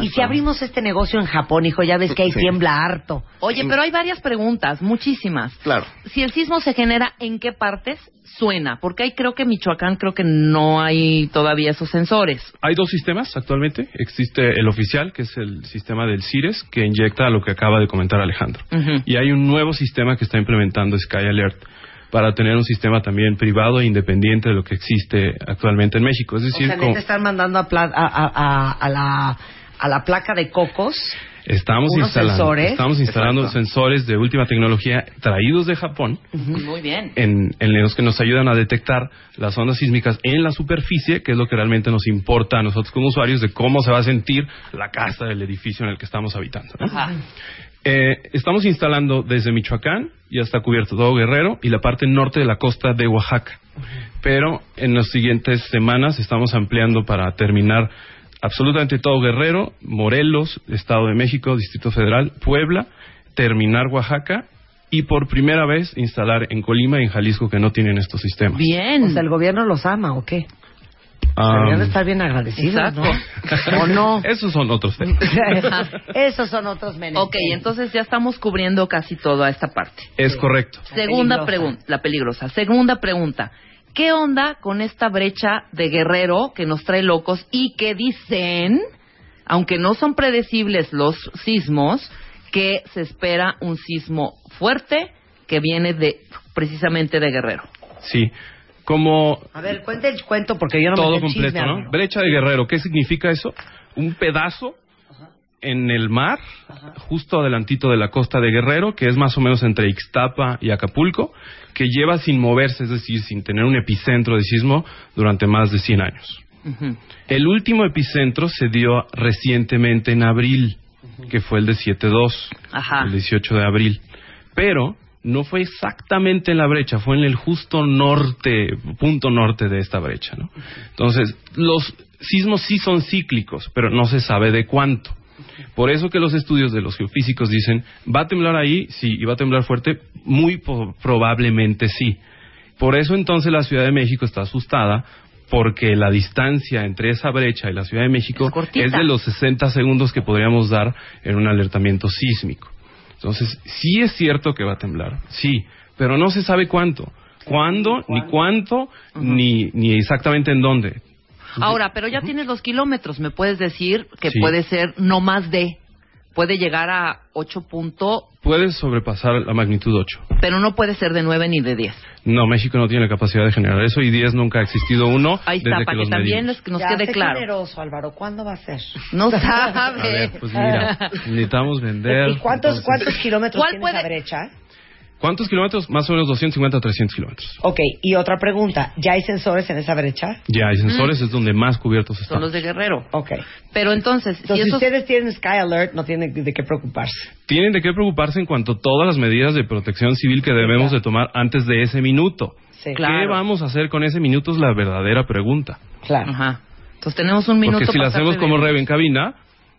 Y si abrimos este negocio en Japón, hijo, ya ves que ahí Sí. tiembla harto. Oye, pero hay varias preguntas, muchísimas. Claro. Si el sismo se genera, ¿en qué partes suena? Porque ahí creo que Michoacán creo que no hay todavía esos sensores. Hay dos sistemas actualmente. Existe el oficial, que es el sistema del CIRES, que inyecta lo que acaba de comentar Alejandro. Y hay un nuevo sistema que está implementando Sky Alert para tener un sistema también privado e independiente de lo que existe actualmente en México. Es O decir, sea, como- neta están mandando a, pla- a, a- a- a la, a la placa de cocos. Estamos instalando, sensores. estamos instalando Exacto. sensores de última tecnología traídos de Japón Muy bien. en, en los que nos ayudan a detectar las ondas sísmicas en la superficie, que es lo que realmente nos importa a nosotros como usuarios de cómo se va a sentir la casa del edificio en el que estamos habitando. ¿no? Ajá. Eh, estamos instalando desde Michoacán y hasta cubierto todo Guerrero y la parte norte de la costa de Oaxaca. Pero en las siguientes semanas estamos ampliando para terminar absolutamente todo Guerrero, Morelos, Estado de México, Distrito Federal, Puebla, terminar Oaxaca y por primera vez instalar en Colima y en Jalisco que no tienen estos sistemas. Bien. O sea, ¿el gobierno los ama o qué? Deberían de estar bien agradecidos, ¿no? ¿O no? <laughs> Esos son otros temas. <laughs> Esos son otros menesteres. Ok, entonces ya estamos cubriendo casi toda esta parte. Es correcto. Segunda pregunta, la peligrosa. Segunda pregunta. ¿Qué onda con esta brecha de guerrero que nos trae locos y que dicen, aunque no son predecibles los sismos, que se espera un sismo fuerte que viene de precisamente de Guerrero? Sí. Como A ver, cuente el cuento porque yo no todo me completo, chisme, ¿no? Álvaro. Brecha de Guerrero, ¿qué significa eso? Un pedazo en el mar, justo adelantito de la costa de Guerrero, que es más o menos entre Ixtapa y Acapulco, que lleva sin moverse, es decir, sin tener un epicentro de sismo durante más de 100 años. El último epicentro se dio recientemente en abril, que fue el de 7.2, Ajá. el 18 de abril. Pero no fue exactamente en la brecha, fue en el justo norte, punto norte de esta brecha. ¿no? Entonces, los sismos sí son cíclicos, pero no se sabe de cuánto. Por eso que los estudios de los geofísicos dicen, ¿va a temblar ahí? Sí, y va a temblar fuerte, muy probablemente sí. Por eso entonces la Ciudad de México está asustada porque la distancia entre esa brecha y la Ciudad de México es de los 60 segundos que podríamos dar en un alertamiento sísmico. Entonces, sí es cierto que va a temblar, sí, pero no se sabe cuánto. ¿Cuándo? Ni cuánto, ni, ni exactamente en dónde. Ahora, pero ya tienes los kilómetros. ¿Me puedes decir que Sí. puede ser no más de? Puede llegar a 8 punto, Puedes sobrepasar la magnitud 8. pero no puede ser de 9 ni de 10. No, México no tiene la capacidad de generar eso y 10 nunca ha existido uno Ahí desde está, que para que los también que nos Ya, quede sé claro. generoso, Álvaro. ¿Cuándo va a ser? No <laughs> A sabe. ver, pues mira, necesitamos vender. ¿Y cuántos, entonces- cuántos kilómetros ¿Cuál tiene puede- esa brecha? ¿Cuántos kilómetros? Más o menos 250 a 300 kilómetros. Ok, y otra pregunta. ¿Ya hay sensores en esa brecha? Ya hay sensores, es donde más cubiertos Son están. los de Guerrero. Ok. Pero entonces, si Entonces, si esos... ustedes tienen Sky Alert, no tienen de qué preocuparse. Tienen de qué preocuparse en cuanto a todas las medidas de protección civil que debemos de tomar antes de ese minuto. Sí. ¿Qué Claro. vamos a hacer con ese minuto? Es la verdadera pregunta. Claro. Ajá. Entonces tenemos un minuto Porque si la para hacemos como Rebe en cabina,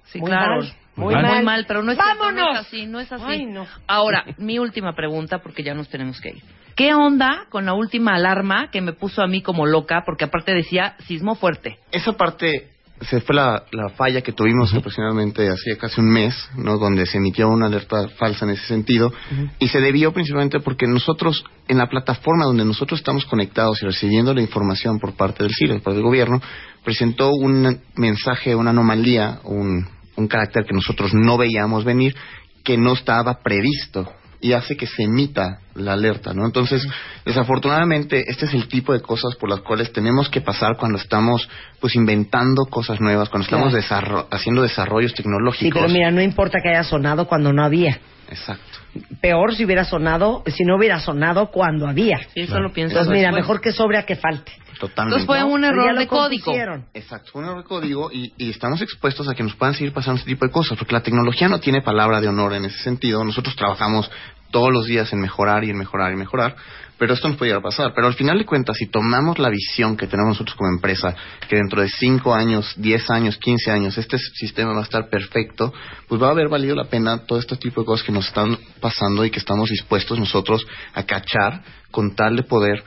Sí, Muy claro. mal, muy muy mal. pero no es, cierto, ¡Vámonos! no es así, no es así. Ay, no. Ahora, mi última pregunta, porque ya nos tenemos que ir. ¿Qué onda con la última alarma que me puso a mí como loca? Porque aparte decía sismo fuerte. Esa parte se fue la, la falla que tuvimos aproximadamente hacía casi un mes, ¿no? Donde se emitió una alerta falsa en ese sentido. Y se debió principalmente porque nosotros, en la plataforma donde nosotros estamos conectados y recibiendo la información por parte del CIR, por parte del gobierno, presentó un mensaje, una anomalía, un, un carácter que nosotros no veíamos venir, que no estaba previsto y hace que se emita la alerta, ¿no? Entonces, desafortunadamente, este es el tipo de cosas por las cuales tenemos que pasar cuando estamos, pues, inventando cosas nuevas, cuando estamos Claro. desarro- haciendo desarrollos tecnológicos. Sí, pero mira, no importa que haya sonado cuando no había. Exacto. Peor si hubiera sonado, si no hubiera sonado cuando había. Sí, eso lo pienso. Entonces, mira, mejor que sobre a que falte. Totalmente. Entonces fue un ya error de código. Exacto, fue un error de código y, y estamos expuestos a que nos puedan seguir pasando este tipo de cosas, porque la tecnología no tiene palabra de honor en ese sentido. Nosotros trabajamos todos los días en mejorar y en mejorar y mejorar, pero esto nos puede llegar a pasar. Pero al final de cuentas, si tomamos la visión que tenemos nosotros como empresa, que dentro de 5 años, 10 años, 15 años, este sistema va a estar perfecto, pues va a haber valido la pena todo este tipo de cosas que nos están pasando y que estamos dispuestos nosotros a cachar con tal de poder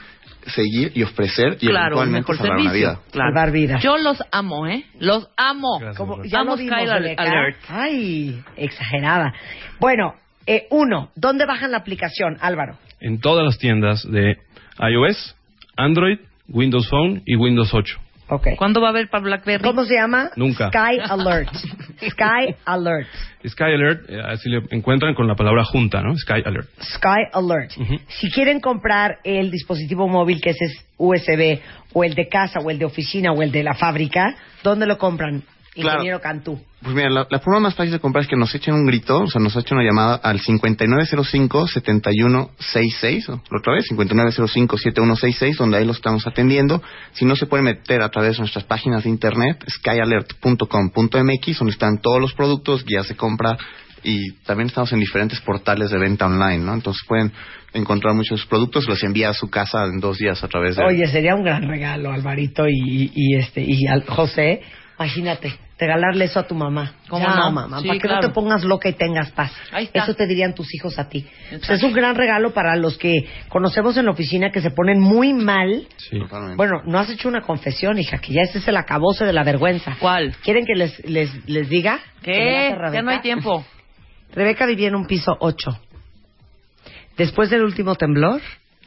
seguir y ofrecer y Claro, eventualmente mejor salvar una servicio. vida. Claro. Salvar vidas. Yo los amo, ¿eh? Los amo. Gracias, Como ya lo vimos. Alert. Ay, exagerada. Bueno, eh, uno, ¿dónde bajan la aplicación, Álvaro? En todas las tiendas de iOS, Android, Windows Phone y Windows 8. Ok. ¿Cuándo va a haber para BlackBerry? ¿Cómo se llama? Nunca. Sky Alert. <laughs> Sky Alert. Sky Alert, eh, así le encuentran con la palabra junta, ¿no? Sky Alert. Sky Alert. Si quieren comprar el dispositivo móvil que ese es USB, o el de casa, o el de oficina, o el de la fábrica, ¿dónde lo compran? Claro. Ingeniero Cantú. Pues mira, la, la forma más fácil de comprar es que nos echen un grito, o sea, nos echen una llamada al 5905-7166, o la otra vez, 5905-7166, donde ahí lo estamos atendiendo. Si no, se pueden meter a través de nuestras páginas de internet, skyalert.com.mx, donde están todos los productos, guías de compra, y también estamos en diferentes portales de venta online, ¿no? Entonces pueden encontrar muchos productos, los envía a su casa en dos días a través de... Oye, sería un gran regalo, Alvarito y, y este y al José. Imagínate, regalarle eso a tu mamá. ¿Cómo Ya, no? mamá, Sí, para que no te pongas loca y tengas paz. Ahí está. Eso te dirían tus hijos a ti. Pues es un gran regalo para los que conocemos en la oficina que se ponen muy mal. Sí. Totalmente. Bueno, no has hecho una confesión, hija, que ya ese es el acabose de la vergüenza. ¿Cuál? ¿Quieren que les, les, les diga? ¿Que me ¿Qué? Ya no hay tiempo. Rebeca vivía en un piso 8. Después del último temblor,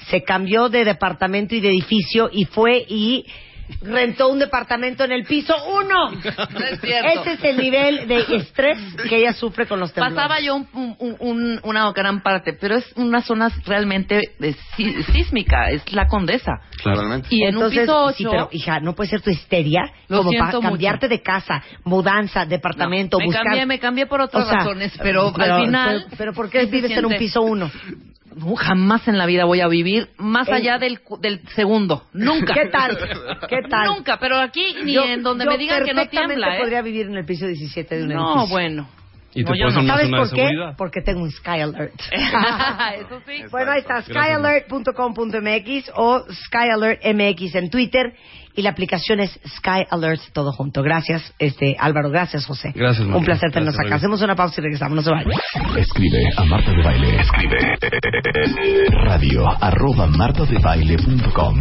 se cambió de departamento y de edificio y fue y rentó un departamento en el piso 1. No es cierto. Ese es el nivel de estrés que ella sufre con los temblores. Pasaba yo un- un- un- una gran parte, pero es una zona realmente de sí- sísmica, es la condesa. Totalmente. Y en Entonces, un piso 8, sí, pero hija, no puede ser tu histeria Lo como para cambiarte de casa, mudanza, departamento, me buscar. cambié, me cambié por otras O sea, razones, pero, al final... Pero, pero ¿por qué vives en un piso 1? No, jamás en la vida voy a vivir más El- allá del, cu- del segundo. Nunca. ¿Qué tal? <laughs> ¿Qué tal? Nunca, pero aquí ni Yo- en donde yo me digan que no tiembla, ¿eh? podría vivir en el piso 17 de un No, edificio. bueno. Y te No, no. una ¿Sabes por qué? seguridad. Porque tengo un Sky Alert. <laughs> Eso sí. bueno, ahí está, skyalert.com.mx o Sky Alert MX en Twitter y la aplicación es Sky Alert todo junto. Gracias, este Álvaro, gracias José. Gracias, Un Marta. placer tenernos Gracias, acá. Hacemos una pausa y regresamos, no se vayan. Escribe a Marta de Baile. Escribe radio arroba martadebaile.com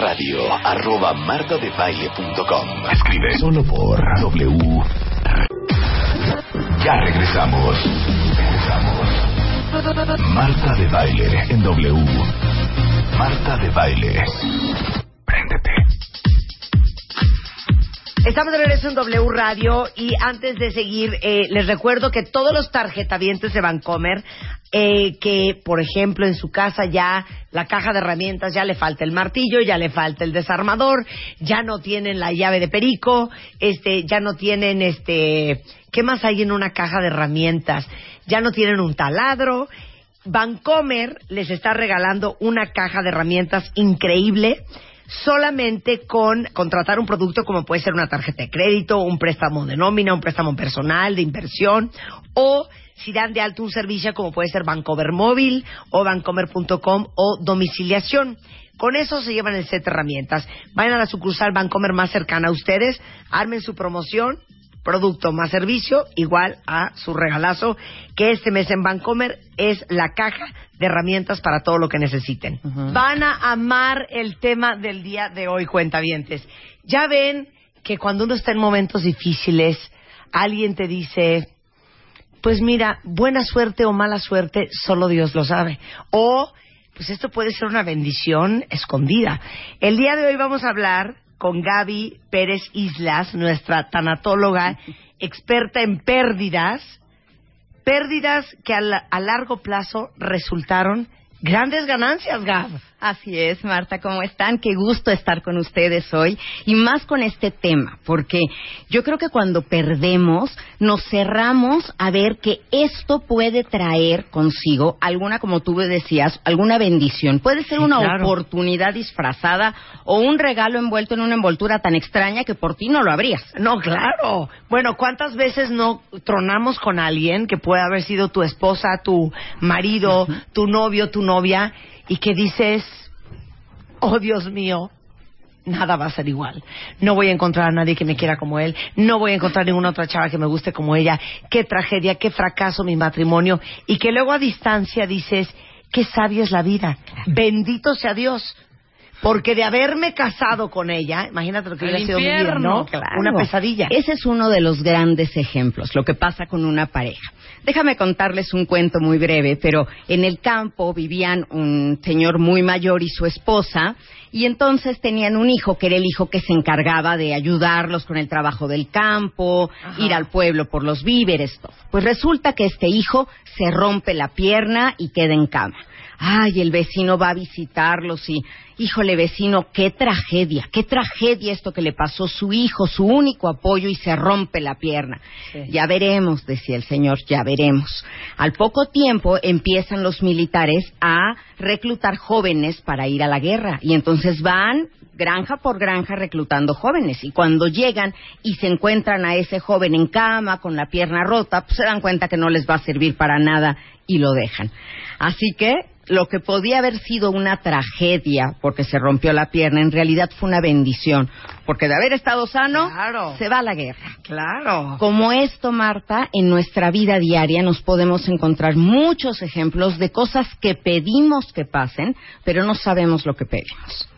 radio arroba martadebaile.com Escribe solo por W Ya regresamos Regresamos Marta de Baile en W Marta de Baile Préndete Estamos de regreso en W Radio y antes de seguir, eh, les recuerdo que todos los tarjetavientes de Vancomer, eh, que por ejemplo en su casa ya la caja de herramientas ya le falta el martillo, ya le falta el desarmador, ya no tienen la llave de perico, este, ya no tienen este, ¿qué más hay en una caja de herramientas? Ya no tienen un taladro. Vancomer les está regalando una caja de herramientas increíble solamente con contratar un producto como puede ser una tarjeta de crédito, un préstamo de nómina, un préstamo personal, de inversión, o si dan de alto un servicio como puede ser Bancomer Móvil o Bancomer.com o domiciliación. Con eso se llevan el set de herramientas. Vayan a la sucursal Bancomer más cercana a ustedes, armen su promoción, producto más servicio, igual a su regalazo, que este mes en Bancomer es la caja de herramientas para todo lo que necesiten. Van a amar el tema del día de hoy, cuentavientes. Ya ven que cuando uno está en momentos difíciles, alguien te dice, pues mira, buena suerte o mala suerte, solo Dios lo sabe. O, pues esto puede ser una bendición escondida. El día de hoy vamos a hablar con Gaby Pérez Islas, nuestra tanatóloga, experta en pérdidas, pérdidas que a, la- a largo plazo resultaron grandes ganancias, Gab. Así es, Marta, ¿cómo están? Qué gusto estar con ustedes hoy y más con este tema, porque yo creo que cuando perdemos nos cerramos a ver que esto puede traer consigo alguna, como tú decías, alguna bendición. Puede ser Sí, una claro. oportunidad disfrazada o un regalo envuelto en una envoltura tan extraña que por ti no lo abrías. No, claro. Bueno, ¿cuántas veces no tronamos con alguien que puede haber sido tu esposa, tu marido, tu novio, tu novia, y que dices, oh Dios mío, nada va a ser igual. No voy a encontrar a nadie que me quiera como él. No voy a encontrar ninguna otra chava que me guste como ella. Qué tragedia, qué fracaso mi matrimonio. Y que luego a distancia dices, qué sabio es la vida. Bendito sea Dios. Porque de haberme casado con ella, imagínate lo que hubiera sido mi vida, claro. Una pesadilla. Ese es uno de los grandes ejemplos, lo que pasa con una pareja. Déjame contarles un cuento muy breve, pero en el campo vivían un señor muy mayor y su esposa, y entonces tenían un hijo que era el hijo que se encargaba de ayudarlos con el trabajo del campo, Ajá. ir al pueblo por los víveres, todo. Pues resulta que este hijo se rompe la pierna y queda en cama. Ay, el vecino va a visitarlos y, híjole, vecino, qué tragedia, qué tragedia esto que le pasó a su hijo, su único apoyo y se rompe la pierna. Ya veremos, decía el señor, ya veremos. Al poco tiempo empiezan los militares a reclutar jóvenes para ir a la guerra y entonces van granja por granja reclutando jóvenes y cuando llegan y se encuentran a ese joven en cama con la pierna rota, pues se dan cuenta que no les va a servir para nada y lo dejan. Así que lo que podía haber sido una tragedia porque se rompió la pierna, en realidad fue una bendición. Porque de haber estado sano, Claro. se va a la guerra. Claro. Como esto, Marta, en nuestra vida diaria nos podemos encontrar muchos ejemplos de cosas que pedimos que pasen, pero no sabemos lo que pedimos.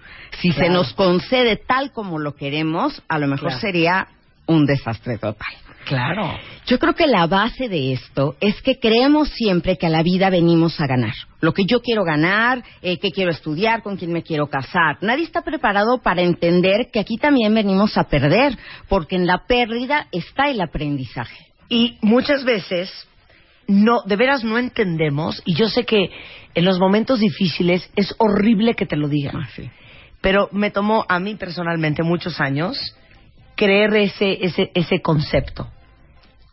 Si se nos concede tal como lo queremos, a lo mejor Claro. sería un desastre total. Claro. Yo creo que la base de esto es que creemos siempre que a la vida venimos a ganar. Lo que yo quiero ganar, eh, qué quiero estudiar, con quién me quiero casar. Nadie está preparado para entender que aquí también venimos a perder, porque en la pérdida está el aprendizaje. Y muchas veces no, de veras no entendemos, y yo sé que en los momentos difíciles es horrible que te lo digan. Ah, Pero me tomó a mí personalmente muchos años creer ese, ese, ese concepto.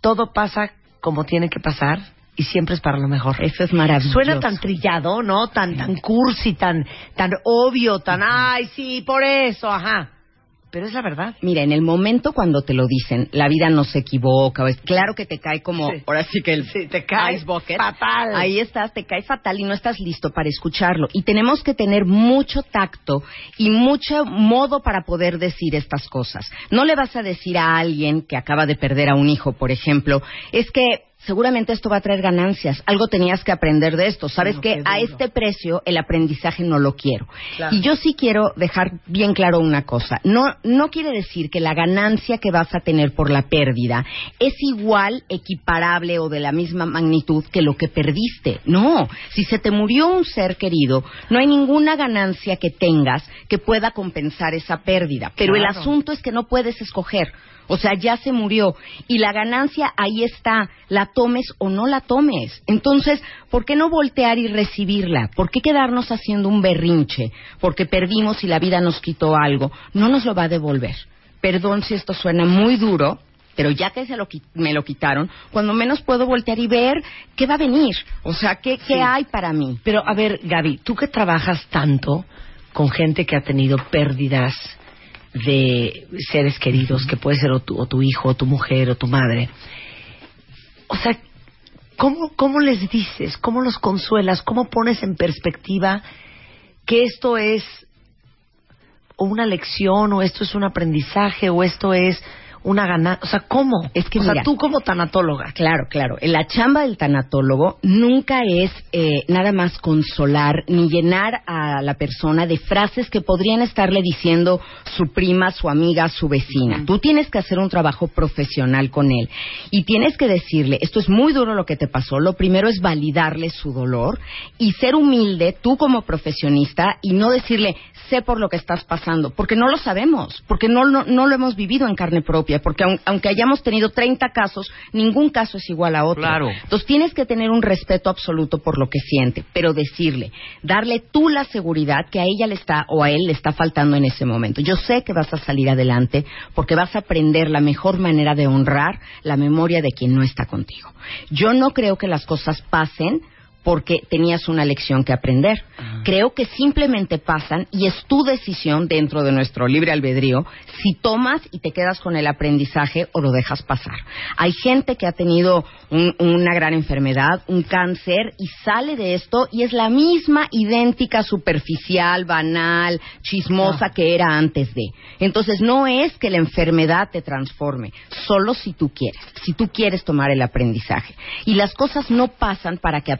Todo pasa como tiene que pasar y siempre es para lo mejor. Eso es maravilloso. Suena tan trillado, ¿no? Tan, tan cursi, tan, tan obvio, tan, ay, sí, por eso, ajá. Pero es la verdad. Mira, en el momento cuando te lo dicen, la vida no se equivoca, o es claro que te cae como, Sí. ahora sí que el Sí, te cae ice bucket. fatal. Ahí estás, te cae fatal y no estás listo para escucharlo. Y tenemos que tener mucho tacto y mucho modo para poder decir estas cosas. No le vas a decir a alguien que acaba de perder a un hijo, por ejemplo, es que seguramente esto va a traer ganancias. Algo tenías que aprender de esto. Sabes No, que a este precio el aprendizaje no lo quiero. Claro. Y yo sí quiero dejar bien claro una cosa. No, no quiere decir que la ganancia que vas a tener por la pérdida es igual, equiparable o de la misma magnitud que lo que perdiste. No. Si se te murió un ser querido, no hay ninguna ganancia que tengas que pueda compensar esa pérdida. Pero el asunto es que no puedes escoger. O sea, ya se murió. Y la ganancia ahí está. La tomes o no la tomes. Entonces, ¿por qué no voltear y recibirla? ¿Por qué quedarnos haciendo un berrinche? Porque perdimos y la vida nos quitó algo. No nos lo va a devolver. Perdón si esto suena muy duro, pero ya que se lo, me lo quitaron, cuando menos puedo voltear y ver qué va a venir. O sea, qué, qué Sí. hay para mí. Pero a ver, Gaby, tú que trabajas tanto con gente que ha tenido pérdidas de seres queridos, que puede ser o tu, o tu hijo, o tu mujer, o tu madre, o sea, ¿cómo, ¿cómo les dices? ¿Cómo los consuelas? ¿Cómo pones en perspectiva que esto es una lección, o esto es un aprendizaje, o esto es una ganancia? O sea, ¿cómo? Es que o sea, tú como tanatóloga. Claro, claro. La chamba del tanatólogo nunca es eh, nada más consolar ni llenar a la persona de frases que podrían estarle diciendo su prima, su amiga, su vecina. Tú tienes que hacer un trabajo profesional con él y tienes que decirle, esto es muy duro lo que te pasó. Lo primero es validarle su dolor y ser humilde tú como profesionista y no decirle, sé por lo que estás pasando, porque no lo sabemos, porque no, no, no lo hemos vivido en carne propia, porque aun- aunque hayamos tenido 30 casos, ningún caso es igual a otro. Claro. Entonces tienes que tener un respeto absoluto por lo que siente, pero decirle, darle tú la seguridad que a ella le está o a él le está faltando en ese momento. Yo sé que vas a salir adelante porque vas a aprender la mejor manera de honrar la memoria de quien no está contigo. Yo no creo que las cosas pasen porque tenías una lección que aprender. Creo que simplemente pasan y es tu decisión dentro de nuestro libre albedrío si tomas y te quedas con el aprendizaje o lo dejas pasar. Hay gente que ha tenido un- una gran enfermedad, un cáncer y sale de esto y es la misma idéntica, superficial, banal, chismosa que era antes de. Entonces no es que la enfermedad te transforme, solo si tú quieres, si tú quieres tomar el aprendizaje. Y las cosas no pasan para que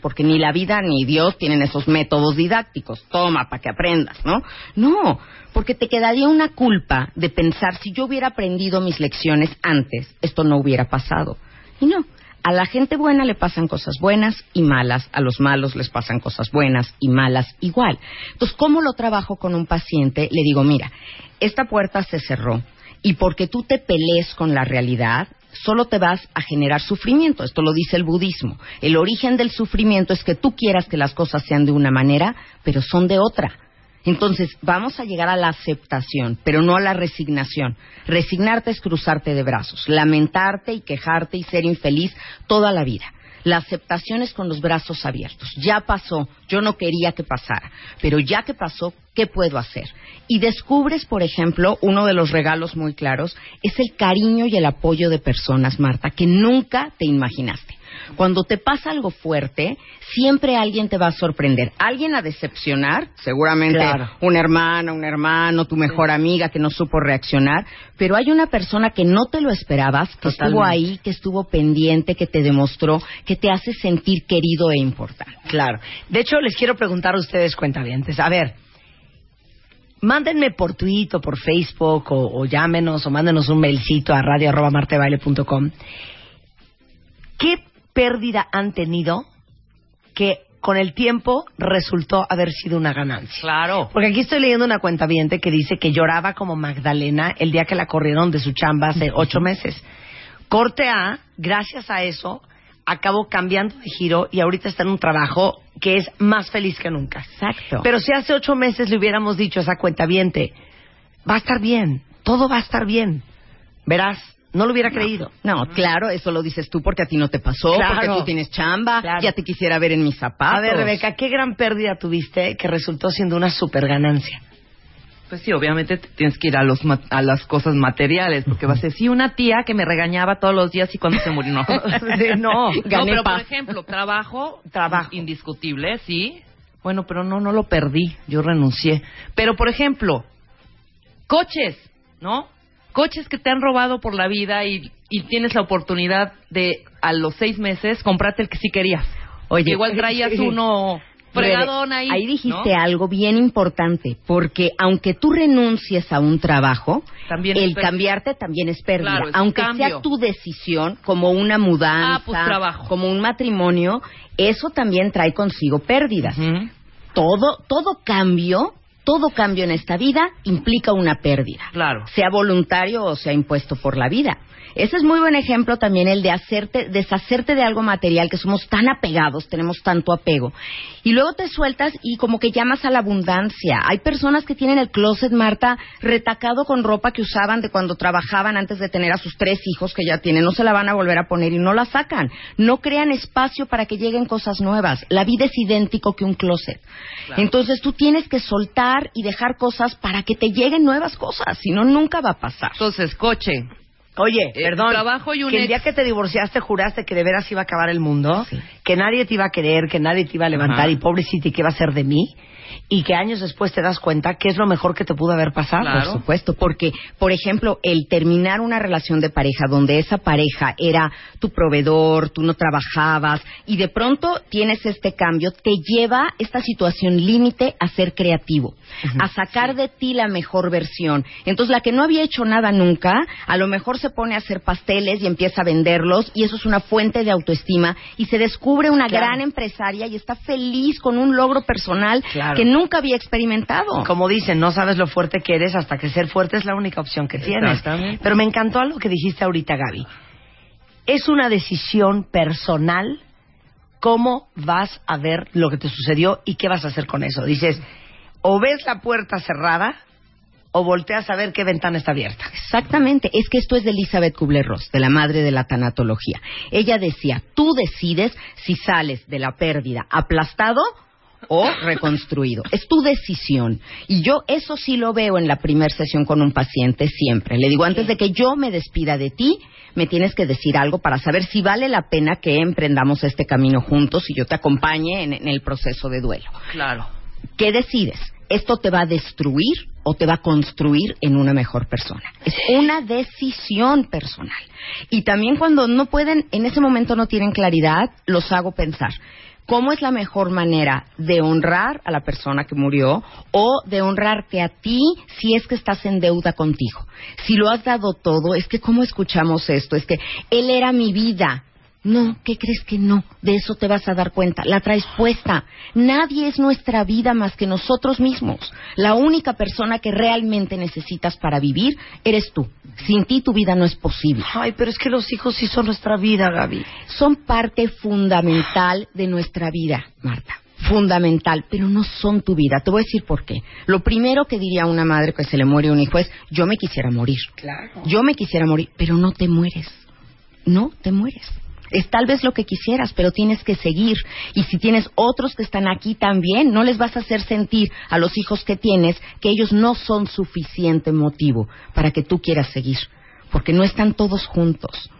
porque ni la vida ni Dios tienen esos métodos didácticos. Toma para que aprendas, ¿no? No, porque te quedaría una culpa de pensar si yo hubiera aprendido mis lecciones antes, esto no hubiera pasado. Y no. A la gente buena le pasan cosas buenas y malas, a los malos les pasan cosas buenas y malas igual. Entonces, ¿cómo lo trabajo con un paciente? Le digo, mira, esta puerta se cerró y porque tú te pelees con la realidad, solo te vas a generar sufrimiento. Esto lo dice el budismo. El origen del sufrimiento es que tú quieras que las cosas sean de una manera, pero son de otra. Entonces, vamos a llegar a la aceptación, pero no a la resignación. Resignarte es cruzarte de brazos, lamentarte y quejarte y ser infeliz toda la vida. La aceptación es con los brazos abiertos. Ya pasó, yo no quería que pasara, pero ya que pasó, ¿qué puedo hacer? Y descubres, por ejemplo, uno de los regalos muy claros es el cariño y el apoyo de personas, Marta, que nunca te imaginaste. Cuando te pasa algo fuerte, siempre alguien te va a sorprender. Alguien a decepcionar, seguramente Claro. una hermana, un hermano, tu mejor amiga que no supo reaccionar, pero hay una persona que no te lo esperabas, que estuvo ahí, que estuvo pendiente, que te demostró, que te hace sentir querido e importante. Claro. De hecho, les quiero preguntar a ustedes, cuentavientes. A ver, mándenme por Twitter, o por Facebook, o, o llámenos, o mándenos un mailcito a radio.martebaile.com. ¿Qué pérdida han tenido que con el tiempo resultó haber sido una ganancia? Claro. Porque aquí estoy leyendo una cuenta que dice que lloraba como Magdalena el día que la corrieron de su chamba hace ocho meses. Corte A, gracias a eso, acabó cambiando de giro y ahorita está en un trabajo que es más feliz que nunca. Exacto. Pero si hace ocho meses le hubiéramos dicho a esa cuenta va a estar bien, todo va a estar bien, verás, no lo hubiera creído. No, claro, eso lo dices tú porque a ti no te pasó, Claro. porque tú tienes chamba, Claro. ya te quisiera ver en mis zapatos. A ver, Rebeca, ¿qué gran pérdida tuviste que resultó siendo una super ganancia? Pues sí, obviamente te tienes que ir a, los ma- a las cosas materiales, porque vas a decir, sí, una tía que me regañaba todos los días y cuando se murió, no. <laughs> Sí, no, no, gané pero por ejemplo, trabajo, Trabajo. indiscutible, sí. Bueno, pero no, no lo perdí, yo renuncié. Pero, por ejemplo, coches, ¿no? Coches que te han robado por la vida y, y tienes la oportunidad de, a los seis meses, comprarte el que sí querías. Oye, igual <laughs> traías uno fregadón ahí. Ahí dijiste ¿no? algo bien importante, porque aunque tú renuncies a un trabajo, También el cambiarte también es pérdida. Claro, es un aunque sea tu decisión, como una mudanza, Ah, pues, como un matrimonio, eso también trae consigo pérdidas. Todo, todo cambio, todo cambio en esta vida implica una pérdida. Claro. sea voluntario o sea impuesto por la vida. Ese es muy buen ejemplo también el de hacerte, deshacerte de algo material que somos tan apegados, tenemos tanto apego. Y luego te sueltas y como que llamas a la abundancia. Hay personas que tienen el closet, Marta, retacado con ropa que usaban de cuando trabajaban antes de tener a sus tres hijos que ya tienen. No se la van a volver a poner y no la sacan. No crean espacio para que lleguen cosas nuevas. La vida es idéntico que un closet. Entonces tú tienes que soltar y dejar cosas para que te lleguen nuevas cosas. Si no, nunca va a pasar. Entonces, coche. Oye, Eh, perdón. trabajo y un que el ex. día que te divorciaste juraste que de veras iba a acabar el mundo, que nadie te iba a querer, que nadie te iba a levantar Ajá. y pobrecita, ¿y qué va a ser de mí? Y que años después te das cuenta que es lo mejor que te pudo haber pasado. Por supuesto, porque, por ejemplo, el terminar una relación de pareja donde esa pareja era tu proveedor, tú no trabajabas, y de pronto tienes este cambio, te lleva esta situación límite a ser creativo, a sacar de ti la mejor versión. Entonces, la que no había hecho nada nunca, a lo mejor se pone a hacer pasteles y empieza a venderlos, y eso es una fuente de autoestima, y se descubre una Claro. gran empresaria y está feliz con un logro personal Claro. que nunca había experimentado. Como dicen, no sabes lo fuerte que eres hasta que ser fuerte es la única opción que tienes. Exactamente. Pero me encantó algo que dijiste ahorita, Gaby. Es una decisión personal cómo vas a ver lo que te sucedió y qué vas a hacer con eso. Dices, o ves la puerta cerrada o volteas a ver qué ventana está abierta. Exactamente, es que esto es de Elizabeth Kubler-Ross, de la madre de la tanatología. Ella decía, tú decides si sales de la pérdida aplastado o reconstruido. Es tu decisión. Y yo eso sí lo veo en la primera sesión con un paciente siempre. Le digo, antes de que yo me despida de ti, me tienes que decir algo para saber si vale la pena que emprendamos este camino juntos y yo te acompañe en, en el proceso de duelo. Claro. ¿Qué decides? ¿Esto te va a destruir o te va a construir en una mejor persona? Es una decisión personal. Y también cuando no pueden, en ese momento no tienen claridad, los hago pensar. ¿Cómo es la mejor manera de honrar a la persona que murió o de honrarte a ti si es que estás en deuda contigo? Si lo has dado todo, es que ¿cómo escuchamos esto? Es que él era mi vida. No, ¿qué crees que no? De eso te vas a dar cuenta. La traes puesta. Nadie es nuestra vida más que nosotros mismos. La única persona que realmente necesitas para vivir eres tú. Sin ti tu vida no es posible. Ay, pero es que los hijos sí son nuestra vida, Gaby. Son parte fundamental de nuestra vida, Marta. Fundamental, pero no son tu vida. Te voy a decir por qué. Lo primero que diría una madre que se le muere un hijo es, yo me quisiera morir. Claro. Yo me quisiera morir, pero no te mueres. No te mueres. Es tal vez lo que quisieras, pero tienes que seguir. Y si tienes otros que están aquí también, no les vas a hacer sentir a los hijos que tienes que ellos no son suficiente motivo para que tú quieras seguir. Porque no están todos juntos.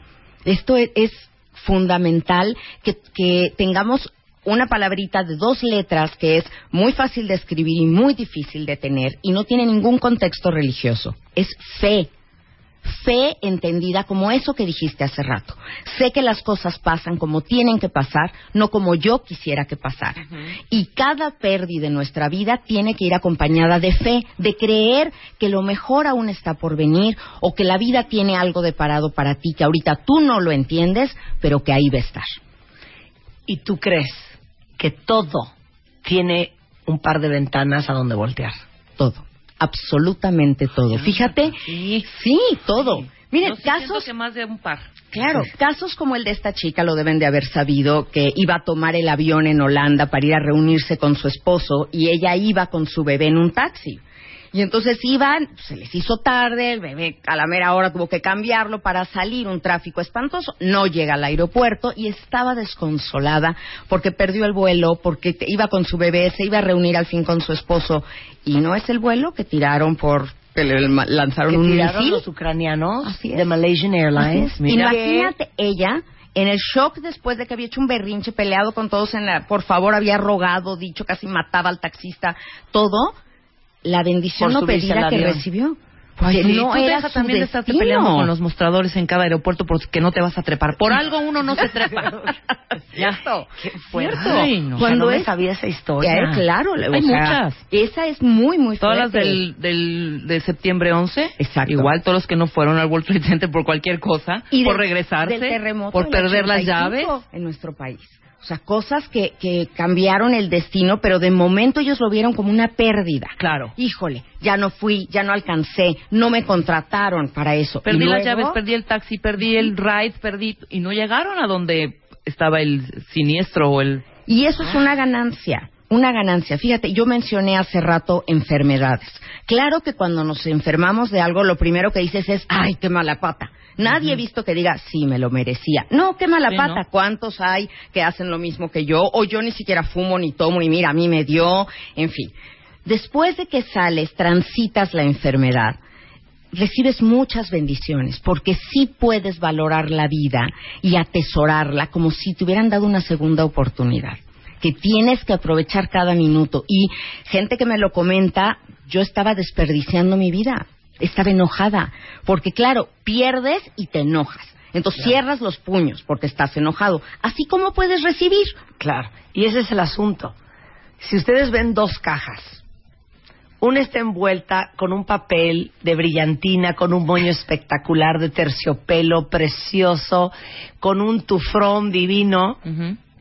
Esto es, es fundamental que, que tengamos una palabrita de dos letras que es muy fácil de escribir y muy difícil de tener y no tiene ningún contexto religioso. Es fe. Fe entendida como eso que dijiste hace rato. Sé que las cosas pasan como tienen que pasar, no como yo quisiera que pasaran. Y cada pérdida de nuestra vida tiene que ir acompañada de fe, de creer que lo mejor aún está por venir o que la vida tiene algo de parado para ti que ahorita tú no lo entiendes, pero que ahí va a estar. ¿Y tú crees que todo tiene un par de ventanas a donde voltear? Todo. Absolutamente todo. Fíjate. Sí. Sí, todo. Miren, Yo sí siento casos que más de un par. Claro, casos como el de esta chica lo deben de haber sabido, que iba a tomar el avión en Holanda para ir a reunirse con su esposo y ella iba con su bebé en un taxi. Y entonces iban, se les hizo tarde, el bebé a la mera hora tuvo que cambiarlo para salir, un tráfico espantoso, no llega al aeropuerto y estaba desconsolada porque perdió el vuelo, porque iba con su bebé, se iba a reunir al fin con su esposo y no es el vuelo que tiraron por, que le lanzaron Que un tiraron misil. los ucranianos de Malaysian Airlines. Mira. Imagínate ella en el shock después de que había hecho un berrinche, peleado con todos en la, por favor, había rogado, dicho, casi mataba al taxista, todo, la bendición no pedida que recibió. Sí, no tú era deja también de estarte peleando con los mostradores en cada aeropuerto porque no te vas a trepar. Por algo uno no se <laughs> trepa. Cierto. Qué fuerte. Cierto. Ay, no. Cuando no me es sabía esa historia. Eh, claro, le- o Hay sea, muchas. Esa es muy, muy Todas las fuerte. del, del, de septiembre 11. Exacto. Igual todos los que no fueron al World Trade Center por cualquier cosa, Y por del- regresarse, por perder las 85 llaves. en nuestro país. O sea, cosas que, que cambiaron el destino, pero de momento ellos lo vieron como una pérdida. Claro. Híjole, ya no fui, ya no alcancé, no me contrataron para eso. Perdí Y las luego- llaves, perdí el taxi, perdí el ride, perdí... Y no llegaron a donde estaba el siniestro o el... Y eso es una ganancia, una ganancia. Fíjate, yo mencioné hace rato enfermedades. Claro que cuando nos enfermamos de algo, lo primero que dices es, ay, qué mala pata. Nadie he visto que diga, sí, me lo merecía. No, qué mala Sí, pata. ¿no? ¿Cuántos hay que hacen lo mismo que yo? O yo ni siquiera fumo ni tomo y mira, a mí me dio. En fin. Después de que sales, transitas la enfermedad, recibes muchas bendiciones, porque sí puedes valorar la vida y atesorarla como si te hubieran dado una segunda oportunidad, que tienes que aprovechar cada minuto. Y gente que me lo comenta, yo estaba desperdiciando mi vida, estaba enojada, porque claro, pierdes y te enojas. Entonces cierras los puños porque estás enojado. Así como puedes recibir. Claro. Y ese es el asunto. Si ustedes ven dos cajas, una está envuelta con un papel de brillantina, con un moño espectacular de terciopelo precioso, con un tufrón divino.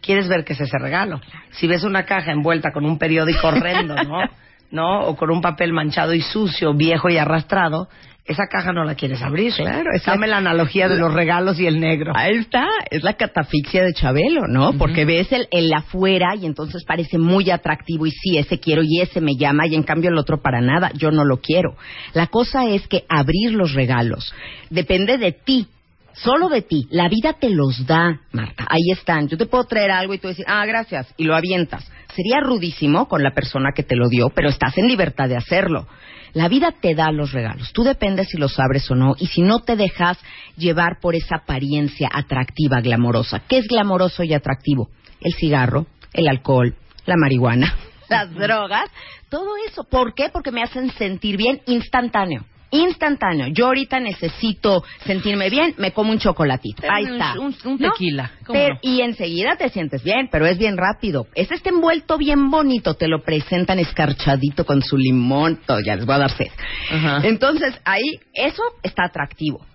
¿Quieres ver qué es ese regalo? Si ves una caja envuelta con un periódico horrendo, ¿no? <laughs> ¿No? O con un papel manchado y sucio, viejo y arrastrado, esa caja no la quieres abrir. Claro, es Dame la analogía de los regalos y el negro. Ahí está, es la catafixia de Chabelo, ¿no? Porque ves el, el afuera y entonces parece muy atractivo y sí, ese quiero y ese me llama y en cambio el otro para nada, yo no lo quiero. La cosa es que abrir los regalos depende de ti. Solo de ti. La vida te los da, Marta. Ahí están. Yo te puedo traer algo y tú decir, ah, gracias, y lo avientas. Sería rudísimo con la persona que te lo dio, pero estás en libertad de hacerlo. La vida te da los regalos. Tú dependes si los abres o no. Y si no te dejas llevar por esa apariencia atractiva, glamorosa. ¿Qué es glamoroso y atractivo? El cigarro, el alcohol, la marihuana, <laughs> las drogas. Todo eso. ¿Por qué? Porque me hacen sentir bien instantáneo. Instantáneo. Yo ahorita necesito sentirme bien, me como un chocolatito. Ahí Un- está. un- un ¿No? tequila, ¿cómo Pero- no? y enseguida te sientes bien, pero es bien rápido. Está envuelto bien bonito, te lo presentan escarchadito con su limón, todo, ya les voy a dar sed. Ajá. Entonces, ahí, eso está atractivo.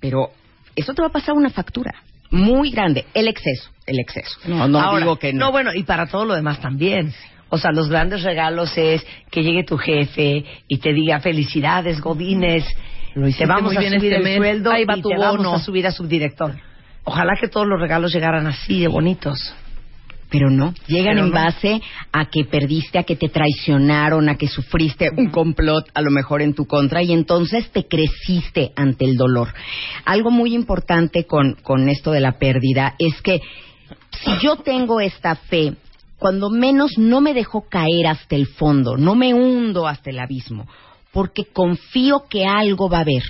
Pero eso te va a pasar una factura muy grande. El exceso, el exceso. No, no Ahora, digo que no. bueno, y para todo lo demás también. O sea, los grandes regalos es que llegue tu jefe y te diga felicidades, Godines, Lo te vamos a subir este el mes. sueldo Ahí va y tu te bono. vamos a subir a subdirector. Ojalá que todos los regalos llegaran así de bonitos. Pero no, llegan Pero en no. base a que perdiste, a que te traicionaron, a que sufriste un complot a lo mejor en tu contra y entonces te creciste ante el dolor. Algo muy importante con, con esto de la pérdida es que si yo tengo esta fe, cuando menos no me dejo caer hasta el fondo, no me hundo hasta el abismo, porque confío que algo va a haber.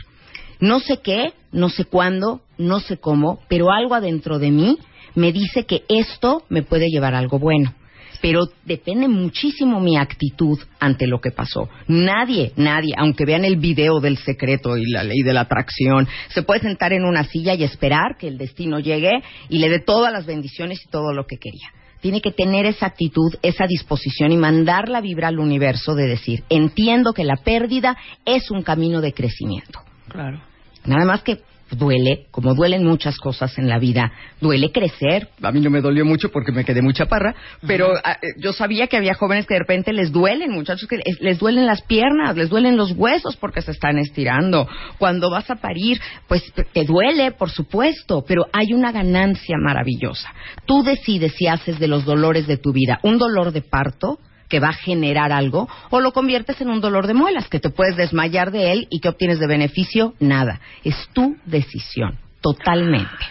No sé qué, no sé cuándo, no sé cómo, pero algo adentro de mí me dice que esto me puede llevar a algo bueno. Pero depende muchísimo mi actitud ante lo que pasó. Nadie, nadie, aunque vean el video del secreto y la ley de la atracción, se puede sentar en una silla y esperar que el destino llegue y le dé todas las bendiciones y todo lo que quería. Tiene que tener esa actitud, esa disposición y mandar la vibra al universo de decir, entiendo que la pérdida es un camino de crecimiento. Claro. Nada más que duele, como duelen muchas cosas en la vida, duele crecer. A mí no me dolió mucho porque me quedé muy chaparra, pero ah, eh, yo sabía que había jóvenes que de repente les duelen, muchachos que es- les duelen las piernas, les duelen los huesos porque se están estirando. Cuando vas a parir, pues te duele, por supuesto, pero hay una ganancia maravillosa. Tú decides si haces de los dolores de tu vida un dolor de parto que va a generar algo, o lo conviertes en un dolor de muelas, que te puedes desmayar de él y que obtienes de beneficio nada. Es tu decisión, totalmente.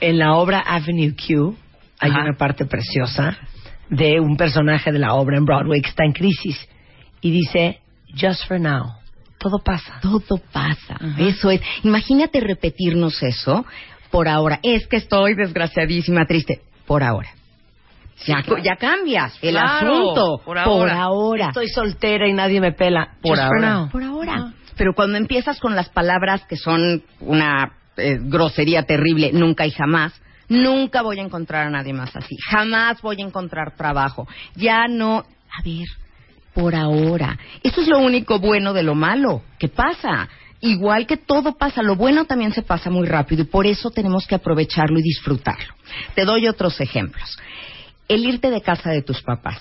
En la obra Avenue Q hay Ajá. una parte preciosa de un personaje de la obra en Broadway que está en crisis y dice, just for now, todo pasa. Todo pasa. Eso es. Imagínate repetirnos eso por ahora. Es que estoy desgraciadísima, triste. Por ahora. Ya, ya cambia el Claro, asunto. por ahora. ahora. Estoy soltera y nadie me pela. Por Just ahora. Por ahora. Pero cuando empiezas con las palabras que son una eh, grosería terrible, nunca y jamás, nunca voy a encontrar a nadie más así. Jamás voy a encontrar trabajo. Ya no. A ver, por ahora. Eso es lo único bueno de lo malo. ¿Qué pasa? Igual que todo pasa, lo bueno también se pasa muy rápido y por eso tenemos que aprovecharlo y disfrutarlo. Te doy otros ejemplos. El irte de casa de tus papás.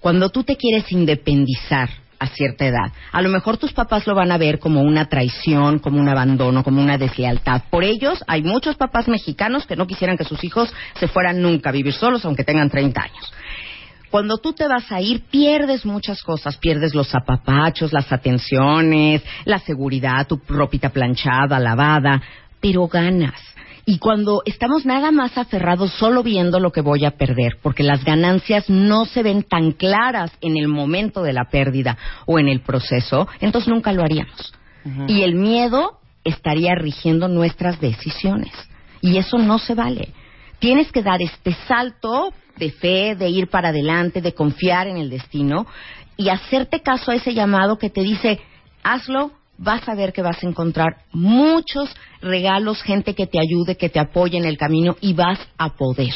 Cuando tú te quieres independizar a cierta edad, a lo mejor tus papás lo van a ver como una traición, como un abandono, como una deslealtad. Por ellos, hay muchos papás mexicanos que no quisieran que sus hijos se fueran nunca a vivir solos, aunque tengan 30 años. Cuando tú te vas a ir, pierdes muchas cosas. Pierdes los apapachos, las atenciones, la seguridad, tu ropita planchada, lavada, pero ganas. Y cuando estamos nada más aferrados solo viendo lo que voy a perder, porque las ganancias no se ven tan claras en el momento de la pérdida o en el proceso, entonces nunca lo haríamos. Y el miedo estaría rigiendo nuestras decisiones. Y eso no se vale. Tienes que dar este salto de fe, de ir para adelante, de confiar en el destino y hacerte caso a ese llamado que te dice, hazlo, vas a ver que vas a encontrar muchos regalos, gente que te ayude, que te apoye en el camino y vas a poder.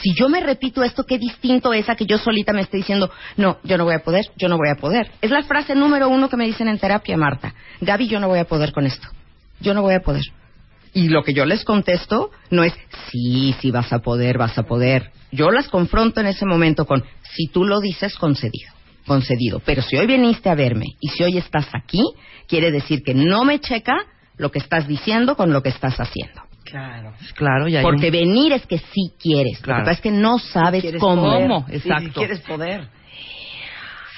Si yo me repito esto, qué distinto es a que yo solita me esté diciendo, no, yo no voy a poder, yo no voy a poder. Es la frase número uno que me dicen en terapia, Marta. Gaby, yo no voy a poder con esto. Yo no voy a poder. Y lo que yo les contesto no es, sí, sí vas a poder, vas a poder. Yo las confronto en ese momento con, si tú lo dices, concedido, concedido. Pero si hoy viniste a verme y si hoy estás aquí, quiere decir que no me checa lo que estás diciendo con lo que estás haciendo. Claro. Claro, ya Porque un- venir es que sí quieres. Claro. Lo que pasa es que no sabes Quieres cómo. poder. ¿Cómo? Sí, sí, Exacto. quieres poder.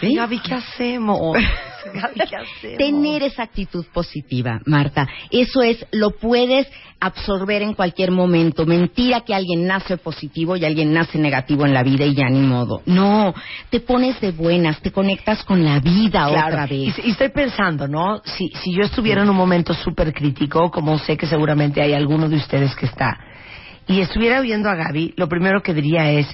¿Sí? Gaby, ¿qué hacemos? <laughs> Gaby, ¿qué hacemos? Tener esa actitud positiva, Marta. Eso es, lo puedes absorber en cualquier momento. Mentira que alguien nace positivo y alguien nace negativo en la vida y ya ni modo. No, te pones de buenas, te conectas con la vida Claro. otra Y, vez. y estoy pensando, ¿no? Si, si yo estuviera en un momento súper crítico, como sé que seguramente hay alguno de ustedes que está, y estuviera oyendo a Gaby, lo primero que diría es,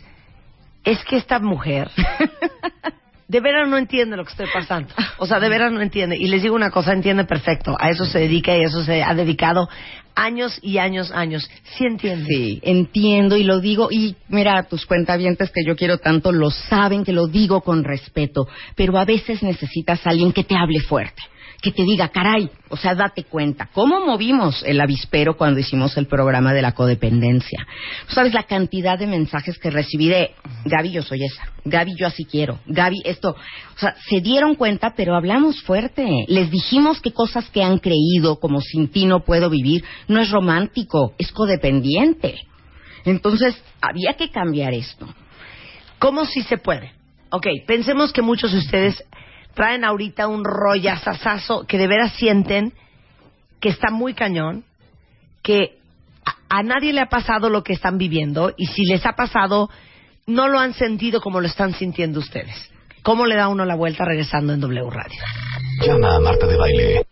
es que esta mujer <laughs> de veras no entiende lo que estoy pasando. O sea, de veras no entiende. Y les digo una cosa, entiende perfecto. A eso se dedica y eso se ha dedicado años y años, años. Sí entiende. Sí, entiendo y lo digo. Y mira, tus cuentavientes que yo quiero tanto lo saben que lo digo con respeto. Pero a veces necesitas a alguien que te hable fuerte. Que te diga, caray, o sea, date cuenta. ¿Cómo movimos el avispero cuando hicimos el programa de la codependencia? ¿Tú sabes la cantidad de mensajes que recibí de, Gaby, yo soy esa. Gaby, yo así quiero. Gaby, esto. O sea, se dieron cuenta, pero hablamos fuerte. Les dijimos que cosas que han creído, como sin ti no puedo vivir, no es romántico, es codependiente. Entonces, había que cambiar esto. ¿Cómo sí se puede? Ok, pensemos que muchos de ustedes traen ahorita un rollazazazo que de veras sienten que está muy cañón, que a, nadie le ha pasado lo que están viviendo y si les ha pasado, no lo han sentido como lo están sintiendo ustedes. ¿Cómo le da uno la vuelta regresando en W Radio? Llama a Marta de Baile.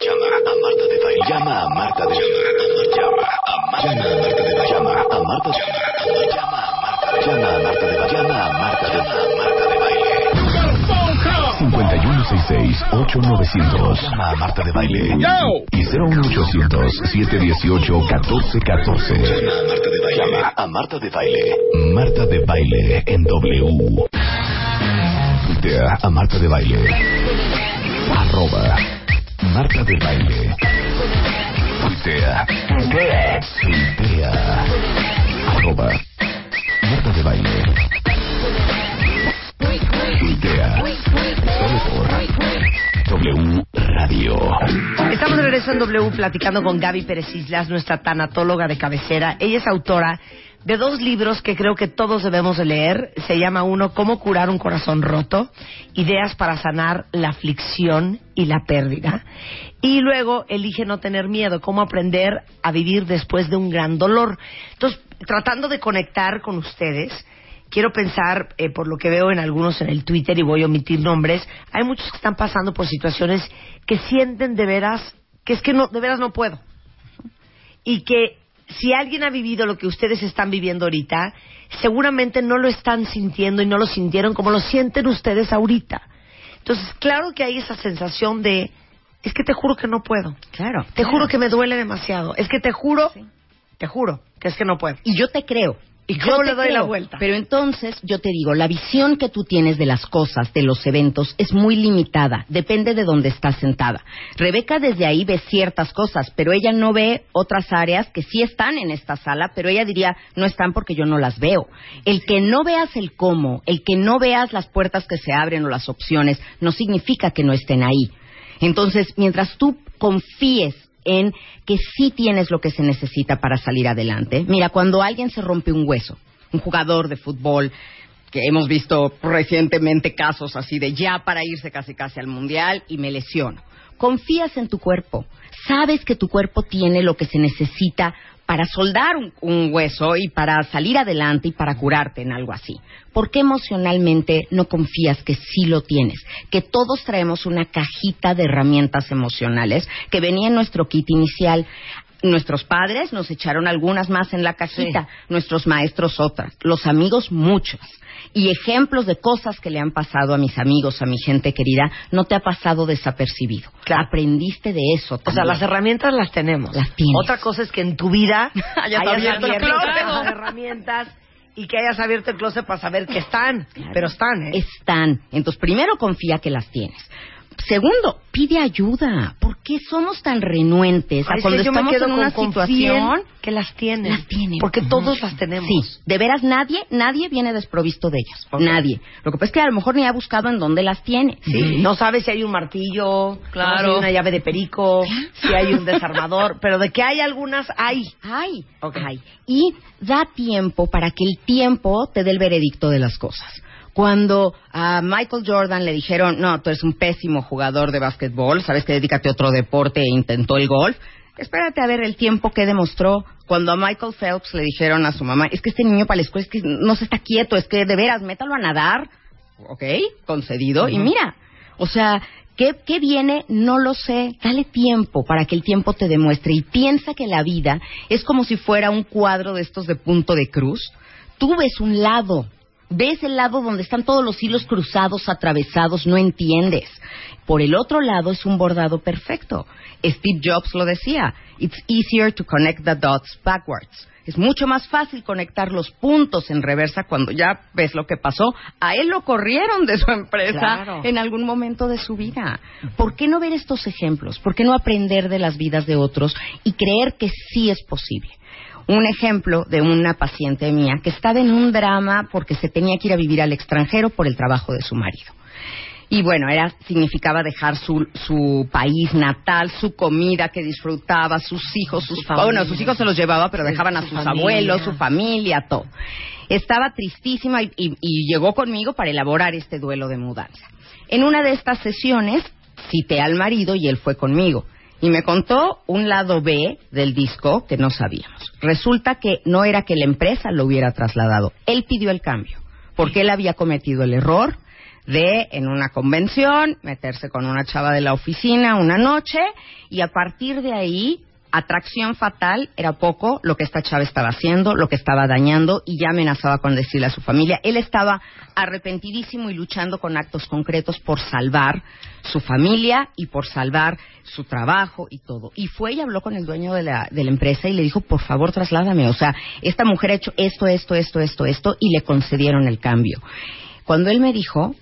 Llama a Marta Llama a Marta de Llama a Marta de Llama a Marta de Llama a Marta de Llama a Marta de Llama a de Marta de Baile. 5166-8900. Llama a Marta de Baile. Y 01800-718-1414. Llama a Marta de Baile. Marta de Baile en W. Tuitea a Marta de Baile. Arroba Marta de Baile. Tuitea. Tuitea. Arroba Marta de Baile. Tuitea. W Radio. Estamos de regreso en W platicando con Gaby Pérez Islas, nuestra tanatóloga de cabecera. Ella es autora de dos libros que creo que todos debemos de leer. Se llama uno Cómo curar un corazón roto, ideas para sanar la aflicción y la pérdida. Y luego Elige no tener miedo, cómo aprender a vivir después de un gran dolor. Entonces, tratando de conectar con ustedes, quiero pensar, eh, por lo que veo en algunos en el Twitter y voy a omitir nombres, hay muchos que están pasando por situaciones que sienten de veras, que es que no, de veras no puedo. Y que si alguien ha vivido lo que ustedes están viviendo ahorita, seguramente no lo están sintiendo y no lo sintieron como lo sienten ustedes ahorita. Entonces, claro que hay esa sensación de, es que te juro que no puedo. Claro. Te juro que me duele demasiado. Es que te juro, te juro que es que no puedo. Y yo te creo. ¿Y Yo cómo te le doy la vuelta? Pero entonces, yo te digo, la visión que tú tienes de las cosas, de los eventos, es muy limitada. Depende de dónde estás sentada. Rebeca desde ahí ve ciertas cosas, pero ella no ve otras áreas que sí están en esta sala, pero ella diría, no están porque yo no las veo. El que no veas el cómo, el que no veas las puertas que se abren o las opciones, no significa que no estén ahí. Entonces, mientras tú confíes en que sí tienes lo que se necesita para salir adelante. Mira, cuando alguien se rompe un hueso, un jugador de fútbol, que hemos visto recientemente casos así de ya para irse casi casi al mundial y me lesiono. Confías en tu cuerpo, sabes que tu cuerpo tiene lo que se necesita para soldar un, hueso y para salir adelante y para curarte en algo así. ¿Por qué emocionalmente no confías que sí lo tienes? Que todos traemos una cajita de herramientas emocionales que venía en nuestro kit inicial. Nuestros padres nos echaron algunas más en la cajita, nuestros maestros otras, los amigos muchas. Y ejemplos de cosas que le han pasado a mis amigos, a mi gente querida, no te ha pasado desapercibido. Aprendiste de eso. O sea, también. las herramientas las tenemos. Las tienes. Otra cosa es que en tu vida <laughs> Hayas abierto el abierto las herramientas y que hayas abierto el closet para saber que están. Pero están, ¿eh? Están. Entonces, primero confía que las tienes. Segundo, pide ayuda. ¿Por qué somos tan renuentes a Ay, cuando yo me estamos quedo en una situación? que las tienen. Las tienen. Porque todos las tenemos. Sí, de veras nadie, nadie viene desprovisto de ellas. Nadie. Lo que pasa es que a lo mejor ni ha buscado en dónde las tiene. Sí, no sabes si hay un martillo, Claro. si hay una llave de perico, si hay un desarmador, pero de que hay algunas, hay. Hay, hay. Y da tiempo para que el tiempo te dé el veredicto de las cosas. Cuando a Michael Jordan le dijeron, no, tú eres un pésimo jugador de básquetbol, sabes que dedícate a otro deporte e intentó el golf, espérate a ver el tiempo que demostró cuando a Michael Phelps le dijeron a su mamá, es que este niño para la escuela es que no se está quieto, es que de veras, métalo a nadar, ¿ok? Concedido. Y mira, o sea, ¿qué, ¿qué viene? No lo sé. Dale tiempo para que el tiempo te demuestre. Y piensa que la vida es como si fuera un cuadro de estos de punto de cruz. Tú ves un lado. Ves el lado donde están todos los hilos cruzados, atravesados, no entiendes. Por el otro lado es un bordado perfecto. Steve Jobs lo decía. It's easier to connect the dots backwards. Es mucho más fácil conectar los puntos en reversa cuando ya ves lo que pasó. A él lo corrieron de su empresa Claro. en algún momento de su vida. ¿Por qué no ver estos ejemplos? ¿Por qué no aprender de las vidas de otros y creer que sí es posible? Un ejemplo de una paciente mía que estaba en un drama porque se tenía que ir a vivir al extranjero por el trabajo de su marido. Y bueno, era, significaba dejar su, su país natal, su comida que disfrutaba, sus hijos, sus familia. bueno, sus hijos se los llevaba, pero dejaban a su sus familia. abuelos, su familia, todo. Estaba tristísima y, y- y llegó conmigo para elaborar este duelo de mudanza. En una de estas sesiones cité al marido y él fue conmigo. Y me contó un lado B del disco que no sabíamos. Resulta que no era que la empresa lo hubiera trasladado. Él pidió el cambio. Porque él había cometido el error de en una convención, meterse con una chava de la oficina una noche y a partir de ahí atracción fatal era poco lo que esta chava estaba haciendo, lo que estaba dañando y ya amenazaba con decirle a su familia. Él estaba arrepentidísimo y luchando con actos concretos por salvar su familia y por salvar su trabajo y todo. Y fue y habló con el dueño de la, de la empresa y le dijo, por favor, trasládame. O sea, esta mujer ha hecho esto, esto, esto, esto, esto y le concedieron el cambio. Cuando él me dijo,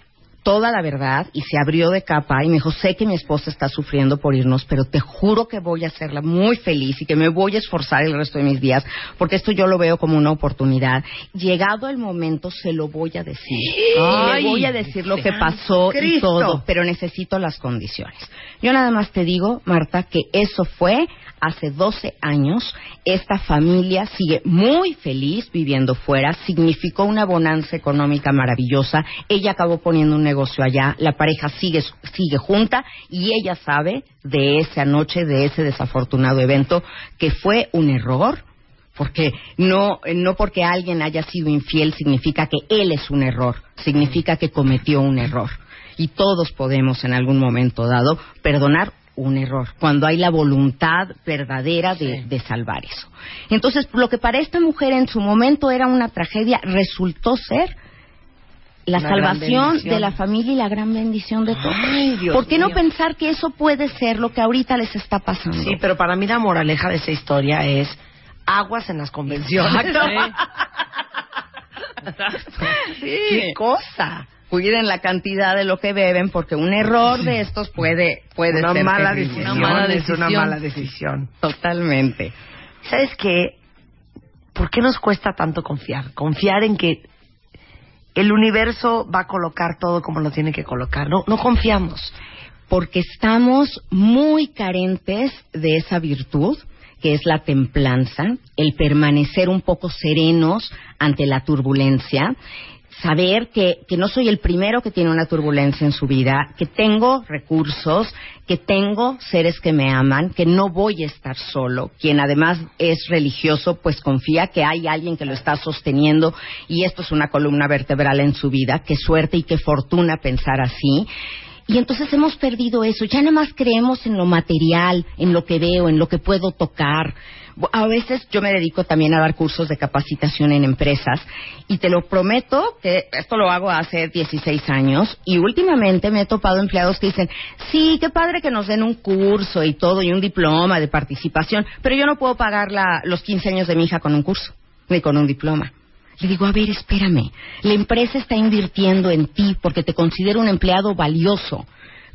toda la verdad y se abrió de capa y me dijo, sé que mi esposa está sufriendo por irnos, pero te juro que voy a hacerla muy feliz y que me voy a esforzar el resto de mis días, porque esto yo lo veo como una oportunidad. Llegado el momento, se lo voy a decir. Ay, Le voy a decir lo que pasó y todo, pero necesito las condiciones. Yo nada más te digo, Marta, que eso fue hace 12 años. Esta familia sigue muy feliz viviendo fuera. Significó una bonanza económica maravillosa. Ella acabó poniendo un negocio allá. La pareja sigue, sigue junta y ella sabe de esa noche, de ese desafortunado evento, que fue un error porque no no porque alguien haya sido infiel significa que él es un error, significa que cometió un error. Y todos podemos en algún momento dado perdonar un error, cuando hay la voluntad verdadera de, de salvar eso. Entonces, lo que para esta mujer en su momento era una tragedia, resultó ser la salvación de la familia y la gran bendición de todos. Ay, Dios ¿Por qué no pensar que eso puede ser lo que ahorita les está pasando? Sí, pero para mí la moraleja de esa historia es aguas en las convenciones. Exacto. <laughs> ¡Qué cosa! Cuiden la cantidad de lo que beben porque un error de estos puede puede una ser mala decisión. Una mala Es una decisión. mala decisión. Totalmente. ¿Sabes qué? ¿Por qué nos cuesta tanto confiar? Confiar en que el universo va a colocar todo como lo tiene que colocar. No, no confiamos. Porque estamos muy carentes de esa virtud que es la templanza, el permanecer un poco serenos ante la turbulencia, saber que, que no soy el primero que tiene una turbulencia en su vida, que tengo recursos, que tengo seres que me aman, que no voy a estar solo. Quien además es religioso, pues confía que hay alguien que lo está sosteniendo y esto es una columna vertebral en su vida. Qué suerte y qué fortuna pensar así. Y entonces hemos perdido eso. Ya nada más creemos en lo material, en lo que veo, en lo que puedo tocar. A veces yo me dedico también a dar cursos de capacitación en empresas y te lo prometo que esto lo hago hace 16 años y últimamente me he topado empleados que dicen, sí, qué padre que nos den un curso y todo y un diploma de participación, pero yo no puedo pagar la- los 15 años de mi hija con un curso ni con un diploma. Le digo, a ver, espérame. La empresa está invirtiendo en ti porque te considera un empleado valioso.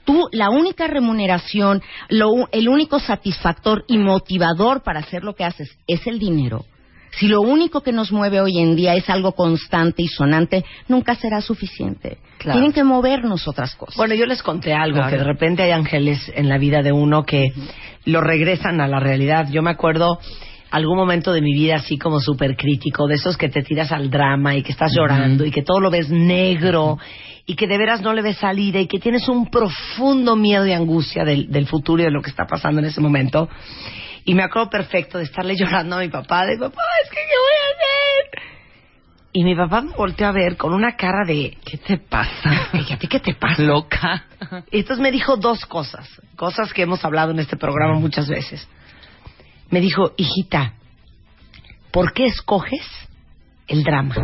Tú, la única remuneración, lo el único satisfactor y motivador para hacer lo que haces es el dinero. Si lo único que nos mueve hoy en día es algo constante y sonante, nunca será suficiente. Claro. Tienen que movernos otras cosas. Bueno, yo les conté algo, Claro. que de repente hay ángeles en la vida de uno que lo regresan a la realidad. Yo me acuerdo algún momento de mi vida así como súper crítico, de esos que te tiras al drama y que estás llorando y que todo lo ves negro y que de veras no le ves salida y que tienes un profundo miedo y angustia del, del futuro y de lo que está pasando en ese momento. Y me acuerdo perfecto de estarle llorando a mi papá, de papá, es que ¿qué voy a hacer? Y mi papá me volteó a ver con una cara de, ¿qué te pasa? <laughs> ¿Y a ti qué te pasa? Loca. Y entonces me dijo dos cosas, cosas que hemos hablado en este programa muchas veces. Me dijo, hijita, ¿por qué escoges el drama?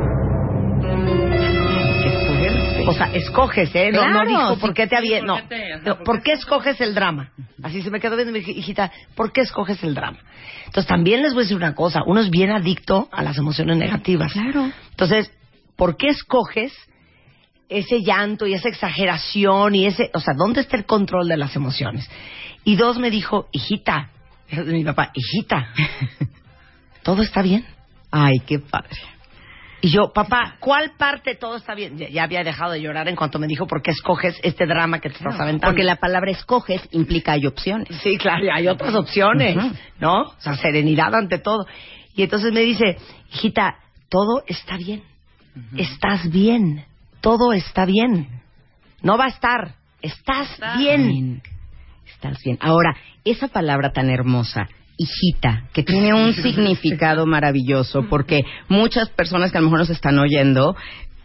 O sea, escoges, ¿eh? No, no Claro, dijo, sí. ¿por qué te había... No, ¿Por qué no, ¿por ¿por qué escoges el drama? Así se me quedó viendo dije, hijita, ¿por qué escoges el drama? Entonces también les voy a decir una cosa, uno es bien adicto a las emociones negativas. Claro. Entonces, ¿por qué escoges ese llanto y esa exageración y ese, o sea, ¿dónde está el control de las emociones? Y dos me dijo, hijita, mi papá, hijita, <laughs> todo está bien. Ay, qué padre. Y yo, papá, ¿cuál parte todo está bien? Ya, ya había dejado de llorar en cuanto me dijo, ¿por qué escoges este drama que te estás aventando? Porque la palabra escoges implica hay opciones. Sí, claro, hay otras opciones. ¿no? O sea, serenidad ante todo. Y entonces me dice, hijita, todo está bien. Estás bien. Todo está bien. No va a estar. Estás bien. Estás bien. Ahora, esa palabra tan hermosa, hijita, que tiene un <laughs> significado maravilloso, porque muchas personas que a lo mejor nos están oyendo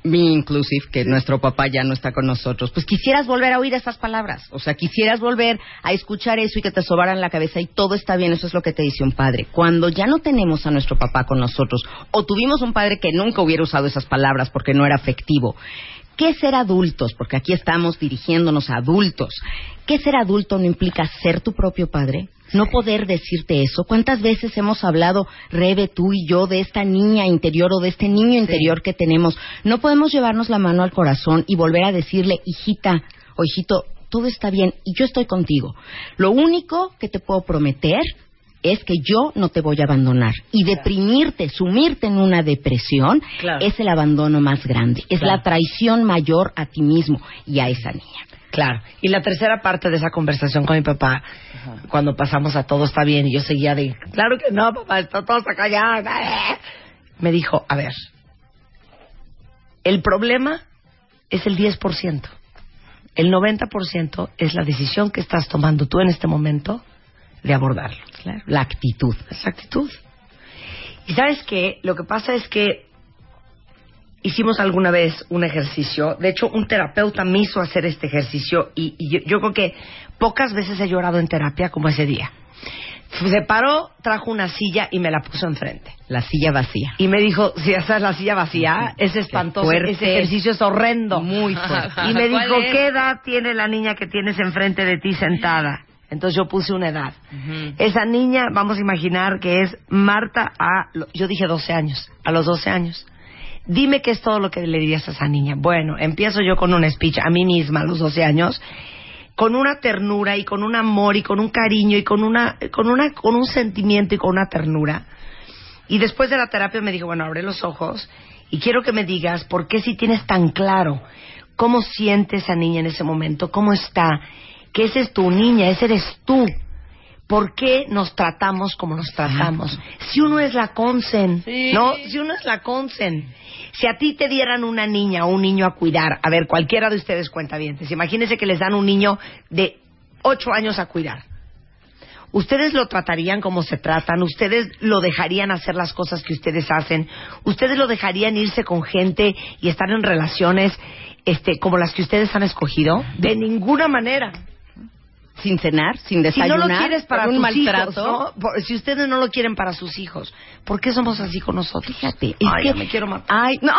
Me inclusive, que nuestro papá ya no está con nosotros, pues quisieras volver a oír esas palabras. O sea, quisieras volver a escuchar eso y que te sobaran la cabeza y todo está bien, eso es lo que te dice un padre. Cuando ya no tenemos a nuestro papá con nosotros, o tuvimos un padre que nunca hubiera usado esas palabras porque no era afectivo, ¿Qué ser adultos? Porque aquí estamos dirigiéndonos a adultos. ¿Qué ser adulto no implica ser tu propio padre? No poder decirte eso. ¿Cuántas veces hemos hablado, Rebe, tú y yo, de esta niña interior o de este niño interior que tenemos? No podemos llevarnos la mano al corazón y volver a decirle, hijita o hijito, todo está bien y yo estoy contigo. Lo único que te puedo prometer es que yo no te voy a abandonar. Y deprimirte, sumirte en una depresión, Claro. es el abandono más grande. Es Claro. la traición mayor a ti mismo y a esa niña. Claro. Y la tercera parte de esa conversación con mi papá, cuando pasamos a todo está bien, y yo seguía de, claro que no, papá, está todo está callado. Me dijo, a ver, el problema es el 10%. El 90% es la decisión que estás tomando tú en este momento de abordarlo. La actitud. Esa actitud. Y sabes qué, lo que pasa es que hicimos alguna vez un ejercicio, de hecho un terapeuta me hizo hacer este ejercicio y, y yo, yo creo que pocas veces he llorado en terapia como ese día. Se paró, trajo una silla y me la puso enfrente. La silla vacía. Y me dijo, si esa es la silla vacía, es espantoso, fuerte. ese ejercicio es horrendo. Muy <laughs> fuerte. Y me ¿Cuál dijo, es? ¿qué edad tiene la niña que tienes enfrente de ti sentada? Entonces yo puse una edad. Esa niña, vamos a imaginar que es Marta a, lo- yo dije 12 años, a los 12 años. Dime qué es todo lo que le dirías a esa niña. Bueno, empiezo yo con un speech a mí misma a los 12 años, con una ternura y con un amor y con un cariño y con una, con una, con un sentimiento y con una ternura. Y después de la terapia me dijo, bueno, abre los ojos y quiero que me digas por qué si tienes tan claro cómo siente esa niña en ese momento, cómo está, que esa es tu niña, ese eres tú. ¿Por qué nos tratamos como nos tratamos? Si uno es la consen, ¿no? Si uno es la consen. Si a ti te dieran una niña o un niño a cuidar, a ver, cualquiera de ustedes cuenta bien, imagínense que les dan un niño de ocho años a cuidar. ¿Ustedes lo tratarían como se tratan? ¿Ustedes lo dejarían hacer las cosas que ustedes hacen? ¿Ustedes lo dejarían irse con gente y estar en relaciones este, como las que ustedes han escogido? De ninguna manera. Sin cenar, sin Si no desayunar. lo quieres para un maltrato. hijos, si ustedes no lo quieren para sus hijos, ¿por qué somos así con nosotros? Fíjate, es Ay, que ya me quiero matar. Ay, no.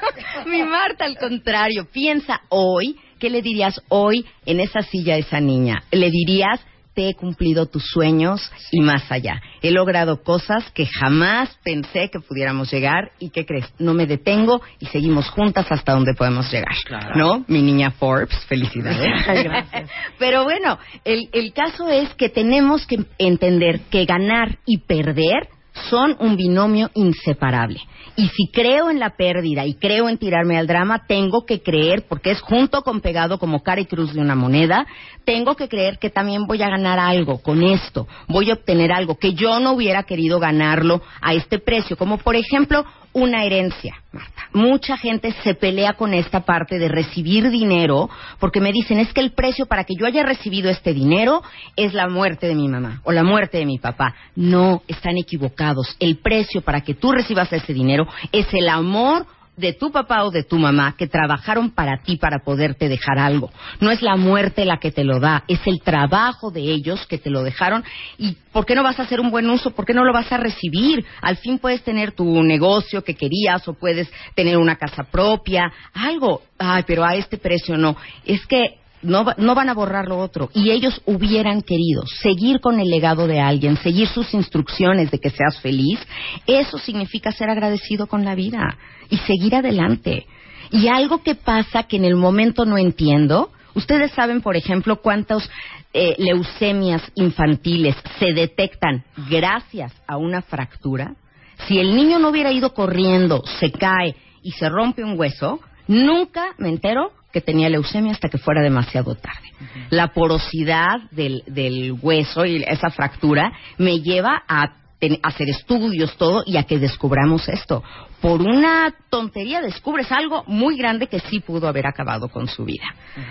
<laughs> Mi Marta, al contrario, piensa hoy, ¿qué le dirías hoy en esa silla a esa niña? Le dirías, he cumplido tus sueños y más allá. He logrado cosas que jamás pensé que pudiéramos llegar y ¿qué crees? No me detengo y seguimos juntas hasta donde podemos llegar. ¿No? Mi niña Forbes, felicidades. <laughs> Gracias. Pero bueno, el, el caso es que tenemos que entender que ganar y perder son un binomio inseparable. Y si creo en la pérdida y creo en tirarme al drama, tengo que creer, porque es junto con pegado como cara y cruz de una moneda, tengo que creer que también voy a ganar algo con esto, voy a obtener algo que yo no hubiera querido ganarlo a este precio, como por ejemplo una herencia, Marta. Mucha gente se pelea con esta parte de recibir dinero porque me dicen es que el precio para que yo haya recibido este dinero es la muerte de mi mamá o la muerte de mi papá. No, están equivocados. El precio para que tú recibas ese dinero es el amor de tu papá o de tu mamá que trabajaron para ti para poderte dejar algo. No es la muerte la que te lo da, es el trabajo de ellos que te lo dejaron. ¿Y por qué no vas a hacer un buen uso? ¿Por qué no lo vas a recibir? Al fin puedes tener tu negocio que querías o puedes tener una casa propia, algo. Ay, pero a este precio no. Es que no, no van a borrar lo otro. Y ellos hubieran querido seguir con el legado de alguien, seguir sus instrucciones de que seas feliz. Eso significa ser agradecido con la vida y seguir adelante. Y algo que pasa que en el momento no entiendo. Ustedes saben, por ejemplo, cuántas eh, leucemias infantiles se detectan gracias a una fractura. Si el niño no hubiera ido corriendo, se cae y se rompe un hueso, nunca me entero que tenía leucemia hasta que fuera demasiado tarde. La porosidad del, del hueso y esa fractura me lleva a hacer estudios, todo, y a que descubramos esto. Por una tontería descubres algo muy grande que sí pudo haber acabado con su vida.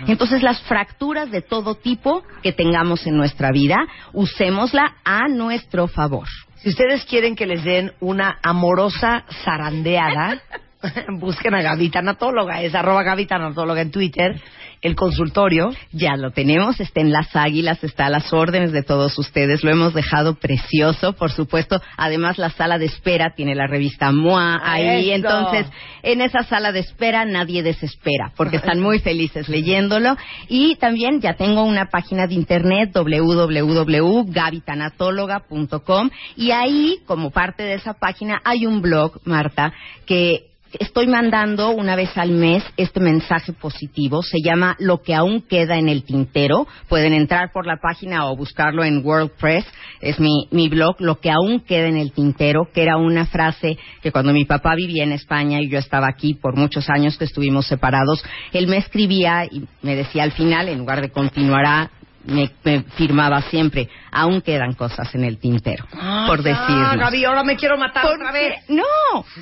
Entonces, las fracturas de todo tipo que tengamos en nuestra vida, usémosla a nuestro favor. Si ustedes quieren que les den una amorosa zarandeada, <laughs> busquen a Gaby Tanatóloga, es arroba Gaby Tanatóloga en Twitter, el consultorio. Ya lo tenemos, está en las águilas, está a las órdenes de todos ustedes, lo hemos dejado precioso, por supuesto. Además, la sala de espera tiene la revista MOA ahí, ¡Eso! entonces en esa sala de espera nadie desespera, porque están muy felices leyéndolo. Y también ya tengo una página de internet www.gabitanatóloga.com y ahí, como parte de esa página, hay un blog, Marta, que estoy mandando una vez al mes este mensaje positivo. Se llama Lo que aún queda en el tintero. Pueden entrar por la página o buscarlo en WordPress. Es mi, mi blog, Lo que aún queda en el tintero, que era una frase que cuando mi papá vivía en España y yo estaba aquí por muchos años que estuvimos separados, él me escribía y me decía al final, en lugar de continuará, me, me firmaba siempre, aún quedan cosas en el tintero, por decirlo. Ah, Gaby, ahora me quiero matar ¿Por otra vez. No,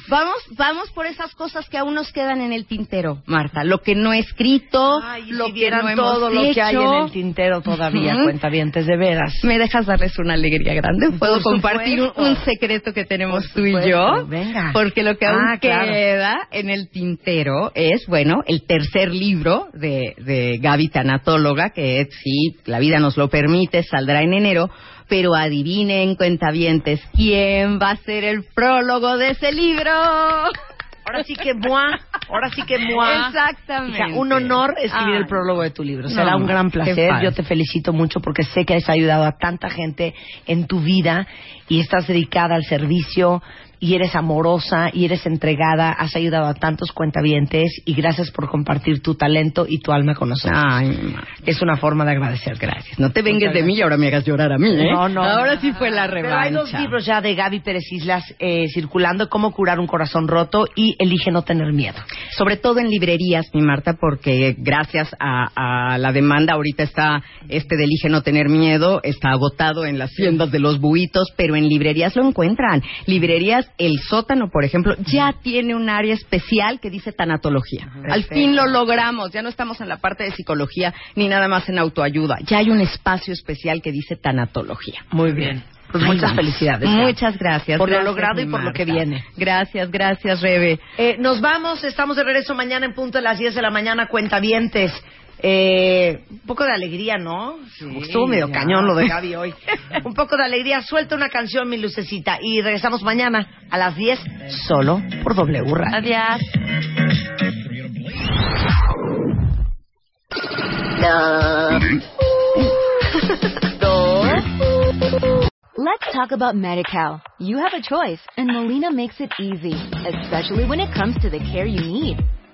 vamos, vamos por esas cosas que aún nos quedan en el tintero, Marta. Lo que no he escrito, Ay, lo si que no hemos todo lo que hay en el tintero todavía, Ujú. cuentavientes, de veras. ¿Me dejas darles una alegría grande? ¿Puedo Por compartir un, secreto que tenemos tú y yo? venga. Porque lo que aún Ah, claro. queda en el tintero es, bueno, el tercer libro de, de Gaby Tanatóloga, que si la vida nos lo permite, saldrá en enero. Pero adivinen, cuentavientes, ¿quién va a ser el prólogo de ese libro? Ahora sí que moi, ahora sí que moi. Exactamente. Un honor escribir Ay. el prólogo de tu libro. No, Será un gran placer. Yo te felicito mucho porque sé que has ayudado a tanta gente en tu vida y estás dedicada al servicio y eres amorosa y eres entregada. Has ayudado a tantos cuentavientes y gracias por compartir tu talento y tu alma con nosotros. Ay, es una forma de agradecer. Gracias. No te vengues de mí y ahora me hagas llorar a mí, ¿eh? No, no. Ahora sí fue la Pero hay dos revancha. libros ya de Gaby Pérez Islas eh, circulando, Cómo curar un corazón roto y Elige no tener miedo. Sobre todo en librerías, mi Marta, porque gracias a, a la demanda ahorita está este de Elige no tener miedo, está agotado en las tiendas de los buitos, pero en librerías lo encuentran. Librerías El Sótano, por ejemplo, ya tiene un área especial que dice tanatología. Al fin lo logramos, ya no estamos en la parte de psicología ni nada más en autoayuda, ya hay un espacio especial que dice tanatología. Muy bien. Pues muchas vamos. felicidades. Muchas gracias. Por lo logrado y por lo que viene. Gracias, gracias, Rebe. Eh, nos vamos, estamos de regreso mañana en punto de las 10 de la mañana, cuentavientes. Eh, un poco de alegría, ¿no? Estuvo medio ya. cañón lo de Gaby hoy. <laughs> un poco de alegría, suelta una canción, mi lucecita. Y regresamos mañana a las 10, solo por W Radio. Adiós. Let's talk about MediCal. You have a choice, and Molina makes it easy, especially when it comes to the care you need.